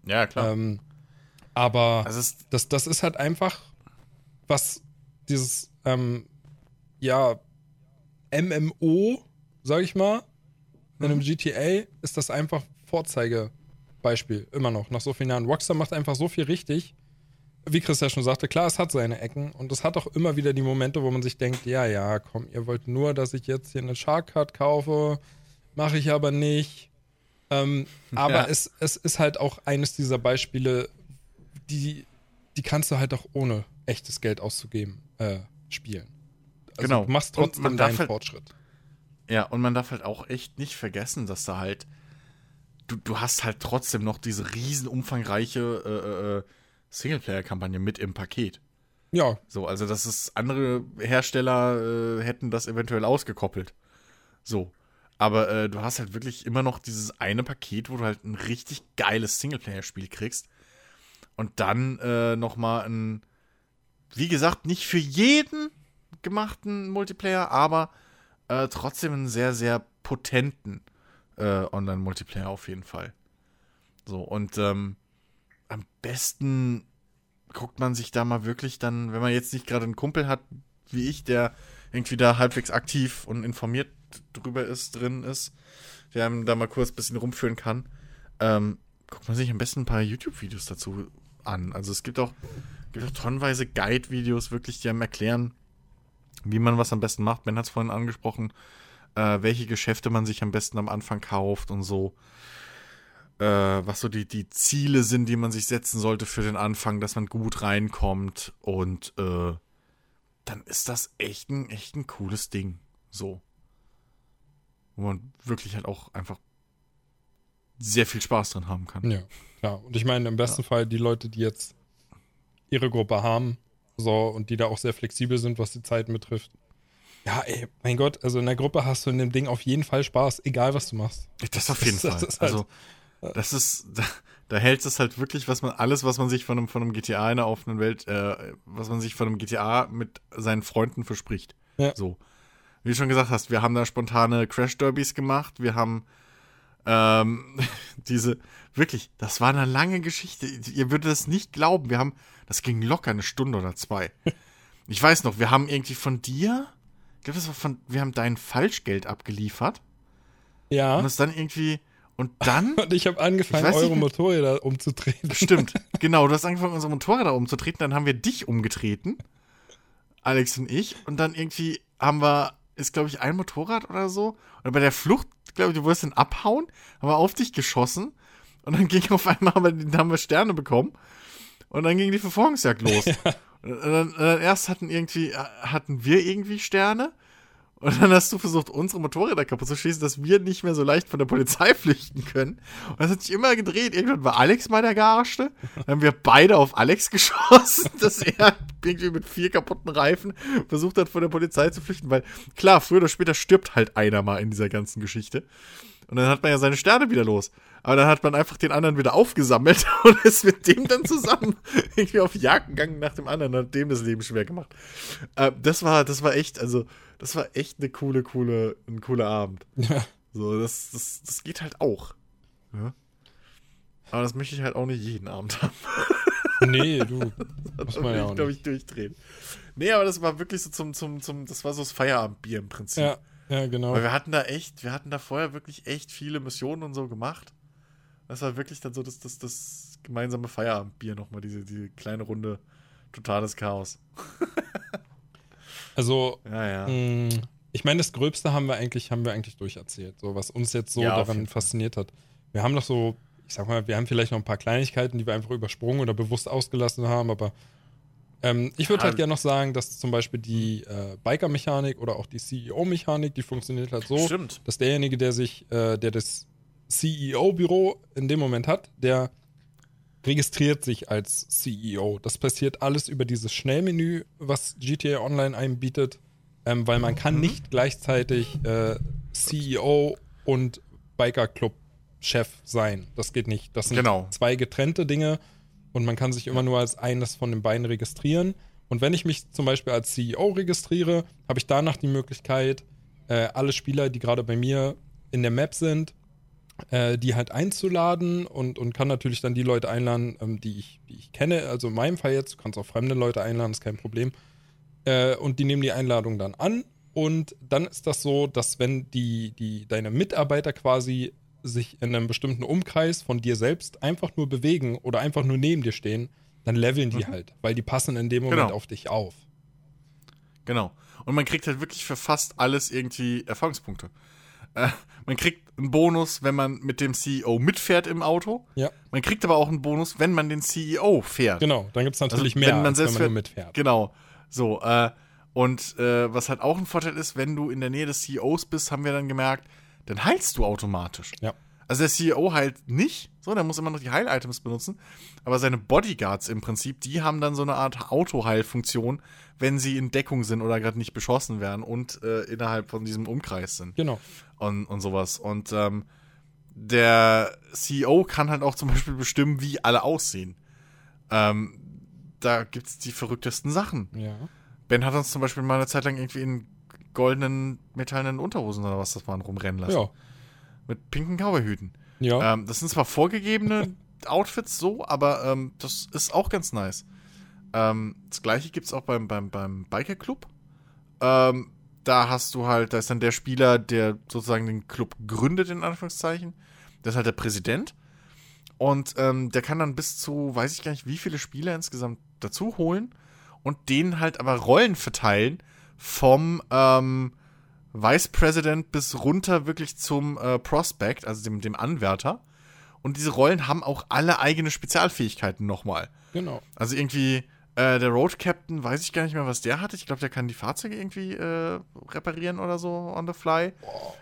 Ja, klar. Ähm, aber das, das ist halt einfach, was dieses, ähm, ja, MMO, sag ich mal, in einem mhm. GTA ist das einfach Vorzeigebeispiel, immer noch, nach so vielen Jahren. Rockstar macht einfach so viel richtig. Wie Chris ja schon sagte, klar, es hat seine Ecken und es hat auch immer wieder die Momente, wo man sich denkt, ja, ja, komm, ihr wollt nur, dass ich jetzt hier eine Shark Card kaufe, mache ich aber nicht. Ähm, aber ja. es, es ist halt auch eines dieser Beispiele, die, die kannst du halt auch ohne echtes Geld auszugeben äh, spielen. Also genau. Du machst trotzdem deinen halt, Fortschritt. Ja, und man darf halt auch echt nicht vergessen, dass da halt du, du hast halt trotzdem noch diese riesen umfangreiche äh, äh, Singleplayer-Kampagne mit im Paket. Ja. So, also das ist, andere Hersteller äh, hätten das eventuell ausgekoppelt. So. Aber äh, du hast halt wirklich immer noch dieses eine Paket, wo du halt ein richtig geiles Singleplayer-Spiel kriegst. Und dann äh, nochmal ein, wie gesagt, nicht für jeden gemachten Multiplayer, aber äh, trotzdem einen sehr, sehr potenten äh, Online-Multiplayer auf jeden Fall. So, und ähm, am besten guckt man sich da mal wirklich dann, wenn man jetzt nicht gerade einen Kumpel hat, wie ich, der irgendwie da halbwegs aktiv und informiert drüber ist, drin ist, der einem da mal kurz ein bisschen rumführen kann, ähm, guckt man sich am besten ein paar YouTube-Videos dazu an. Also es gibt auch, gibt auch tonnenweise Guide-Videos, wirklich, die einem erklären, wie man was am besten macht. Ben hat es vorhin angesprochen, äh, welche Geschäfte man sich am besten am Anfang kauft und so. Äh, was so die, die Ziele sind, die man sich setzen sollte für den Anfang, dass man gut reinkommt. Und äh, dann ist das echt ein, echt ein cooles Ding. So. Wo man wirklich halt auch einfach sehr viel Spaß dran haben kann. Ja, klar. Und ich meine, im besten ja. Fall die Leute, die jetzt ihre Gruppe haben, so, und die da auch sehr flexibel sind, was die Zeiten betrifft. Ja, ey, mein Gott, also in der Gruppe hast du in dem Ding auf jeden Fall Spaß, egal was du machst. Das auf jeden das, Fall. Das halt, also, das ist, da, da, hält es halt wirklich, was man, alles, was man sich von einem, von einem GTA in der offenen Welt, äh, was man sich von einem GTA mit seinen Freunden verspricht. Ja. So. Wie du schon gesagt hast, wir haben da spontane Crash-Derbys gemacht, wir haben ähm, diese, wirklich, das war eine lange Geschichte. Ihr würdet das nicht glauben. Wir haben, das ging locker eine Stunde oder zwei. Ich weiß noch, wir haben irgendwie von dir, ich glaube, das war von, wir haben dein Falschgeld abgeliefert. Ja. Und es dann irgendwie, und dann. und ich habe angefangen, ich eure nicht, Motorräder umzutreten. Stimmt, genau. Du hast angefangen, unsere Motorräder umzutreten. Dann haben wir dich umgetreten. Alex und ich. Und dann irgendwie haben wir, ist glaube ich ein Motorrad oder so. Und bei der Flucht, glaube ich, du wolltest dann abhauen, haben wir auf dich geschossen. Und dann ging auf einmal, dann haben wir Sterne bekommen. Und dann ging die Verfolgungsjagd los. Ja. Und dann, dann, erst hatten irgendwie, hatten wir irgendwie Sterne. Und dann hast du versucht, unsere Motorräder kaputt zu schießen, dass wir nicht mehr so leicht von der Polizei flüchten können. Und das hat sich immer gedreht. Irgendwann war Alex mal der Garste. Dann haben wir beide auf Alex geschossen, dass er irgendwie mit vier kaputten Reifen versucht hat, von der Polizei zu flüchten. Weil klar, früher oder später stirbt halt einer mal in dieser ganzen Geschichte. Und dann hat man ja seine Sterne wieder los. Aber dann hat man einfach den anderen wieder aufgesammelt und ist mit dem dann zusammen irgendwie auf Jagd gegangen nach dem anderen und hat dem das Leben schwer gemacht. Äh, das war, das war echt, also, das war echt eine coole, coole, ein cooler Abend. Ja. So, das, das, das geht halt auch. Ja? Aber das möchte ich halt auch nicht jeden Abend haben. Nee, du. das muss man ja auch glaube ich, durchdrehen. Nee, aber das war wirklich so zum, zum, zum, das war so das Feierabendbier im Prinzip. Ja, ja, genau. Weil wir hatten da echt, wir hatten da vorher wirklich echt viele Missionen und so gemacht. Das war wirklich dann so das, das, das gemeinsame Feierabendbier nochmal, diese, diese kleine Runde totales Chaos. also, ja, ja. Mm, ich meine, das Gröbste haben wir eigentlich, haben wir eigentlich durcherzählt, so was uns jetzt so ja, daran fasziniert hat. Wir haben noch so, ich sag mal, wir haben vielleicht noch ein paar Kleinigkeiten, die wir einfach übersprungen oder bewusst ausgelassen haben, aber ähm, ich würde halt gerne noch sagen, dass zum Beispiel die äh, Biker-Mechanik oder auch die CEO-Mechanik, die funktioniert halt so, Stimmt. dass derjenige, der sich, äh, der das CEO-Büro in dem Moment hat, der registriert sich als CEO. Das passiert alles über dieses Schnellmenü, was GTA Online einem bietet, ähm, weil man kann mhm. nicht gleichzeitig äh, CEO und Biker Club Chef sein. Das geht nicht. Das sind Genau. zwei getrennte Dinge und man kann sich immer nur als eines von den beiden registrieren. Und wenn ich mich zum Beispiel als CEO registriere, habe ich danach die Möglichkeit, äh, alle Spieler, die gerade bei mir in der Map sind, äh, die halt einzuladen und, und kann natürlich dann die Leute einladen, ähm, die, ich, die ich kenne. Also in meinem Fall jetzt, du kannst auch fremde Leute einladen, ist kein Problem. Äh, und die nehmen die Einladung dann an. Und dann ist das so, dass wenn die, die, deine Mitarbeiter quasi sich in einem bestimmten Umkreis von dir selbst einfach nur bewegen oder einfach nur neben dir stehen, dann leveln die Mhm. halt, weil die passen in dem Moment Genau. auf dich auf. Genau. Und man kriegt halt wirklich für fast alles irgendwie Erfahrungspunkte. Äh, man kriegt einen Bonus, wenn man mit dem CEO mitfährt im Auto. Ja. Man kriegt aber auch einen Bonus, wenn man den CEO fährt. Genau, dann gibt es natürlich Also, mehr, wenn man als wenn selbst man nur fährt- mitfährt. Genau. So, äh, und äh, was halt auch ein Vorteil ist, wenn du in der Nähe des CEOs bist, haben wir dann gemerkt, dann heilst du automatisch. Ja. Also der CEO heilt nicht, so, der muss immer noch die Heil-Items benutzen, aber seine Bodyguards im Prinzip, die haben dann so eine Art Autoheilfunktion, wenn sie in Deckung sind oder gerade nicht beschossen werden und äh, innerhalb von diesem Umkreis sind Genau. Und, und sowas. Und ähm, der CEO kann halt auch zum Beispiel bestimmen, wie alle aussehen. Ähm, da gibt's die verrücktesten Sachen. Ja. Ben hat uns zum Beispiel mal eine Zeit lang irgendwie in goldenen, metallenen Unterhosen oder was das waren rumrennen lassen. Ja. Mit pinken Cowboyhüten. Ja. Ähm, das sind zwar vorgegebene Outfits so, aber ähm, das ist auch ganz nice. Ähm, das gleiche gibt's auch beim, beim, beim Biker Club. Ähm, da hast du halt, da ist dann der Spieler, der sozusagen den Club gründet, in Anführungszeichen. Der ist halt der Präsident. Und ähm, der kann dann bis zu, weiß ich gar nicht, wie viele Spieler insgesamt dazu holen und denen halt aber Rollen verteilen vom ähm, Vice President bis runter wirklich zum äh, Prospect, also dem, dem Anwärter. Und diese Rollen haben auch alle eigene Spezialfähigkeiten nochmal. genau. Also irgendwie äh, der Road Captain, weiß ich gar nicht mehr, was der hatte. Ich glaube, der kann die Fahrzeuge irgendwie äh, reparieren oder so on the fly.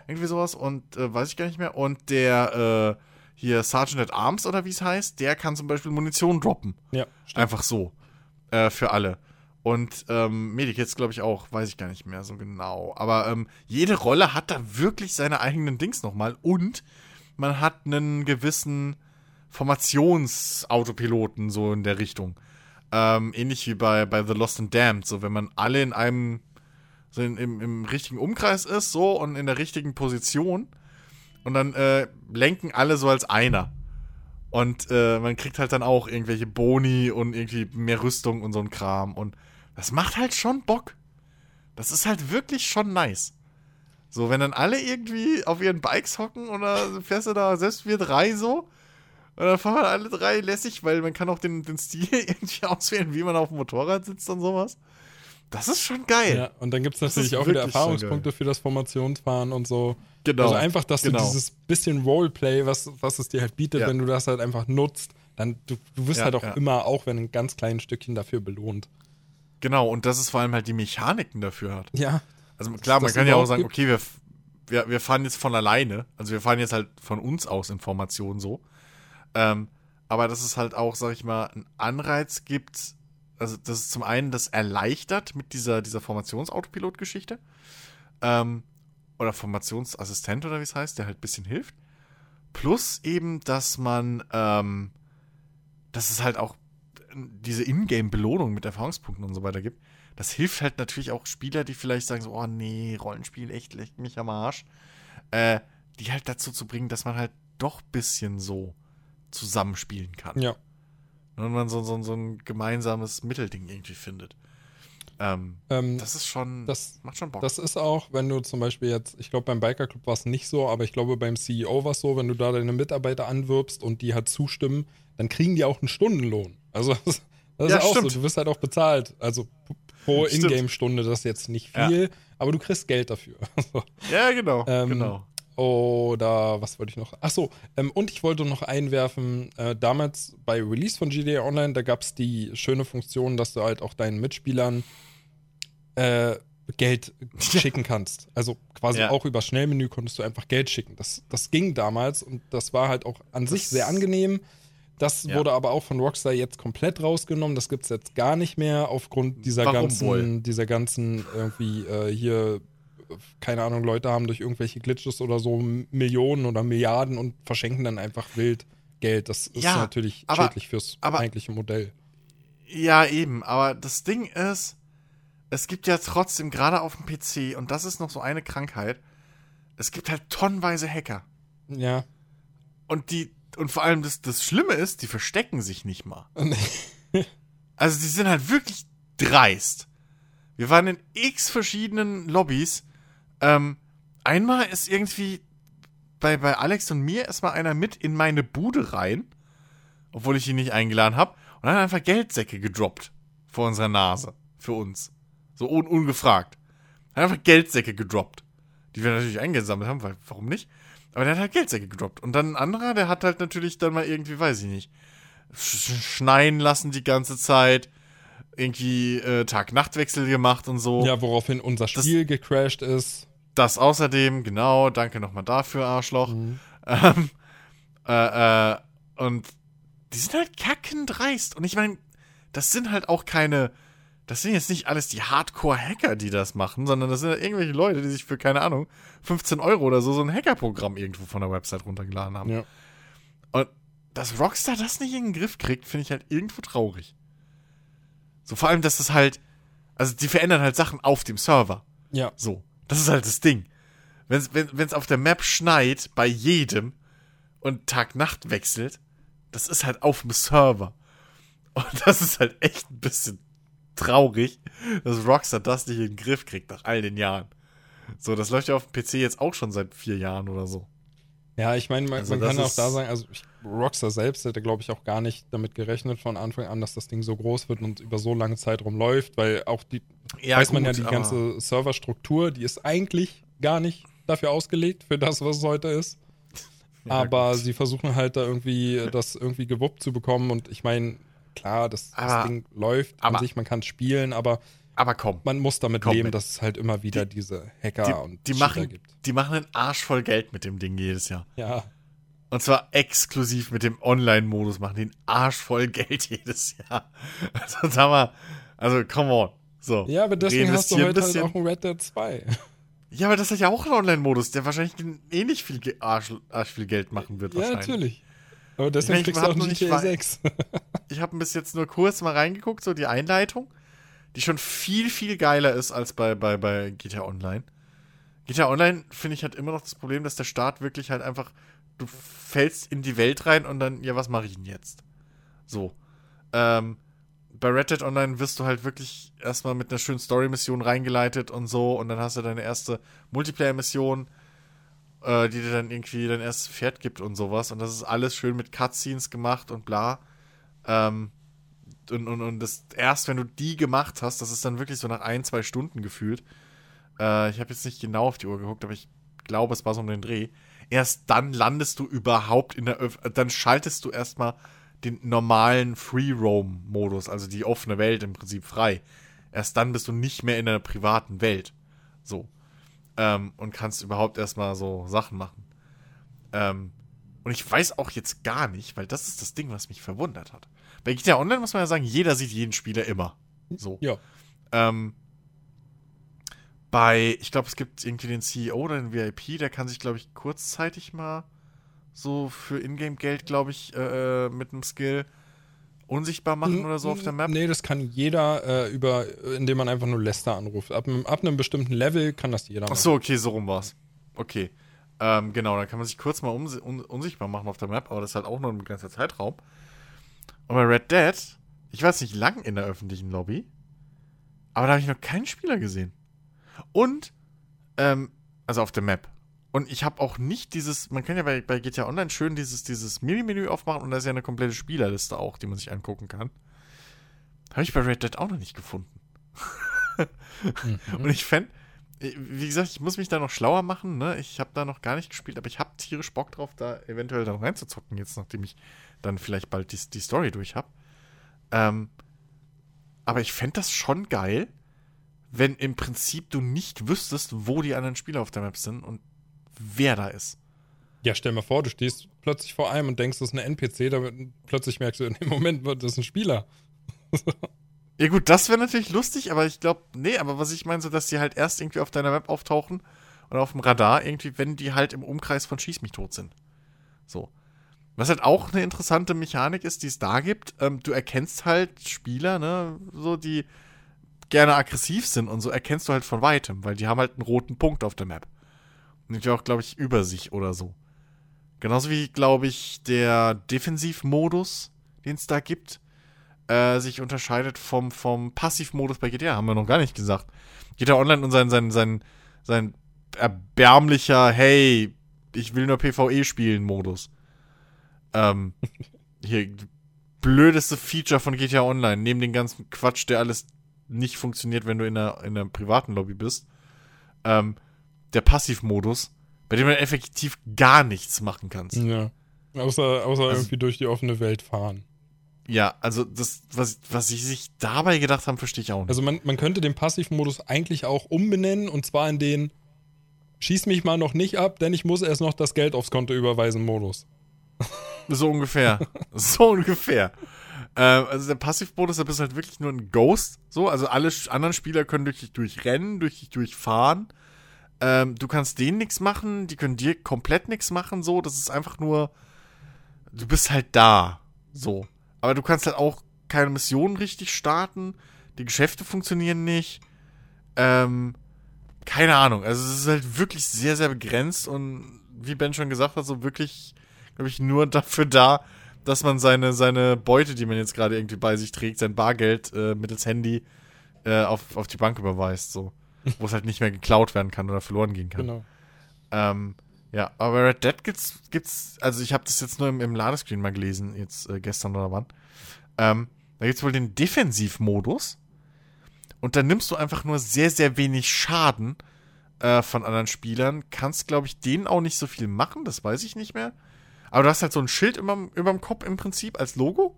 Irgendwie sowas. Und äh, weiß ich gar nicht mehr. Und der äh, hier Sergeant at Arms oder wie es heißt, der kann zum Beispiel Munition droppen. Ja. Stimmt. Einfach so. Äh, für alle. Und ähm, Medikits, glaube ich, auch. Weiß ich gar nicht mehr so genau. Aber ähm, jede Rolle hat da wirklich seine eigenen Dings nochmal. Und man hat einen gewissen Formationsautopiloten so in der Richtung. Ähm, ähnlich wie bei, bei The Lost and Damned. So, wenn man alle in einem, so in, im, im richtigen Umkreis ist, so und in der richtigen Position. Und dann äh, lenken alle so als einer. Und äh, man kriegt halt dann auch irgendwelche Boni und irgendwie mehr Rüstung und so ein Kram. Und das macht halt schon Bock. Das ist halt wirklich schon nice. So, wenn dann alle irgendwie auf ihren Bikes hocken oder fährst du da selbst wir drei so. Und dann fahren alle drei lässig, weil man kann auch den, den Stil irgendwie auswählen, wie man auf dem Motorrad sitzt und sowas. Das ist schon geil. Ja, und dann gibt es natürlich auch wieder Erfahrungspunkte für das Formationsfahren und so. Genau. Also einfach, dass genau. du dieses bisschen Roleplay, was, was es dir halt bietet, Ja. wenn du das halt einfach nutzt, dann du, du wirst Ja, halt auch ja. immer, auch wenn ein ganz kleines Stückchen dafür belohnt. Genau, und dass es vor allem halt die Mechaniken dafür hat. Ja. Also klar, man kann ja auch sagen, gibt? okay, wir, wir, wir fahren jetzt von alleine. Also wir fahren jetzt halt von uns aus Informationen so. Ähm, aber dass es halt auch, sag ich mal, einen Anreiz gibt, also dass es zum einen das erleichtert mit dieser, dieser Formationsautopilot-Geschichte. Ähm, oder Formationsassistent oder wie es heißt, der halt ein bisschen hilft. Plus eben, dass man, ähm, dass es halt auch diese Ingame-Belohnung mit Erfahrungspunkten und so weiter gibt. Das hilft halt natürlich auch Spieler, die vielleicht sagen so, oh nee, Rollenspiel, echt, leckt mich am Arsch. Äh, die halt dazu zu bringen, dass man halt doch ein bisschen so zusammenspielen kann. Ja. Und man so, so, so ein gemeinsames Mittelding irgendwie findet. Ähm, Ähm, das ist schon, das- macht schon Bock. Das ist auch, wenn du zum Beispiel jetzt, ich glaube beim Biker Club war es nicht so, aber ich glaube beim CEO war es so, wenn du da deine Mitarbeiter anwirbst und die halt zustimmen, dann kriegen die auch einen Stundenlohn. Also das, das Ja, ist auch stimmt. so, du wirst halt auch bezahlt. Also pro. Ingame-Stunde, das ist jetzt nicht Ja. viel, aber du kriegst Geld dafür. Also, ja, genau, Ähm, genau. Oder was wollte ich noch? Ach so, ähm, und ich wollte noch einwerfen, äh, damals bei Release von GTA Online, da gab es die schöne Funktion, dass du halt auch deinen Mitspielern äh, Geld schicken kannst. Also quasi Ja. auch über Schnellmenü konntest du einfach Geld schicken. Das, das ging damals und das war halt auch an sich sehr angenehm. Das Ja. wurde aber auch von Rockstar jetzt komplett rausgenommen. Das gibt es jetzt gar nicht mehr aufgrund dieser Warum ganzen, wohl? dieser ganzen irgendwie äh, hier keine Ahnung, Leute haben durch irgendwelche Glitches oder so Millionen oder Milliarden und verschenken dann einfach wild Geld. Das ist ja, natürlich aber, schädlich fürs aber, eigentliche Modell. Ja, eben, aber das Ding ist, es gibt ja trotzdem, gerade auf dem PC, und das ist noch so eine Krankheit, es gibt halt tonnenweise Hacker. Ja. Und die, und vor allem das, das Schlimme ist, die verstecken sich nicht mal. also die sind halt wirklich dreist. Wir waren in x verschiedenen Lobbys. Ähm, einmal ist irgendwie bei, bei Alex und mir erstmal einer mit in meine Bude rein, obwohl ich ihn nicht eingeladen habe, und dann hat einfach Geldsäcke gedroppt vor unserer Nase. Für uns. So un ungefragt. Hat einfach Geldsäcke gedroppt. Die wir natürlich eingesammelt haben, weil warum nicht? Aber der hat halt Geldsäcke gedroppt. Und dann ein anderer, der hat halt natürlich dann mal irgendwie, weiß ich nicht, schneien lassen die ganze Zeit. Irgendwie äh, Tag-Nacht-Wechsel gemacht und so. Ja, woraufhin unser Spiel das, gecrashed ist. Das außerdem, genau. Danke nochmal dafür, Arschloch. Mhm. Ähm, äh, äh, und die sind halt kackendreist. Und ich meine, das sind halt auch keine das sind jetzt nicht alles die Hardcore-Hacker, die das machen, sondern das sind halt irgendwelche Leute, die sich für, keine Ahnung, 15 Euro oder so so ein Hackerprogramm irgendwo von der Website runtergeladen haben. Ja. Und dass Rockstar das nicht in den Griff kriegt, finde ich halt irgendwo traurig. So, vor allem, dass das halt, also die verändern halt Sachen auf dem Server. Ja. So. Das ist halt das Ding. Wenn's, wenn es auf der Map schneit, bei jedem und Tag-Nacht wechselt, das ist halt auf dem Server. Und das ist halt echt ein bisschen traurig, dass Rockstar das nicht in den Griff kriegt nach all den Jahren. So, das läuft ja auf dem PC jetzt auch schon seit vier Jahren oder so. Ja, ich meine, man, also man kann auch da sagen, also ich, Rockstar selbst hätte, glaube ich, auch gar nicht damit gerechnet von Anfang an, dass das Ding so groß wird und über so lange Zeitraum läuft, weil auch die, ja, weiß gut, man ja, die ganze Serverstruktur, die ist eigentlich gar nicht dafür ausgelegt, für das, was es heute ist. Ja, aber gut. sie versuchen halt da irgendwie das irgendwie gewuppt zu bekommen und ich meine, klar, das, aber, das Ding läuft aber, an sich, man kann spielen, aber, aber komm, man muss damit leben, mit. dass es halt immer wieder die, diese Hacker die, und die machen, gibt. Die machen einen Arsch voll Geld mit dem Ding jedes Jahr. Ja. Und zwar exklusiv mit dem Online-Modus machen die einen Arsch voll Geld jedes Jahr. Also sag mal, also come on. So, ja, aber deswegen hast du heute halt auch ein Red Dead 2. Ja, aber das hat ja auch einen Online-Modus, der wahrscheinlich ähnlich viel Arsch, Arsch viel Geld machen wird. Ja, natürlich. Aber deswegen ich kriegst du auch nicht GTA 6. ich habe bis jetzt nur kurz mal reingeguckt, so die Einleitung, die schon viel, viel geiler ist als bei, bei, bei GTA Online. GTA Online, finde ich, hat immer noch das Problem, dass der Start wirklich halt einfach, du fällst in die Welt rein und dann, ja, was mache ich denn jetzt? So. Ähm, bei Red Dead Online wirst du halt wirklich erstmal mit einer schönen Story-Mission reingeleitet und so und dann hast du deine erste Multiplayer-Mission äh, die dir dann irgendwie dein erstes Pferd gibt und sowas. Und das ist alles schön mit Cutscenes gemacht und bla. Ähm, und, und, und das erst, wenn du die gemacht hast, das ist dann wirklich so nach ein, zwei Stunden gefühlt. Äh, ich habe jetzt nicht genau auf die Uhr geguckt, aber ich glaube, es war so um den Dreh. Erst dann landest du überhaupt in der Öf dann schaltest du erstmal den normalen Free-Roam-Modus, also die offene Welt im Prinzip frei. Erst dann bist du nicht mehr in der privaten Welt. So ähm, und kannst überhaupt erstmal so Sachen machen. Ähm, und ich weiß auch jetzt gar nicht, weil das ist das Ding, was mich verwundert hat. Bei GTA Online muss man ja sagen, jeder sieht jeden Spieler immer. So. Ja. Ähm, bei, ich glaube, es gibt irgendwie den CEO oder den VIP, der kann sich, glaube ich, kurzzeitig mal so für Ingame-Geld, glaube ich, äh, äh mit einem Skill unsichtbar machen oder so auf der Map? Nee, das kann jeder äh, über, indem man einfach nur Lester anruft. Ab, ab einem bestimmten Level kann das jeder machen. Ach so, okay, so rum war's. Okay. Ähm, genau, dann kann man sich kurz mal un un unsichtbar machen auf der Map, aber das ist halt auch nur ein begrenzter Zeitraum. Und bei Red Dead, ich weiß nicht lang in der öffentlichen Lobby, aber da habe ich noch keinen Spieler gesehen. Und, ähm, also auf der Map. Und ich habe auch nicht dieses, man kann ja bei, bei GTA Online schön dieses, dieses Mini-Menü aufmachen und da ist ja eine komplette Spielerliste auch, die man sich angucken kann. Habe ich bei Red Dead auch noch nicht gefunden. mhm. Und ich fände, wie gesagt, ich muss mich da noch schlauer machen, ne? Ich habe da noch gar nicht gespielt, aber ich habe tierisch Bock drauf, da eventuell dann reinzuzocken, jetzt nachdem ich dann vielleicht bald die, die Story durch habe. Ähm, aber ich fände das schon geil, wenn im Prinzip du nicht wüsstest, wo die anderen Spieler auf der Map sind und wer da ist. Ja, stell mal vor, du stehst plötzlich vor einem und denkst, das ist eine NPC, damit plötzlich merkst du, in dem Moment wird das ein Spieler. Ja gut, das wäre natürlich lustig, aber ich glaube, nee, aber was ich meine, so, dass die halt erst irgendwie auf deiner Web auftauchen oder auf dem Radar irgendwie, wenn die halt im Umkreis von Schieß mich tot sind. So. Was halt auch eine interessante Mechanik ist, die es da gibt, ähm, du erkennst halt Spieler, ne, so, die gerne aggressiv sind und so erkennst du halt von weitem, weil die haben halt einen roten Punkt auf der Map. Und die auch, glaube ich, über sich oder so. Genauso wie, glaube ich, der Defensivmodus, den es da gibt, äh, sich unterscheidet vom, vom Passivmodus bei GTA, haben wir noch gar nicht gesagt. GTA Online und sein, sein, sein, sein erbärmlicher, hey, ich will nur PvE spielen Modus. Ähm, hier, blödeste Feature von GTA Online, neben dem ganzen Quatsch, der alles nicht funktioniert, wenn du in einer, in einer privaten Lobby bist. Ähm, der Passivmodus, bei dem du effektiv gar nichts machen kannst. Ja. Außer, außer also, irgendwie durch die offene Welt fahren. Ja, also das, was, was sie sich dabei gedacht haben, verstehe ich auch nicht. Also man, man könnte den Passivmodus eigentlich auch umbenennen und zwar in den Schieß mich mal noch nicht ab, denn ich muss erst noch das Geld aufs Konto überweisen Modus. So ungefähr. so ungefähr. Ähm, also der Passivmodus, da bist du halt wirklich nur ein Ghost. So, also alle anderen Spieler können durch dich durchrennen, durch dich durchfahren. Ähm, du kannst denen nichts machen, die können dir komplett nichts machen. So, das ist einfach nur. Du bist halt da. So. Aber du kannst halt auch keine Missionen richtig starten. Die Geschäfte funktionieren nicht. Ähm, keine Ahnung. Also es ist halt wirklich sehr, sehr begrenzt und wie Ben schon gesagt hat, so wirklich, glaube ich, nur dafür da, dass man seine, seine Beute, die man jetzt gerade irgendwie bei sich trägt, sein Bargeld äh, mittels Handy äh, auf, auf die Bank überweist, so. Wo es halt nicht mehr geklaut werden kann oder verloren gehen kann. Genau. Ähm, ja, aber bei Red Dead gibt's, gibt's, also ich habe das jetzt nur im, im Ladescreen mal gelesen, jetzt äh, gestern oder wann. Ähm, da gibt's wohl den Defensivmodus. Und dann nimmst du einfach nur sehr, sehr wenig Schaden äh, von anderen Spielern. Kannst, glaube ich, denen auch nicht so viel machen, das weiß ich nicht mehr. Aber du hast halt so ein Schild über, überm Kopf im Prinzip als Logo,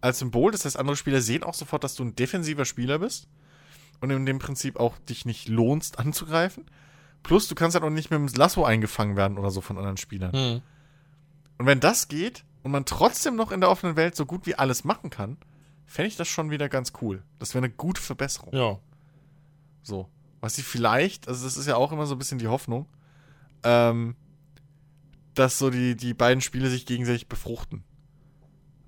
als Symbol. Das heißt, andere Spieler sehen auch sofort, dass du ein defensiver Spieler bist. Und in dem Prinzip auch dich nicht lohnst anzugreifen. Plus, du kannst halt auch nicht mit dem Lasso eingefangen werden oder so von anderen Spielern. Hm. Und wenn das geht und man trotzdem noch in der offenen Welt so gut wie alles machen kann, fände ich das schon wieder ganz cool. Das wäre eine gute Verbesserung. Ja. So. Was ich vielleicht, also das ist ja auch immer so ein bisschen die Hoffnung, ähm, dass so die, die beiden Spiele sich gegenseitig befruchten.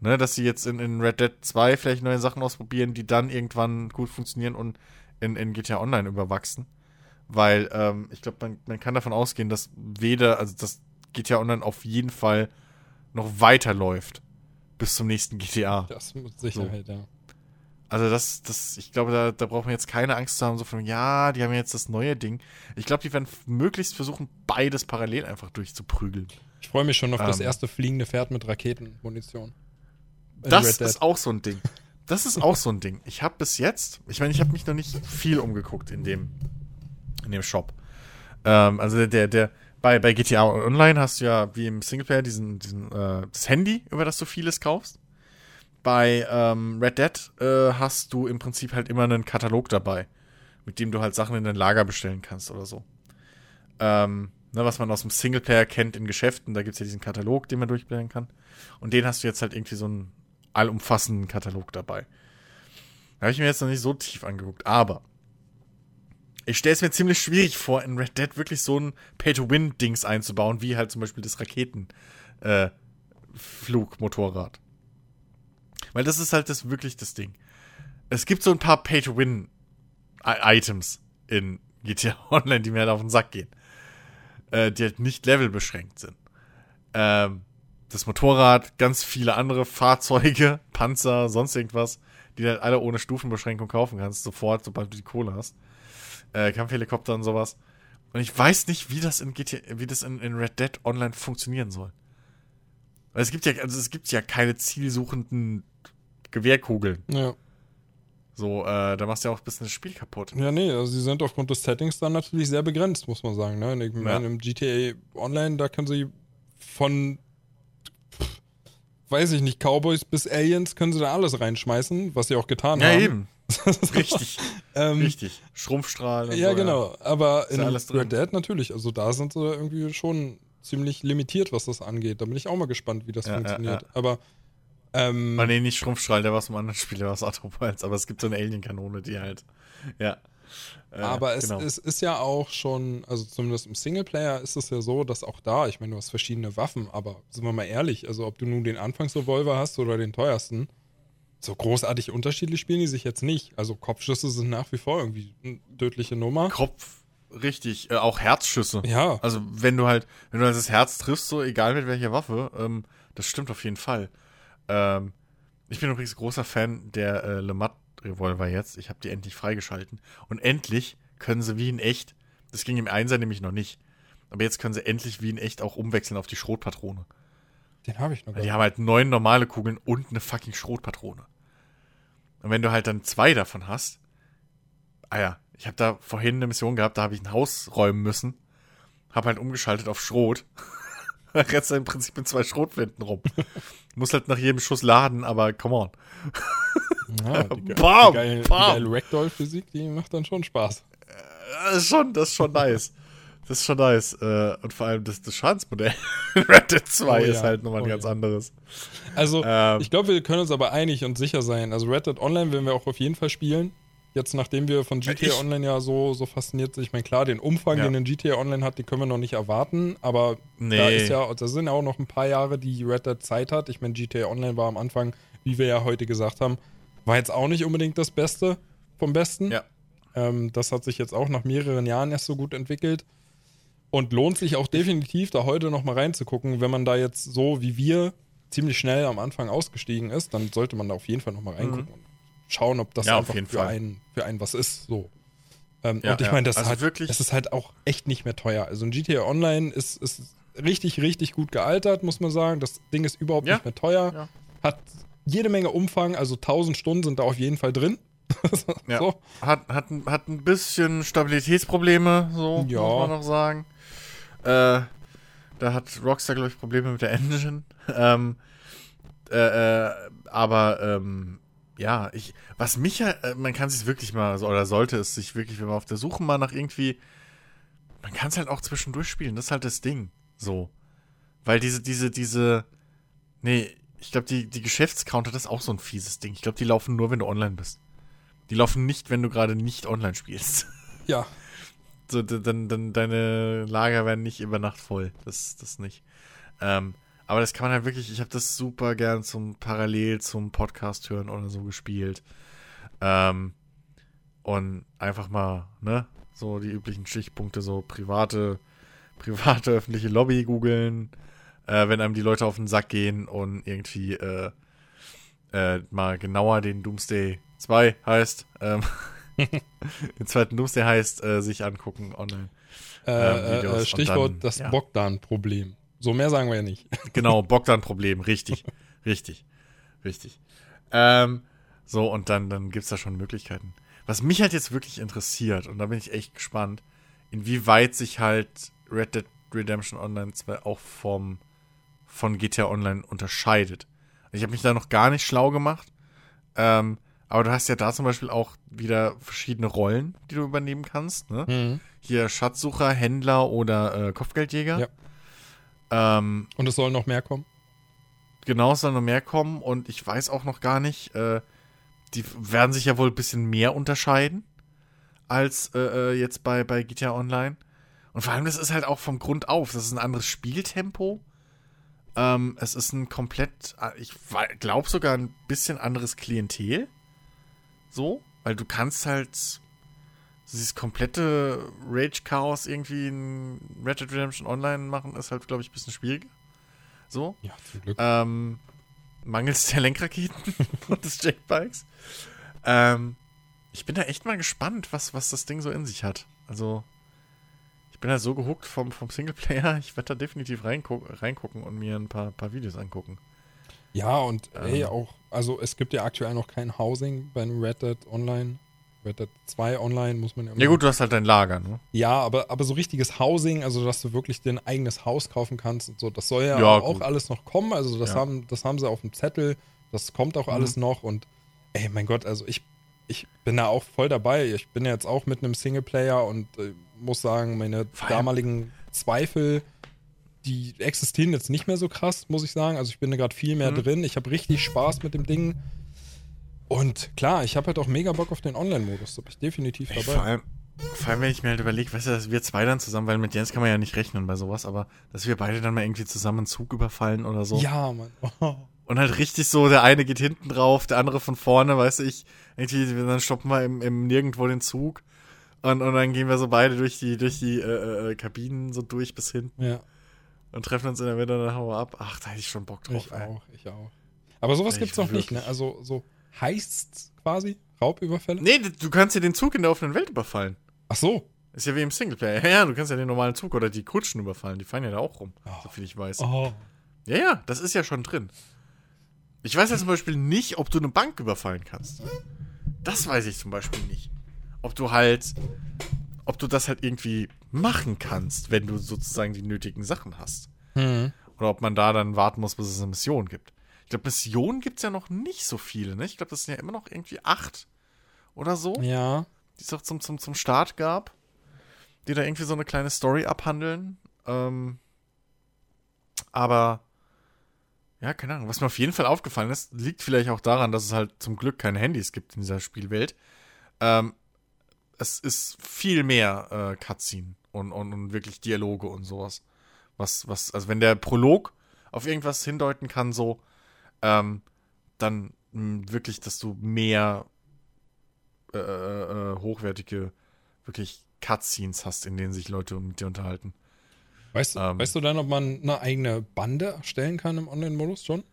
Ne, dass sie jetzt in, in Red Dead 2 vielleicht neue Sachen ausprobieren, die dann irgendwann gut funktionieren und in, in GTA Online überwachsen. Weil ähm, ich glaube, man, man kann davon ausgehen, dass weder, also dass GTA Online auf jeden Fall noch weiterläuft bis zum nächsten GTA. Das mit Sicherheit, so. ja. Also das, das, ich glaube, da, da braucht man jetzt keine Angst zu haben, so von, ja, die haben jetzt das neue Ding. Ich glaube, die werden möglichst versuchen, beides parallel einfach durchzuprügeln. Ich freue mich schon auf ähm, das erste fliegende Pferd mit Raketenmunition. Das ist auch so ein Ding. Das ist auch so ein Ding. Ich habe bis jetzt, ich meine, ich habe mich noch nicht viel umgeguckt in dem, in dem Shop. Ähm, also der, der, bei, bei GTA Online hast du ja wie im Singleplayer diesen, diesen äh, das Handy, über das du vieles kaufst. Bei ähm, Red Dead äh, hast du im Prinzip halt immer einen Katalog dabei, mit dem du halt Sachen in dein Lager bestellen kannst oder so. Ähm, ne, was man aus dem Singleplayer kennt in Geschäften, da gibt es ja diesen Katalog, den man durchblättern kann. Und den hast du jetzt halt irgendwie so einen allumfassenden Katalog dabei. Da habe ich mir jetzt noch nicht so tief angeguckt, aber ich stelle es mir ziemlich schwierig vor, in Red Dead wirklich so ein Pay-to-Win-Dings einzubauen, wie halt zum Beispiel das Raketenflugmotorrad. Äh, Weil das ist halt das wirklich das Ding. Es gibt so ein paar Pay-to-Win-Items in GTA Online, die mir halt auf den Sack gehen. Äh, die halt nicht levelbeschränkt sind. Ähm, das Motorrad, ganz viele andere Fahrzeuge, Panzer, sonst irgendwas, die du halt alle ohne Stufenbeschränkung kaufen kannst, sofort, sobald du die Kohle hast äh, Kampfhelikopter und sowas. Und ich weiß nicht, wie das in GTA, wie das in, in Red Dead Online funktionieren soll. Weil es gibt ja, also es gibt ja keine zielsuchenden Gewehrkugeln. Ja. So, äh, da machst du ja auch ein bisschen das Spiel kaputt. Ja, nee, also sie sind aufgrund des Settings dann natürlich sehr begrenzt, muss man sagen. Ne? Ich meine, ja. im GTA Online, da können sie von, weiß ich nicht, Cowboys bis Aliens, können sie da alles reinschmeißen, was sie auch getan ja, haben. Ja, eben. Richtig. ähm, Richtig. Schrumpfstrahl. Ja, so, genau. Ja. Aber in Red Dead natürlich. Also da sind sie irgendwie schon ziemlich limitiert, was das angeht. Da bin ich auch mal gespannt, wie das ja, funktioniert. Ja, Aber Ähm, Man nee, nicht Schrumpfstrahl, der war aus einem anderen Spiel, der war aus Atropals, aber es gibt so eine Alien-Kanone, die halt, ja. Äh, aber es, genau. es, ist ja auch schon, also zumindest im Singleplayer ist es ja so, dass auch da, ich meine, du hast verschiedene Waffen, aber sind wir mal ehrlich, also ob du nun den Anfangsrevolver hast oder den teuersten, so großartig unterschiedlich spielen die sich jetzt nicht. Also Kopfschüsse sind nach wie vor irgendwie eine tödliche Nummer. Kopf, richtig, äh, auch Herzschüsse. Ja. Also wenn du halt, wenn du halt das Herz triffst, so egal mit welcher Waffe, ähm, das stimmt auf jeden Fall. Ähm, ich bin übrigens großer Fan der äh, Lemat Revolver jetzt. Ich habe die endlich freigeschalten. Und endlich können sie wie in echt, das ging im Einser nämlich noch nicht, aber jetzt können sie endlich wie in echt auch umwechseln auf die Schrotpatrone. Den habe ich noch. Die haben halt neun normale Kugeln und eine fucking Schrotpatrone. Und wenn du halt dann zwei davon hast, ah ja, ich habe da vorhin eine Mission gehabt, da habe ich ein Haus räumen müssen, habe halt umgeschaltet auf Schrot. rennst im Prinzip mit zwei Schrotflinten rum. Muss halt nach jedem Schuss laden, aber come on. Ja, die, bam, die geile, geile Ragdoll-Physik, die macht dann schon Spaß. Das ist schon, das ist schon nice. Das ist schon nice. Äh, und vor allem das, das Schadensmodell in Red Dead 2 oh, ist ja. halt nochmal oh, ein ganz ja. anderes. Also, ähm, ich glaube, wir können uns aber einig und sicher sein. Also, Red Dead Online werden wir auch auf jeden Fall spielen. Jetzt, nachdem wir von GTA ich, Online ja so, so fasziniert sind, ich meine, klar, den Umfang, ja. den ein GTA Online hat, den können wir noch nicht erwarten, aber nee. da ist ja, da sind ja auch noch ein paar Jahre, die Red Dead Zeit hat. Ich meine, GTA Online war am Anfang, wie wir ja heute gesagt haben, war jetzt auch nicht unbedingt das Beste vom Besten. Ja. Ähm, das hat sich jetzt auch nach mehreren Jahren erst so gut entwickelt. Und lohnt sich auch definitiv, da heute nochmal reinzugucken. Wenn man da jetzt so wie wir ziemlich schnell am Anfang ausgestiegen ist, dann sollte man da auf jeden Fall nochmal reingucken mhm. und schauen, ob das ja, einfach für einen, für einen was ist. So. Ähm, ja, und ich meine, das, also halt, das ist halt auch echt nicht mehr teuer. Also ein GTA Online ist, ist richtig, richtig gut gealtert, muss man sagen. Das Ding ist überhaupt nicht mehr teuer. Hat jede Menge Umfang, also 1000 Stunden sind da auf jeden Fall drin. ja. so. hat, hat, hat ein bisschen Stabilitätsprobleme, so ja. muss man noch sagen. Äh, da hat Rockstar, glaube ich, Probleme mit der Engine. Ähm, äh, äh, aber ähm, ja, ich, was mich ja, äh, man kann sich wirklich mal, oder sollte es sich wirklich, wenn man auf der Suche mal nach irgendwie, man kann es halt auch zwischendurch spielen, das ist halt das Ding. So. Weil diese, diese, diese, nee, ich glaube, die, die Geschäftscounter, das ist auch so ein fieses Ding. Ich glaube, die laufen nur, wenn du online bist. Die laufen nicht, wenn du gerade nicht online spielst. Ja. So, dann, dann deine Lager werden nicht über Nacht voll. Das, das nicht. Ähm, aber das kann man halt wirklich, ich habe das super gern zum Parallel zum Podcast hören oder so gespielt. Ähm, und einfach mal, ne, so die üblichen Stichpunkte, so private, private öffentliche Lobby googeln, äh, wenn einem die Leute auf den Sack gehen und irgendwie äh, äh, mal genauer den Doomsday 2 heißt, ähm, den zweiten Doomsday heißt, äh, sich angucken online. Äh, ähm, äh, Stichwort dann, das ja. Bogdan-Problem. So mehr sagen wir ja nicht. genau, Bogdan-Problem, richtig. richtig. Richtig. Ähm, so, und dann, dann gibt es da schon Möglichkeiten. Was mich halt jetzt wirklich interessiert, und da bin ich echt gespannt, inwieweit sich halt Red Dead Redemption Online 2 auch vom von GTA Online unterscheidet. Ich habe mich da noch gar nicht schlau gemacht. Ähm, aber du hast ja da zum Beispiel auch wieder verschiedene Rollen, die du übernehmen kannst. Ne? Mhm. Hier Schatzsucher, Händler oder äh, Kopfgeldjäger. Ja. Ähm, und es sollen noch mehr kommen? Genau, es soll noch mehr kommen. Und ich weiß auch noch gar nicht, äh, die werden sich ja wohl ein bisschen mehr unterscheiden als äh, äh jetzt bei, bei GTA Online. Und vor allem, das ist halt auch vom Grund auf. Das ist ein anderes Spieltempo. Ähm, es ist ein komplett, äh, ich glaube sogar ein bisschen anderes Klientel. So, weil du kannst halt dieses komplette Rage-Chaos irgendwie in Red Dead Redemption Online machen, ist halt, glaube ich, ein bisschen schwieriger. So. Ja, zum Glück. Ähm, mangels der Lenkraketen und des Jackbikes. Ähm, ich bin da echt mal gespannt, was, was das Ding so in sich hat. Also, ich bin da so gehuckt vom, vom Singleplayer, ich werde da definitiv reingu reingucken und mir ein paar, paar Videos angucken. Ja, und ähm. ey, auch, also es gibt ja aktuell noch kein Housing bei Red Dead Online. Red Dead 2 Online muss man ja immer. Ja, gut, du hast halt dein Lager, ne? Ja, aber, aber so richtiges Housing, also dass du wirklich dein eigenes Haus kaufen kannst und so, das soll ja, ja auch alles noch kommen. Also das, ja. haben, das haben sie auf dem Zettel, das kommt auch mhm. alles noch und ey, mein Gott, also ich, ich bin da auch voll dabei. Ich bin ja jetzt auch mit einem Singleplayer und äh, muss sagen, meine damaligen Zweifel die existieren jetzt nicht mehr so krass, muss ich sagen. Also ich bin da gerade viel mehr mhm. drin. Ich habe richtig Spaß mit dem Ding. Und klar, ich habe halt auch mega Bock auf den Online-Modus. Da bin ich definitiv dabei. Vor allem, vor allem, wenn ich mir halt überlege, weißt du, dass wir zwei dann zusammen, weil mit Jens kann man ja nicht rechnen bei sowas, aber dass wir beide dann mal irgendwie zusammen einen Zug überfallen oder so. Ja, Mann. Oh. Und halt richtig so, der eine geht hinten drauf, der andere von vorne, weißt du, ich, irgendwie, dann stoppen wir im, im Nirgendwo den Zug. Und, und dann gehen wir so beide durch die, durch die äh, äh, Kabinen so durch bis hinten. Ja. Und treffen uns in der Mitte und dann hauen wir ab. Ach, da hätte ich schon Bock drauf. Ich ey. auch, ich auch. Aber sowas Ey, gibt's noch nicht, ne? Also so heißt's quasi? Raubüberfälle? Nee, du kannst ja den Zug in der offenen Welt überfallen. Ach so. Ist ja wie im Singleplayer. Ja, ja, du kannst ja den normalen Zug oder die Kutschen überfallen. Die fahren ja da auch rum, oh. so viel ich weiß. Oh. Ja, ja, das ist ja schon drin. Ich weiß ja zum Beispiel nicht, ob du eine Bank überfallen kannst. Das weiß ich zum Beispiel nicht. Ob du halt, ob du das halt irgendwie machen kannst, wenn du sozusagen die nötigen Sachen hast. Hm. Oder ob man da dann warten muss, bis es eine Mission gibt. Ich glaube, Missionen gibt es ja noch nicht so viele, ne? Ich glaube, das sind ja immer noch irgendwie acht oder so. Ja. Die es auch zum, zum, zum Start gab. Die da irgendwie so eine kleine Story abhandeln. Ähm, aber ja, keine Ahnung. Was mir auf jeden Fall aufgefallen ist, liegt vielleicht auch daran, dass es halt zum Glück keine Handys gibt in dieser Spielwelt. Ähm, es ist viel mehr äh, Cutscene und, und, und wirklich Dialoge und sowas. Was, was, also wenn der Prolog auf irgendwas hindeuten kann, so, ähm, dann mh, hm, wirklich, dass du mehr äh, äh, äh, hochwertige, wirklich Cutscenes hast, in denen sich Leute mit dir unterhalten. Weißt, ähm, weißt du dann, ob man eine eigene Bande erstellen kann im Online-Modus schon?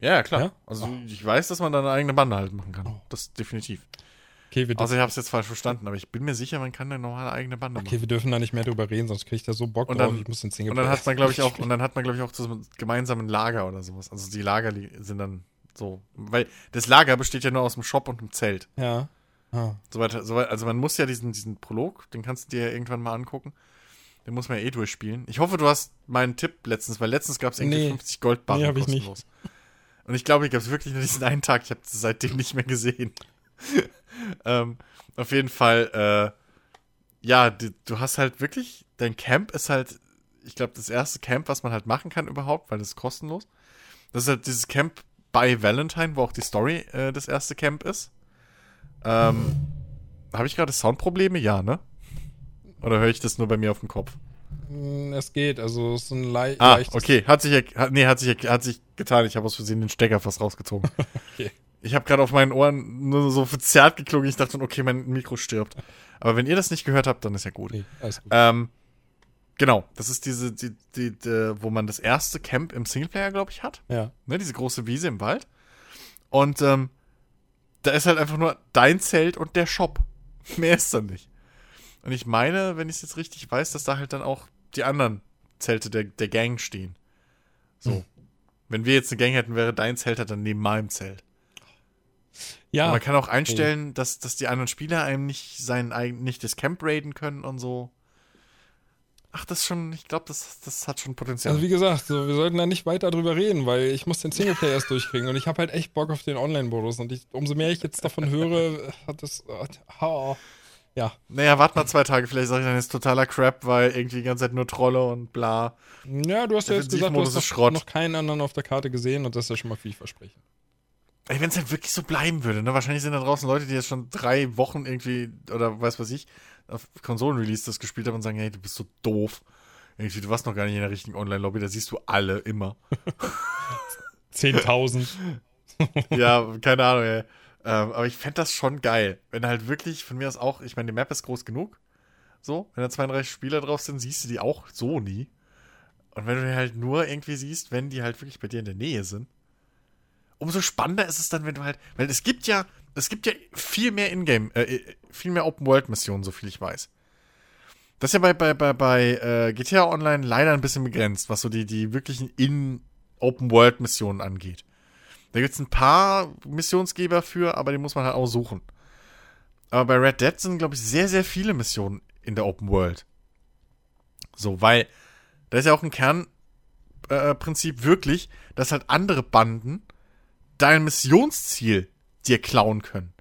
Ja, klar. Ja? Also oh. ich weiß, dass man da eine eigene Bande halt machen kann. Oh. Das definitiv. Okay, wir also ich habe es jetzt falsch verstanden, aber ich bin mir sicher, man kann eine normale eigene Bande machen. Okay, wir dürfen da nicht mehr drüber reden, sonst kriege ich da so Bock und dann, drauf. Ich muss den Single Und dann hat man, glaube ich, auch, und dann hat man, glaube ich, auch so gemeinsamen Lager oder sowas. Also die Lager sind dann so, weil das Lager besteht ja nur aus dem Shop und dem Zelt. Ja. Ah. Soweit, soweit, also man muss ja diesen, diesen Prolog, den kannst du dir ja irgendwann mal angucken. Den muss man ja eh durchspielen. Ich hoffe, du hast meinen Tipp letztens, weil letztens gab es irgendwie nee. 50 Goldbarren nee, hab ich kostenlos. Nicht. Und ich glaube, ich habe es wirklich nur diesen einen Tag. Ich habe es seitdem nicht mehr gesehen. ähm, auf jeden Fall, äh, ja, du, du, hast halt wirklich, dein Camp ist halt, ich glaube, das erste Camp, was man halt machen kann überhaupt, weil das ist kostenlos. Das ist halt dieses Camp bei Valentine, wo auch die Story äh, das erste Camp ist. Ähm, habe ich gerade Soundprobleme? Ja, ne? Oder höre ich das nur bei mir auf dem Kopf? Hm, es geht, also es ist ein le ah, leichtes. okay, hat sich, hat, nee, hat sich, hat sich getan. Ich habe aus Versehen den Stecker fast rausgezogen. okay. Ich habe gerade auf meinen Ohren nur so verzerrt geklungen. Ich dachte, okay, mein Mikro stirbt. Aber wenn ihr das nicht gehört habt, dann ist ja gut. Nee, alles gut. Ähm, genau, das ist diese, die, die, die, wo man das erste Camp im Singleplayer, glaube ich, hat. Ja. Ne, diese große Wiese im Wald. Und ähm, da ist halt einfach nur dein Zelt und der Shop. Mehr ist da nicht. Und ich meine, wenn ich es jetzt richtig weiß, dass da halt dann auch die anderen Zelte der, der Gang stehen. So. Hm. Wenn wir jetzt eine Gang hätten, wäre dein Zelt halt dann neben meinem Zelt. Ja. Und man kann auch einstellen, oh. dass, dass die anderen Spieler einem nicht sein nicht das Camp raiden können und so. Ach, das schon, ich glaube, das, das hat schon Potenzial. Also wie gesagt, so, wir sollten da nicht weiter drüber reden, weil ich muss den Singleplayer erst durchkriegen und ich habe halt echt Bock auf den Online-Modus und ich, umso mehr ich jetzt davon höre, hat das. Oh, ja. Naja, warte mal zwei Tage, vielleicht sage ich dann jetzt totaler Crap, weil irgendwie die ganze Zeit nur Trolle und bla. Ja, du hast ja jetzt gesagt, du hast noch, noch keinen anderen auf der Karte gesehen und das ist ja schon mal vielversprechend. Ey, wenn es halt wirklich so bleiben würde, ne? Wahrscheinlich sind da draußen Leute, die jetzt schon drei Wochen irgendwie, oder weiß was ich, auf Konsolen-Release das gespielt haben und sagen, hey, du bist so doof. Irgendwie, du warst noch gar nicht in der richtigen Online-Lobby, da siehst du alle immer. 10.000. ja, keine Ahnung, ey. Ähm, aber ich fände das schon geil, wenn halt wirklich von mir aus auch, ich meine, die Map ist groß genug. So, wenn da 32 Spieler drauf sind, siehst du die auch so nie. Und wenn du die halt nur irgendwie siehst, wenn die halt wirklich bei dir in der Nähe sind, umso spannender ist es dann, wenn du halt, weil es gibt ja, es gibt ja viel mehr Ingame, äh, viel mehr Open-World-Missionen, so viel ich weiß. Das ist ja bei, bei, bei, bei äh, GTA Online leider ein bisschen begrenzt, was so die, die wirklichen In-Open-World-Missionen angeht. Da gibt es ein paar Missionsgeber für, aber die muss man halt auch suchen. Aber bei Red Dead sind, glaube ich, sehr, sehr viele Missionen in der Open World. So, weil da ist ja auch ein Kernprinzip äh, wirklich, dass halt andere Banden dein Missionsziel dir klauen können.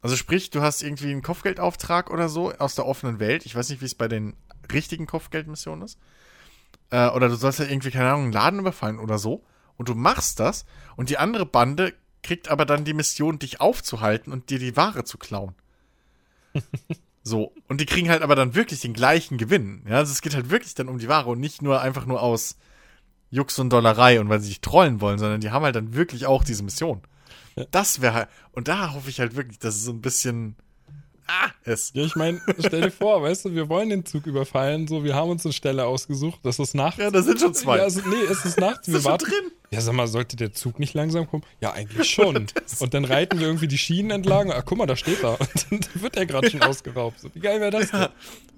Also sprich, du hast irgendwie einen Kopfgeldauftrag oder so aus der offenen Welt. Ich weiß nicht, wie es bei den richtigen Kopfgeldmissionen ist. äh, oder du sollst ja irgendwie, keine Ahnung, einen Laden überfallen oder so. Und du machst das und die andere Bande kriegt aber dann die Mission, dich aufzuhalten und dir die Ware zu klauen. so. Und die kriegen halt aber dann wirklich den gleichen Gewinn. Ja, also es geht halt wirklich dann um die Ware und nicht nur einfach nur aus Jux und Dollerei und weil sie dich trollen wollen, sondern die haben halt dann wirklich auch diese Mission. Das wäre halt, und da hoffe ich halt wirklich, dass es so ein bisschen ah, ist. Ja, ich meine, stell dir vor, weißt du, wir wollen den Zug überfallen, so, wir haben uns eine Stelle ausgesucht, das ist nachts. Ja, da sind schon zwei. Ja, also, nee, es ist nachts, wir warten. drin? Ja, sag mal, sollte der Zug nicht langsam kommen? Ja, eigentlich schon. und dann reiten wir irgendwie die Schienen entlang, ah, guck mal, da steht er. Und dann wird er gerade schon ausgeraubt. So, wie geil wäre das denn?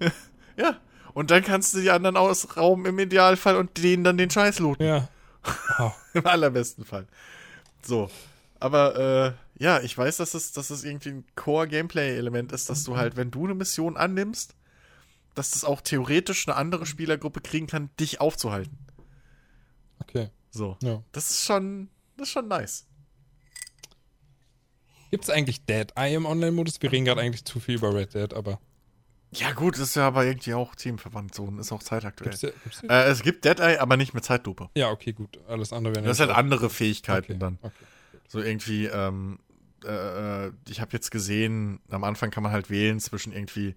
Ja. ja. Und dann kannst du die anderen ausrauben im Idealfall und denen dann den Scheiß looten. Ja. Wow. Im allerbesten Fall. So. Aber äh, ja, ich weiß, dass es, dass es irgendwie ein Core-Gameplay-Element ist, dass du halt, wenn du eine Mission annimmst, dass das auch theoretisch eine andere Spielergruppe kriegen kann, dich aufzuhalten. Okay. So. Ja. Das ist schon, das ist schon nice. Gibt es eigentlich Dead Eye im Online-Modus? Wir reden gerade eigentlich zu viel über Red Dead, aber. Ja, gut, ist ja aber irgendwie auch teamverwandt so und ist auch zeitaktuell. Gibt's ja, gibt's ja? Äh, es gibt Dead Eye, aber nicht mit Zeitlupe. Ja, okay, gut. Alles andere wäre Das sind halt andere Fähigkeiten okay, dann. Okay. So irgendwie, ähm, äh, äh, ich habe jetzt gesehen, am Anfang kann man halt wählen zwischen irgendwie,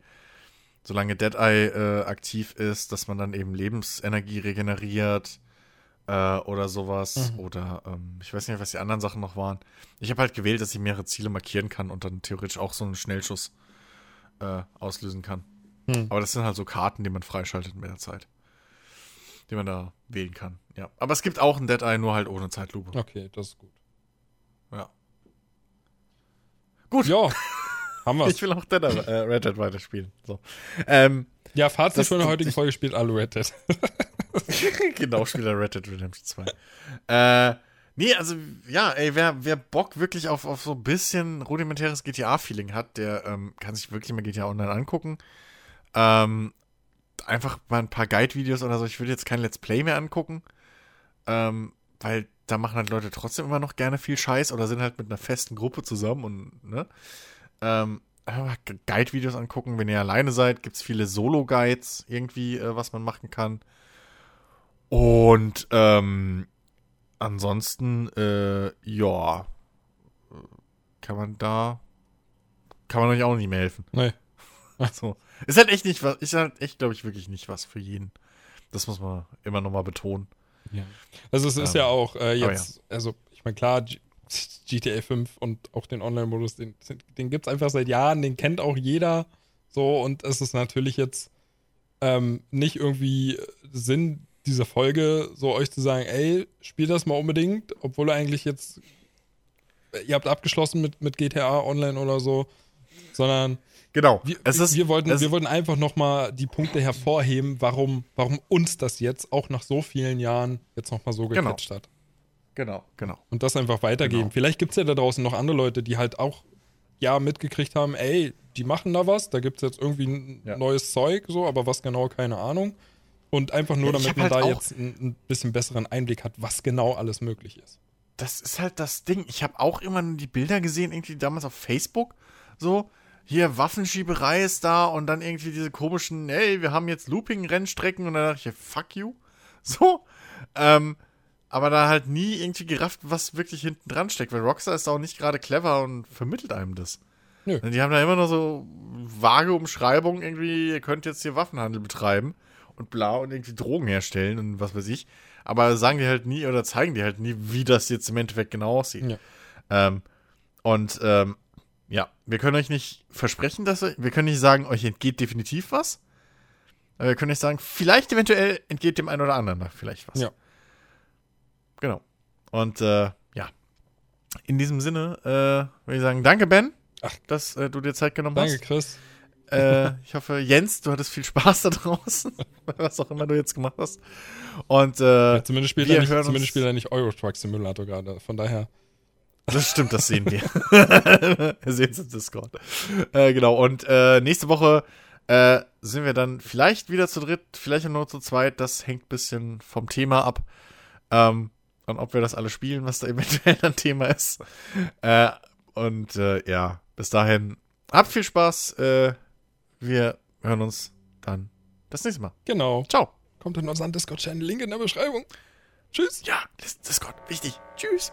solange Deadeye äh, aktiv ist, dass man dann eben Lebensenergie regeneriert äh, oder sowas. Mhm. Oder ähm, ich weiß nicht, was die anderen Sachen noch waren. Ich habe halt gewählt, dass ich mehrere Ziele markieren kann und dann theoretisch auch so einen Schnellschuss äh, auslösen kann. Mhm. Aber das sind halt so Karten, die man freischaltet in der Zeit. Die man da wählen kann. Ja. Aber es gibt auch ein Deadeye, nur halt ohne Zeitlupe. Okay, das ist gut. Ja. Gut. Ja, haben wir's. Ich will auch Dead, äh, Red Dead weiterspielen. So. Ähm, ja, Fazit von der heutigen Folge spielt alle Red Dead. genau, spielt er Red Dead Redemption 2. Äh, nee, also, ja, ey, wer, wer Bock wirklich auf, auf so ein bisschen rudimentäres GTA-Feeling hat, der ähm, kann sich wirklich mal GTA Online angucken. Ähm, einfach mal ein paar Guide-Videos oder so. Ich würde jetzt kein Let's Play mehr angucken. Ähm, weil da machen halt Leute trotzdem immer noch gerne viel Scheiß oder sind halt mit einer festen Gruppe zusammen und, ne? Ähm, Guide-Videos angucken, wenn ihr alleine seid, gibt es viele Solo-Guides irgendwie, äh, was man machen kann. Und ähm, ansonsten, äh, ja, kann man da, kann man euch auch nicht mehr helfen. Nee. Also, ist halt echt nicht was, ist halt echt, glaube ich, wirklich nicht was für jeden. Das muss man immer nochmal betonen. Ja. Also es ist ähm, ja auch äh, jetzt, ja. also ich meine, klar, G GTA 5 und auch den Online-Modus, den, den gibt es einfach seit Jahren, den kennt auch jeder so und es ist natürlich jetzt ähm, nicht irgendwie Sinn dieser Folge, so euch zu sagen, ey, spiel das mal unbedingt, obwohl er eigentlich jetzt, ihr habt abgeschlossen mit, mit GTA Online oder so, sondern Genau. Wir, ist, wir wollten, wir wollten einfach nochmal die Punkte hervorheben, warum, warum uns das jetzt auch nach so vielen Jahren jetzt nochmal so genau. gecatcht hat. Genau, genau. Und das einfach weitergeben. Genau. Vielleicht gibt es ja da draußen noch andere Leute, die halt auch ja mitgekriegt haben, ey, die machen da was, da gibt es jetzt irgendwie ein ja. neues Zeug, so, aber was genau, keine Ahnung. Und einfach nur, damit man halt da jetzt ein, ein, bisschen besseren Einblick hat, was genau alles möglich ist. Das ist halt das Ding. Ich habe auch immer nur die Bilder gesehen, irgendwie damals auf Facebook, so, hier Waffenschieberei ist da und dann irgendwie diese komischen, hey, wir haben jetzt Looping-Rennstrecken und dann dachte ich, fuck you. So. Ähm, aber da halt nie irgendwie gerafft, was wirklich hinten dran steckt, weil Rockstar ist auch nicht gerade clever und vermittelt einem das. Nö. Die haben da immer nur so vage Umschreibungen, irgendwie, ihr könnt jetzt hier Waffenhandel betreiben und bla und irgendwie Drogen herstellen und was weiß ich. Aber sagen die halt nie oder zeigen die halt nie, wie das jetzt im Endeffekt genau aussieht. Ja. Ähm, und ähm, ja, wir können euch nicht versprechen, dass wir, wir können nicht sagen, euch entgeht definitiv was. Aber wir können euch sagen, vielleicht eventuell entgeht dem einen oder anderen noch vielleicht was. Ja. Genau. Und äh, ja, in diesem Sinne äh, würde ich sagen, danke Ben, Ach. dass äh, du dir Zeit genommen danke, hast. Danke Chris. Äh, ich hoffe, Jens, du hattest viel Spaß da draußen, was auch immer du jetzt gemacht hast. Und äh, ja, zumindest spielt er nicht, zumindest spielt er nicht Euro Truck Simulator gerade. Von daher. Das stimmt, das sehen wir. wir sehen es im Discord. Äh, genau, und äh, nächste Woche äh, sind wir dann vielleicht wieder zu dritt, vielleicht nur zu zweit. Das hängt ein bisschen vom Thema ab. Ähm, und ob wir das alle spielen, was da eventuell ein Thema ist. Äh, und äh, ja, bis dahin, habt viel Spaß. Äh, wir hören uns dann das nächste Mal. Genau. Ciao. Kommt in unseren Discord-Channel. Link in der Beschreibung. Tschüss. Ja, Discord. Wichtig. Tschüss.